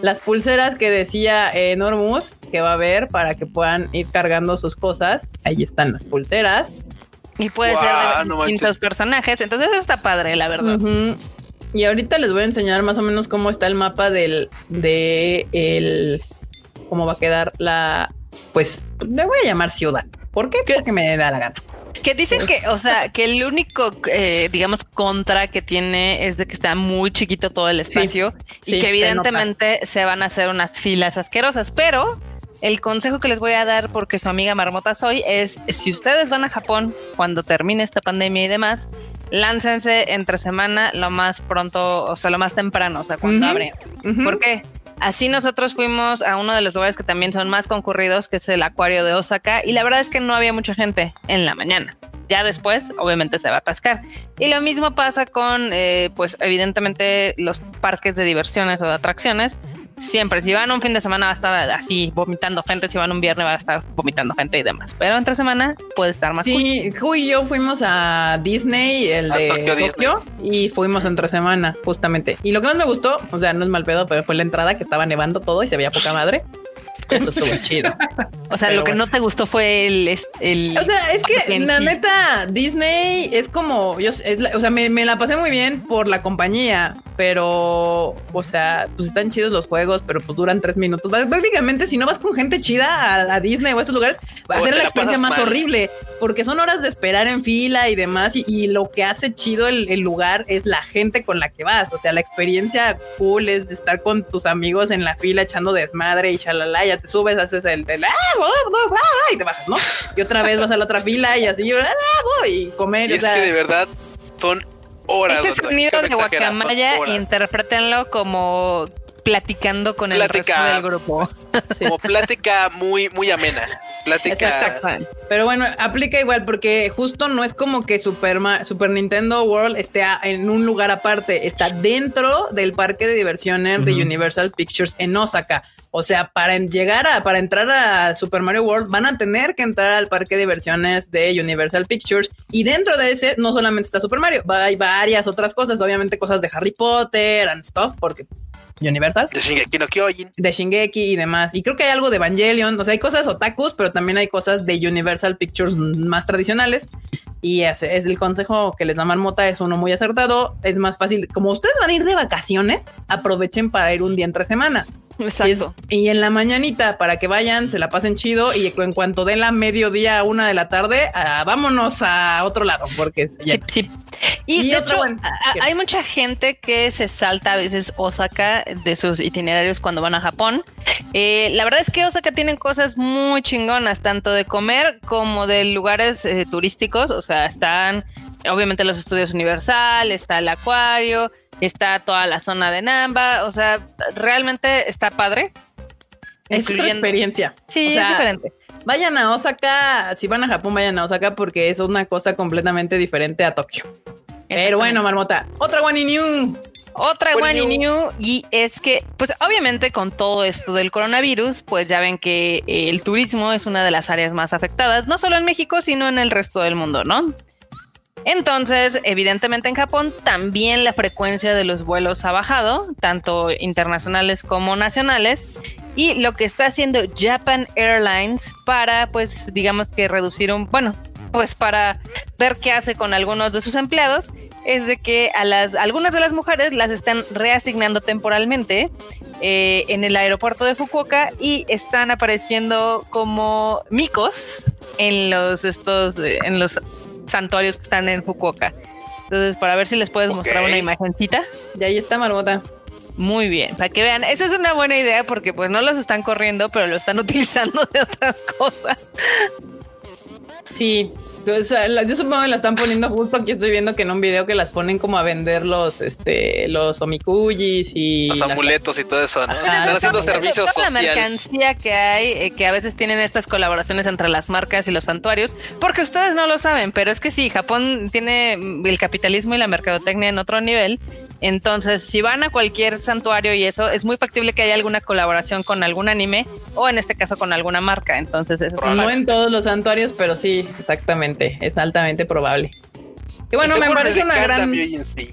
las, pulseras que decía eh, Normus que va a haber para que puedan ir cargando sus cosas. Ahí están las pulseras. Y puede Guau, ser de no distintos manches. personajes. Entonces está padre, la verdad. Y ahorita les voy a enseñar más o menos cómo está el mapa del de el cómo va a quedar la pues le voy a llamar ciudad. ¿Por qué? Porque me da la gana. Que dicen que, o sea, que el único, eh, digamos, contra que tiene es de que está muy chiquito todo el espacio sí, y que evidentemente se, van a hacer unas filas asquerosas. Pero el consejo que les voy a dar, porque su amiga Marmota soy, es si ustedes van a Japón cuando termine esta pandemia y demás, láncense entre semana lo más pronto, o sea, lo más temprano, o sea, cuando Ujú. abren. ¿Por qué? Así nosotros fuimos a uno de los lugares que también son más concurridos, que es el acuario de Osaka, y la verdad es que no había mucha gente en la mañana. Ya después, obviamente, se va a atascar. Y lo mismo pasa con, eh, pues, evidentemente, los parques de diversiones o de atracciones. Siempre, si van un fin de semana va a estar así vomitando gente, si van un viernes va a estar vomitando gente y demás. Pero entre semana puede estar más cool. Sí, Ju y yo fuimos a Disney, el A de Tokio Tokio, y fuimos entre semana, justamente. Y lo que más me gustó, o sea, no es mal pedo, pero fue la entrada que estaba nevando todo y se veía poca madre. Eso estuvo chido. O sea, Pero lo que bueno. no te gustó fue el... es- el O sea, es que en la sí. neta, Disney es como, yo, es la- o sea, me, me la pasé muy bien por la compañía, pero, o sea, pues están chidos los juegos, pero pues duran tres minutos. Prácticamente, si no vas con gente chida a, a Disney o a estos lugares, va a ser la la experiencia más mal. horrible, porque son horas de esperar en fila y demás, y, y lo que hace chido el, el lugar es la gente con la que vas. O sea, la experiencia cool es de estar con tus amigos en la fila echando desmadre y chalala, ya te subes, haces el, el, ah, y te bajas, ¿no? Y otra vez vas a la otra fila y así, ah, y comer. Y o es sea, que de verdad son horas. Ese sonido de guacamaya, horas. interprétenlo como platicando con el resto del grupo. Como plática muy, muy amena. Plática. Exacto. Pero bueno, aplica igual porque justo no es como que Super, Super Nintendo World esté en un lugar aparte, está dentro del parque de diversiones de. Universal Pictures en Osaka. O sea, para llegar a, para entrar a Super Mario World van a tener que entrar al parque de diversiones de Universal Pictures y dentro de ese no solamente está Super Mario, va- hay varias otras cosas, obviamente cosas de Harry Potter and stuff, porque Universal De Shingeki no Kyojin. de Shingeki y demás. Y creo que hay algo de Evangelion. O sea, hay cosas otakus, pero también hay cosas de Universal Pictures más tradicionales. Y ese es el consejo que les da Marmota, es uno muy acertado. Es más fácil. Como ustedes van a ir de vacaciones, aprovechen para ir un día entre semana. Exacto. Y, en la mañanita para que vayan, se la pasen chido y en cuanto den la mediodía a una de la tarde, ah, vámonos a otro lado porque se Sí, sí. Y, Y de hecho, hay mucha gente que se salta a veces Osaka de sus itinerarios cuando van a Japón. Eh, la verdad es que Osaka tienen cosas muy chingonas, tanto de comer como de lugares eh, turísticos. O sea, están obviamente los estudios Universal, está el acuario, está toda la zona de Namba. O sea, realmente está padre. Es otra experiencia. Sí, O sea, es diferente. Vayan a Osaka, si van a Japón, vayan a Osaka porque es una cosa completamente diferente a Tokio. Pero bueno, Marmota, otra one in you. Otra one you, y es que, pues obviamente con todo esto del coronavirus, pues ya ven que eh, el turismo es una de las áreas más afectadas, no solo en México, sino en el resto del mundo, ¿no? Entonces, evidentemente en Japón también la frecuencia de los vuelos ha bajado, tanto internacionales como nacionales, y lo que está haciendo Japan Airlines para, pues, digamos que reducir un, bueno, pues para ver qué hace con algunos de sus empleados, es de que a las algunas de las mujeres las están reasignando temporalmente eh, en el aeropuerto de Fukuoka y están apareciendo como micos en los estos en los santuarios que están en Fukuoka. Entonces, para ver si les puedes mostrar una imagencita. Y ahí está Marmota. Muy bien, para que vean, esa es una buena idea porque pues no los están corriendo, pero lo están utilizando de otras cosas. Sí. La- yo supongo que la están poniendo justo aquí estoy viendo que en un video que las ponen como a vender los este los omikujis y Los las- amuletos y todo eso, ¿no? Ajá, Están haciendo toda- servicio Toda la social. mercancía que hay, eh, que a veces tienen estas colaboraciones entre las marcas y los santuarios, porque ustedes no lo saben, pero es que sí, Japón tiene el capitalismo y la mercadotecnia en otro nivel. Entonces, si van a cualquier santuario y eso, es muy factible que haya alguna colaboración con algún anime o en este caso con alguna marca. Entonces, eso es no en todos los santuarios, pero sí, exactamente, es altamente probable. Y bueno, me parece una Kanda gran sí.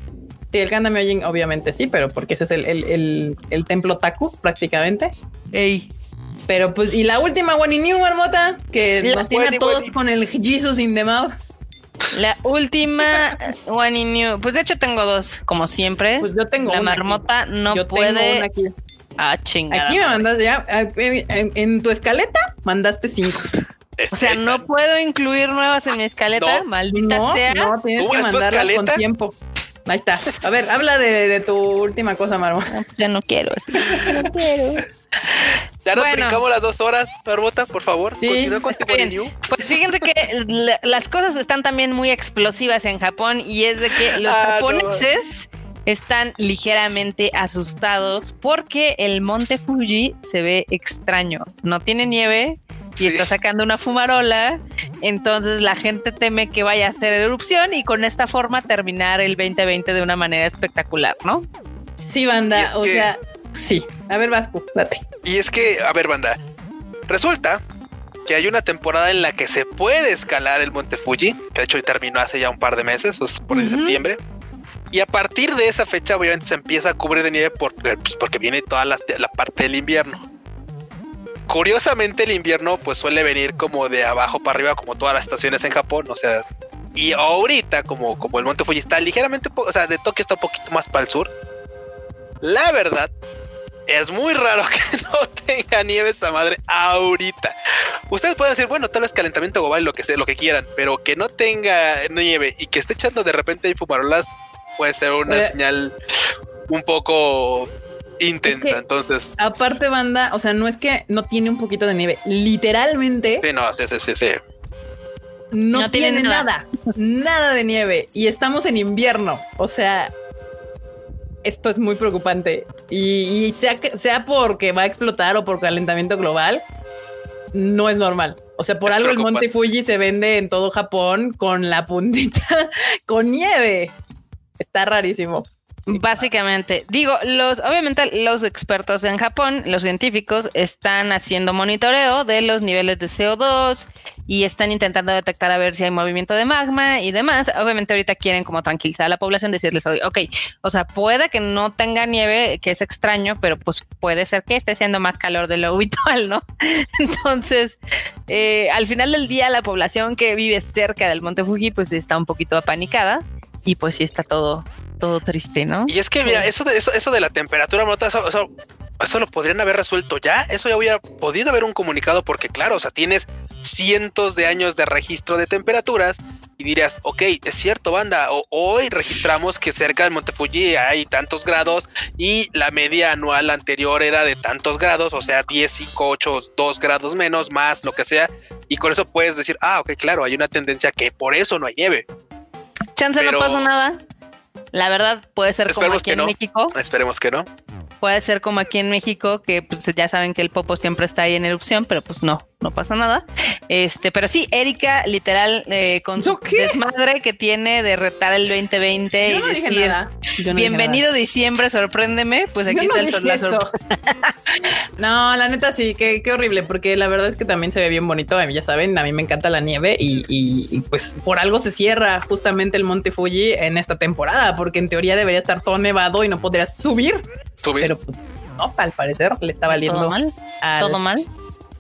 Sí, el Kanda Myojin obviamente sí, pero porque ese es el, el, el, el templo Taku prácticamente. Ey. Pero pues, y la última One New, Marmota, que La nos tiene a todos con el Jesus in the mouth. La última One in New. Pues de hecho tengo dos, como siempre. Pues yo tengo la una aquí. marmota no Yo tengo puede. una aquí. Ah, chingada. Aquí me mandaste ya, en, en tu escaleta mandaste cinco. O sea, no puedo incluir nuevas en mi escaleta, No. maldita No, sea. no, tienes ¿Tú, que mandarlas con tiempo. Ahí está. A ver, habla de, de tu última cosa, pues ya no quiero. que no quiero. Ya nos Bueno. brincamos las dos horas, Barbota, por favor. Sí, Continúa con. Pues fíjense que la- las cosas están también muy explosivas en Japón y es de que los Ah, no. japoneses están ligeramente asustados porque el monte Fuji se ve extraño. No tiene nieve y Sí. está sacando una fumarola. Entonces la gente teme que vaya a hacer erupción y con esta forma terminar el 2020 de una manera espectacular, ¿no? Sí, banda, o que- sea, sí. A ver, Vasco, date. Y es que, a ver, banda, resulta que hay una temporada en la que se puede escalar el Monte Fuji, que de hecho terminó hace ya un par de meses, es por el Ujú. septiembre. Y a partir de esa fecha, obviamente, se empieza a cubrir de nieve por- pues, porque viene toda la, la parte del invierno. Curiosamente, el invierno pues suele venir como de abajo para arriba, como todas las estaciones en Japón, o sea, y ahorita, como, como el Monte Fuji está ligeramente, o sea, de Tokio está un poquito más para el sur. La verdad, es muy raro que no tenga nieve esa madre ahorita. Ustedes pueden decir, bueno, tal vez calentamiento global, lo que sea, lo que quieran, pero que no tenga nieve y que esté echando de repente ahí fumarolas puede ser una Eh. señal un poco intensa. Es que- Entonces, Aparte, banda, o sea, no es que no tiene un poquito de nieve. Literalmente sí, no, sí, sí, sí, sí. no, No tiene nada. Nada de nieve. Y estamos en invierno. O sea, esto es muy preocupante. Y, y sea, que, sea porque va a explotar o por calentamiento global, no es normal. O sea, por Es algo el. Monte Fuji se vende en todo Japón con la puntita con nieve. Está rarísimo. Básicamente, digo, los obviamente los expertos en Japón, los científicos, están haciendo monitoreo de los niveles de CO2 y están intentando detectar a ver si hay movimiento de magma y demás. Obviamente ahorita quieren como tranquilizar a la población, decirles, "Oye, ok, o sea, puede que no tenga nieve, que es extraño, pero pues puede ser que esté haciendo más calor de lo habitual, ¿no? Entonces, eh, al final del día, la población que vive cerca del Monte Fuji, pues está un poquito apanicada y pues sí está todo, todo triste, ¿no? Y es que, mira, eso de, eso, eso de la temperatura, Marmota, eso, eso, eso lo podrían haber resuelto ya. Eso ya hubiera podido haber un comunicado, porque, claro, o sea, tienes cientos de años de registro de temperaturas y dirías, ok, es cierto, banda, o- hoy registramos que cerca del Monte Fuji hay tantos grados y la media anual anterior era de tantos grados, o sea, 10, 5, 8, 2 grados menos, más, lo que sea. Y con eso puedes decir, ah, ok, claro, hay una tendencia que por eso no hay nieve. Chance Pero- no pasa nada. La verdad puede ser como aquí que en no. México. Esperemos que no. Puede ser como aquí en México, que pues ya saben que el popo siempre está ahí en erupción, pero pues no, no pasa nada. Este, pero sí, Erika, literal, eh, con su desmadre que tiene de retar el 2020 Yo y no dije decir nada. Yo no dije bienvenido diciembre, sorpréndeme, pues nada. aquí Yo no está el dije la sorpresa. No, la neta sí, qué, qué horrible, porque la verdad es que también se ve bien bonito. A mí ya saben, a mí me encanta la nieve y, y- y, pues por algo se cierra justamente el Monte Fuji en esta temporada, porque en teoría debería estar todo nevado y no podrías subir, Subir. pero pues, no, al parecer le está valiendo. Todo mal, al- todo mal.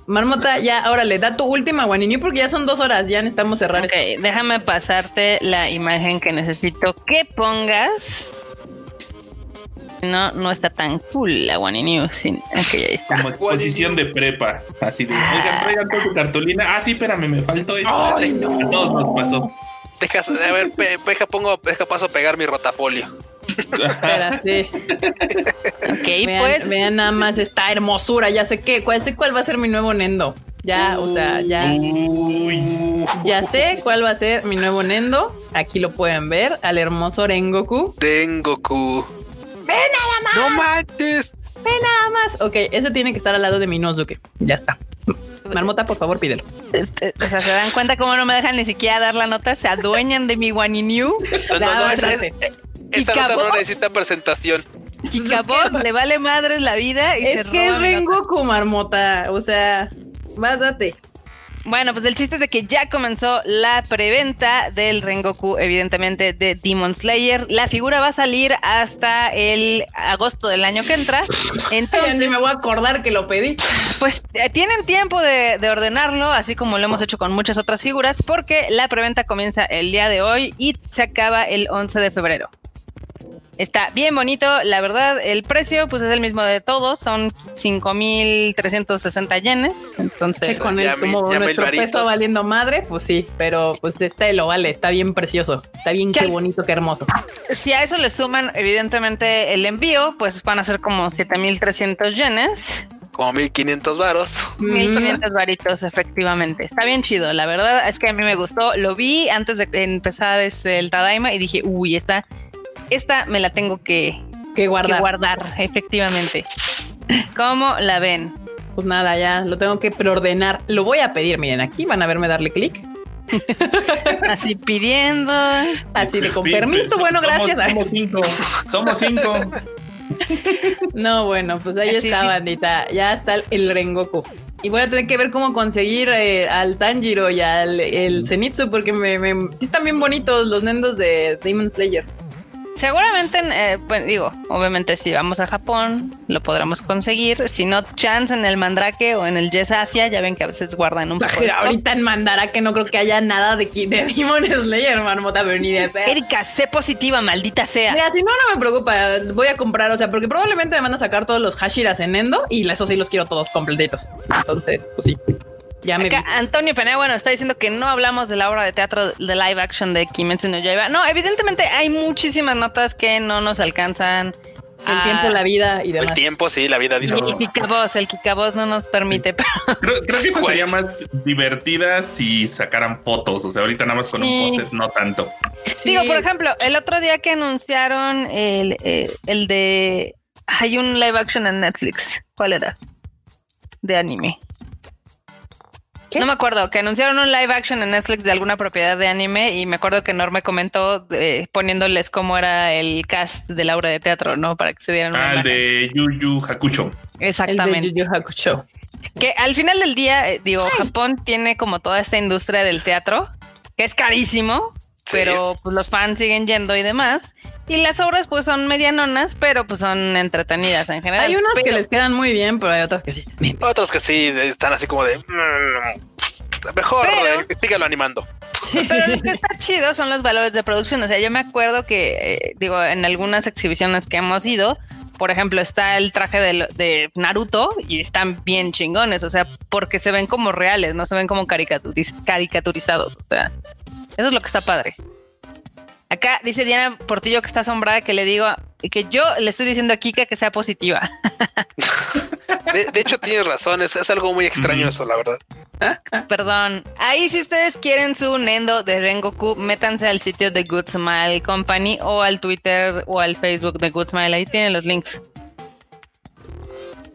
Marmota, ya, ahora le da tu última Guanini porque ya son dos horas, ya necesitamos cerrar. Ok, déjame pasarte la imagen que necesito que pongas. No, no está tan cool la One News. Sí, Ok, ahí está. Como exposición de prepa. Así de, oigan, traigan toda tu cartulina. Ah, sí, espérame, me faltó esto. Ay, no. A todos nos pasó. Deja, a ver, pe- deja, pongo, deja paso a pegar mi rotafolio. Espera, sí. Ok, Vean, pues vean nada más esta hermosura. Ya sé qué, cuál sé cuál va a ser mi nuevo Nendo. Ya, o sea, ya. Uy. Ya sé cuál va a ser mi nuevo Nendo. Aquí lo pueden ver al hermoso Rengoku. Dengoku. ¡Ve nada más! ¡No manches! Nada más. Ok, ese tiene que estar al lado de mi Nozuke. Ya está. Marmota, por favor, pídelo. eh, o sea, se dan cuenta cómo no me dejan ni siquiera dar la nota, se adueñan de mi One New. No, no, no, es- esta ¿Y nota no necesita presentación. Y Cabos le vale madres la vida y se Es que es roba. Rengoku, Marmota. O sea, vas, date. Bueno, pues el chiste es de que ya comenzó la preventa del Rengoku, evidentemente, de Demon Slayer. La figura va a salir hasta el agosto del año que entra. Ya ni Entonces, me voy a acordar que lo pedí. pues eh, tienen tiempo de, de ordenarlo, así como lo hemos hecho con muchas otras figuras, porque la preventa comienza el día de hoy y se acaba el 11 de febrero. Está bien bonito, la verdad, el precio pues es el mismo de todos, son 5.360 yenes, entonces... Con ya el mil- como ya mil nuestro peso valiendo madre, pues sí, pero pues este lo vale, está bien precioso, está bien ¿Qué? qué bonito, qué hermoso. Si a eso le suman, evidentemente, el envío, pues van a ser como 7300 yenes, Como 1500 varos. 1500 varitos, efectivamente. Está bien chido, la verdad es que a mí me gustó. Lo vi antes de empezar este, el Tadaima y dije, uy, esta, esta me la tengo que, Que que guardar. guardar, efectivamente. ¿Cómo la ven? Pues nada, ya lo tengo que preordenar. Lo voy a pedir, miren, aquí van a verme darle clic. Así pidiendo. Así de con permiso, somos- bueno, gracias. Somos cinco. Somos cinco. No, bueno, pues ahí Así está, sí. bandita. Ya está el, el Rengoku. Y voy a tener que ver cómo conseguir eh, al Tanjiro y al el Zenitsu, porque me, me- sí están bien bonitos los nendos de Demon Slayer. Seguramente, eh, bueno, digo, obviamente si vamos a Japón lo podremos conseguir. Si no, chance en el Mandrake o en el Yes Asia, ya ven que a veces guardan un poco. Ahorita en Mandara que no creo que haya nada de, de Demon Slayer, marmota, pero ni de pedo. Erika, sé positiva, maldita sea. Mira, si no, no me preocupa. Voy a comprar, o sea, porque probablemente me van a sacar todos los Hashiras en Endo y eso sí los quiero todos completitos. Entonces, pues sí. Ya me Acá vi. Antonio Penea, bueno, está diciendo que no hablamos de la obra de teatro de live action de Kimetsu no Yaiba. No, evidentemente hay muchísimas notas que no nos alcanzan El Ah, tiempo, la vida y demás. El tiempo, sí, la vida dice. Y el Kikabos, el Kikabos no nos permite. pero- Creo, creo que esa sería más divertida si sacaran fotos. O sea, ahorita nada más con Sí. un post no tanto. Sí. Digo, por ejemplo, el otro día que anunciaron el, eh, el de. Hay un live action en Netflix. ¿Cuál era? De anime. ¿Qué? No me acuerdo, que anunciaron un live action en Netflix de alguna propiedad de anime y me acuerdo que Norme comentó eh, poniéndoles cómo era el cast de la obra de teatro, ¿no? Para que se dieran una Ah, el de Yu Yu Hakucho. El de Exactamente. Yu Yu Hakusho. Que al final del día, eh, digo, Japón tiene como toda esta industria del teatro, que es carísimo, Sí. pero pues los fans siguen yendo y demás. Y las obras pues son medianonas, pero pues son entretenidas en general. Hay unas que les quedan muy bien, pero hay otras que sí. están bien. Otros que sí están así como de. "Mm, mejor Pero- eh, sígalo animando. Pero lo que está chido son los valores de producción. O sea, yo me acuerdo que, eh, digo, en algunas exhibiciones que hemos ido, por ejemplo, está el traje de, lo- de Naruto y están bien chingones. O sea, porque se ven como reales, no se ven como caricaturiz- caricaturizados. O sea, eso es lo que está padre. Acá dice Diana Portillo que está asombrada que le digo que yo le estoy diciendo a Kika que sea positiva. De, de hecho, tienes razón, es, es algo muy extraño eso, la verdad. Perdón. Ahí si ustedes quieren su Nendo de Rengoku, métanse al sitio de Good Smile Company o al Twitter o al Facebook de Good Smile. Ahí tienen los links.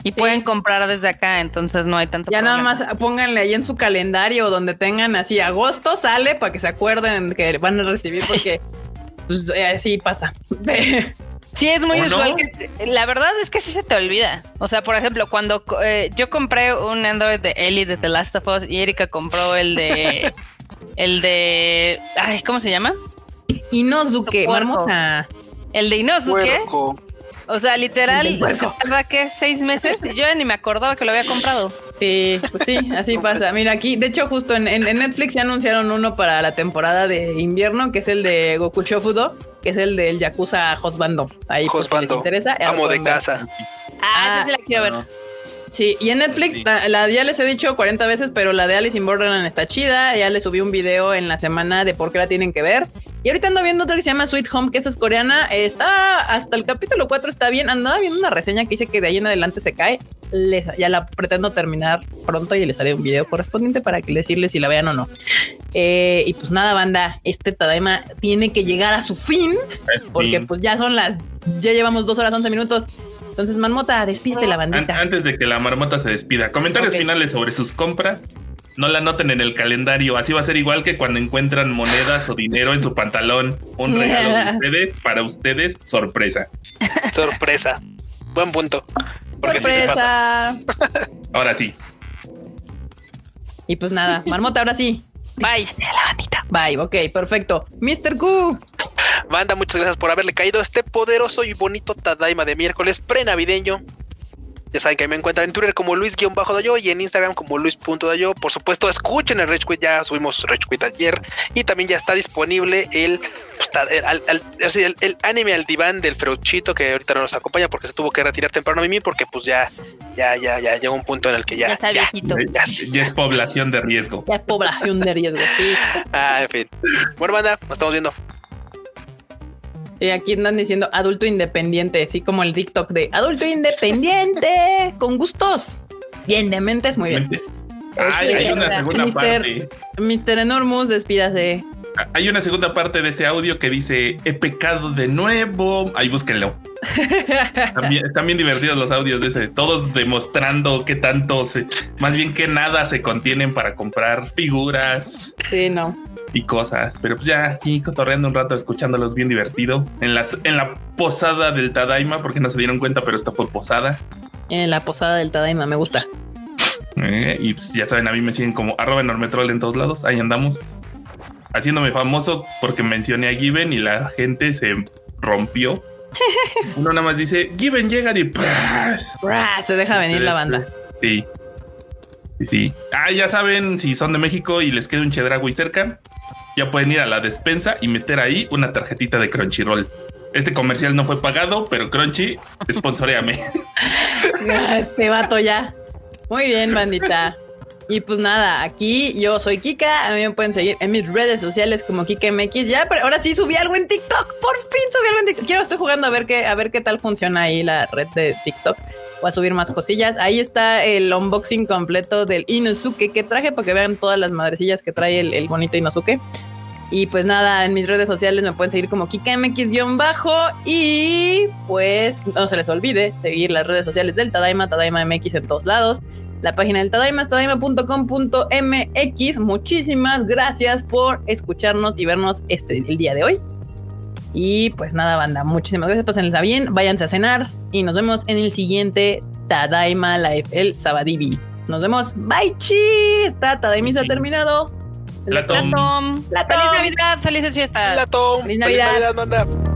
Y Sí. pueden comprar desde acá, entonces no hay tanto Ya nada más pónganle ahí en su calendario donde tengan así agosto sale para que se acuerden que van a recibir porque pues eh, así pasa. Sí, es muy usual que la verdad es que sí se te olvida. O sea, por ejemplo, cuando co- eh, yo compré un Android de Ellie de The Last of Us y Erika compró el de el de ay, ¿cómo se llama? Puerco. marmota. El de Inosuke. Puerco. O sea, literal, se tarda que seis meses y yo ya ni me acordaba que lo había comprado. Sí, pues sí, así pasa. Mira, aquí, de hecho, justo en, en- en Netflix ya anunciaron uno para la temporada de invierno, que es el de Goku Shofudo, que es el del Yakuza Hosbando. Ahí, por si les Josbando, interesa. amo de casa. Ah, Ah, esa sí la quiero ver. No. Sí, y en Netflix, Sí. ta- la ya les he dicho 40 veces, pero la de Alice in Borderland está chida. Ya les subí un video en la semana de por qué la tienen que ver. Y ahorita ando viendo otra que se llama Sweet Home, que esa es coreana. Está hasta el capítulo 4 está bien. Andaba viendo una reseña que dice que de ahí en adelante se cae. Les- ya la pretendo terminar pronto y les haré un video correspondiente para que decirles si la vean o no. Eh, y pues nada, banda, este Tadaima tiene que llegar a su fin porque pues ya son las, ya llevamos dos horas 11 minutos. Entonces, Marmota, despídete la An- bandita. antes de que la marmota se despida, comentarios finales sobre sus compras. No la anoten en el calendario. Así va a ser igual que cuando encuentran monedas o dinero en su pantalón. Un regalo de ustedes para ustedes, sorpresa. Sorpresa. Buen punto. Porque sí se pasa. Sorpresa. Ahora sí. Y pues nada, Marmota, ahora sí. Bye. Bye, ok, perfecto. Mr. Q. Banda, muchas gracias por haberle caído a este poderoso y bonito Tadaima de miércoles prenavideño. Ya saben que me encuentran en Twitter como Luis-Dayo y en Instagram como Luis.dayo. Por supuesto, escuchen el Rage Quit, ya subimos Rage Quit ayer. Y también ya está disponible el, pues, el, anime al diván del Freuchito que ahorita no nos acompaña porque se tuvo que retirar temprano a mí porque pues ya, ya, ya, ya llegó un punto en el que ya, Ya está ya, viejito. ya. Ya es población de riesgo. Ya es población de riesgo, sí. Ah, en fin. Bueno, banda, nos estamos viendo. Y aquí andan diciendo adulto independiente, así como el TikTok de adulto independiente, con gustos. Bien, de mentes, muy bien. Ay, hay una segunda Mister- parte. Mr. Enormous, despídase. Hay una segunda parte de ese audio que dice he pecado de nuevo. Ahí búsquenlo. También, están bien divertidos los audios de ese, todos demostrando qué tanto se, más bien que nada se contienen para comprar figuras Sí, no. Y cosas. Pero pues ya aquí cotorreando un rato, escuchándolos bien divertido. En las, en la posada del Tadaima, porque no se dieron cuenta, pero esta fue posada. En la posada del Tadaima, me gusta. Eh, y pues ya saben, a mí me siguen como arroba enormetrol en todos lados. Ahí andamos. Haciéndome famoso porque mencioné a Given y la gente se rompió. Uno nada más dice Given llegan y Se deja venir la banda. Sí. Sí, sí. Ah, ya saben, si son de México y les queda un chedragui cerca, ya pueden ir a la despensa y meter ahí una tarjetita de Crunchyroll. Este comercial no fue pagado, pero Crunchy, sponsoreame. Este vato ya. Muy bien, bandita. Y pues nada, aquí yo soy Kika. A mí me pueden seguir en mis redes sociales como KikaMX. Ya, pero ahora sí subí algo en TikTok. Por fin subí algo en TikTok. Quiero, estoy jugando a ver qué, a ver qué tal funciona ahí la red de TikTok. Voy a subir más cosillas. Ahí está el unboxing completo del Inosuke que traje para que vean todas las madrecillas que trae el, el bonito Inosuke. Y pues nada, en mis redes sociales me pueden seguir como KikaMX-bajo y pues no se les olvide seguir las redes sociales del Tadaima, Tadaima MX en todos lados. La página del Tadaima es tadaima.com.mx. Muchísimas gracias por escucharnos y vernos este el día de hoy. Y pues nada, banda, muchísimas gracias. Pásenla bien, váyanse a cenar y nos vemos en el siguiente Tadaima Live, el Sabadivi. Nos vemos. Bye, chi. Está Tadaima se ha terminado. Platón. Platón. Platón. Feliz Navidad, felices fiestas. Latón. Feliz Navidad. Feliz Navidad, manda.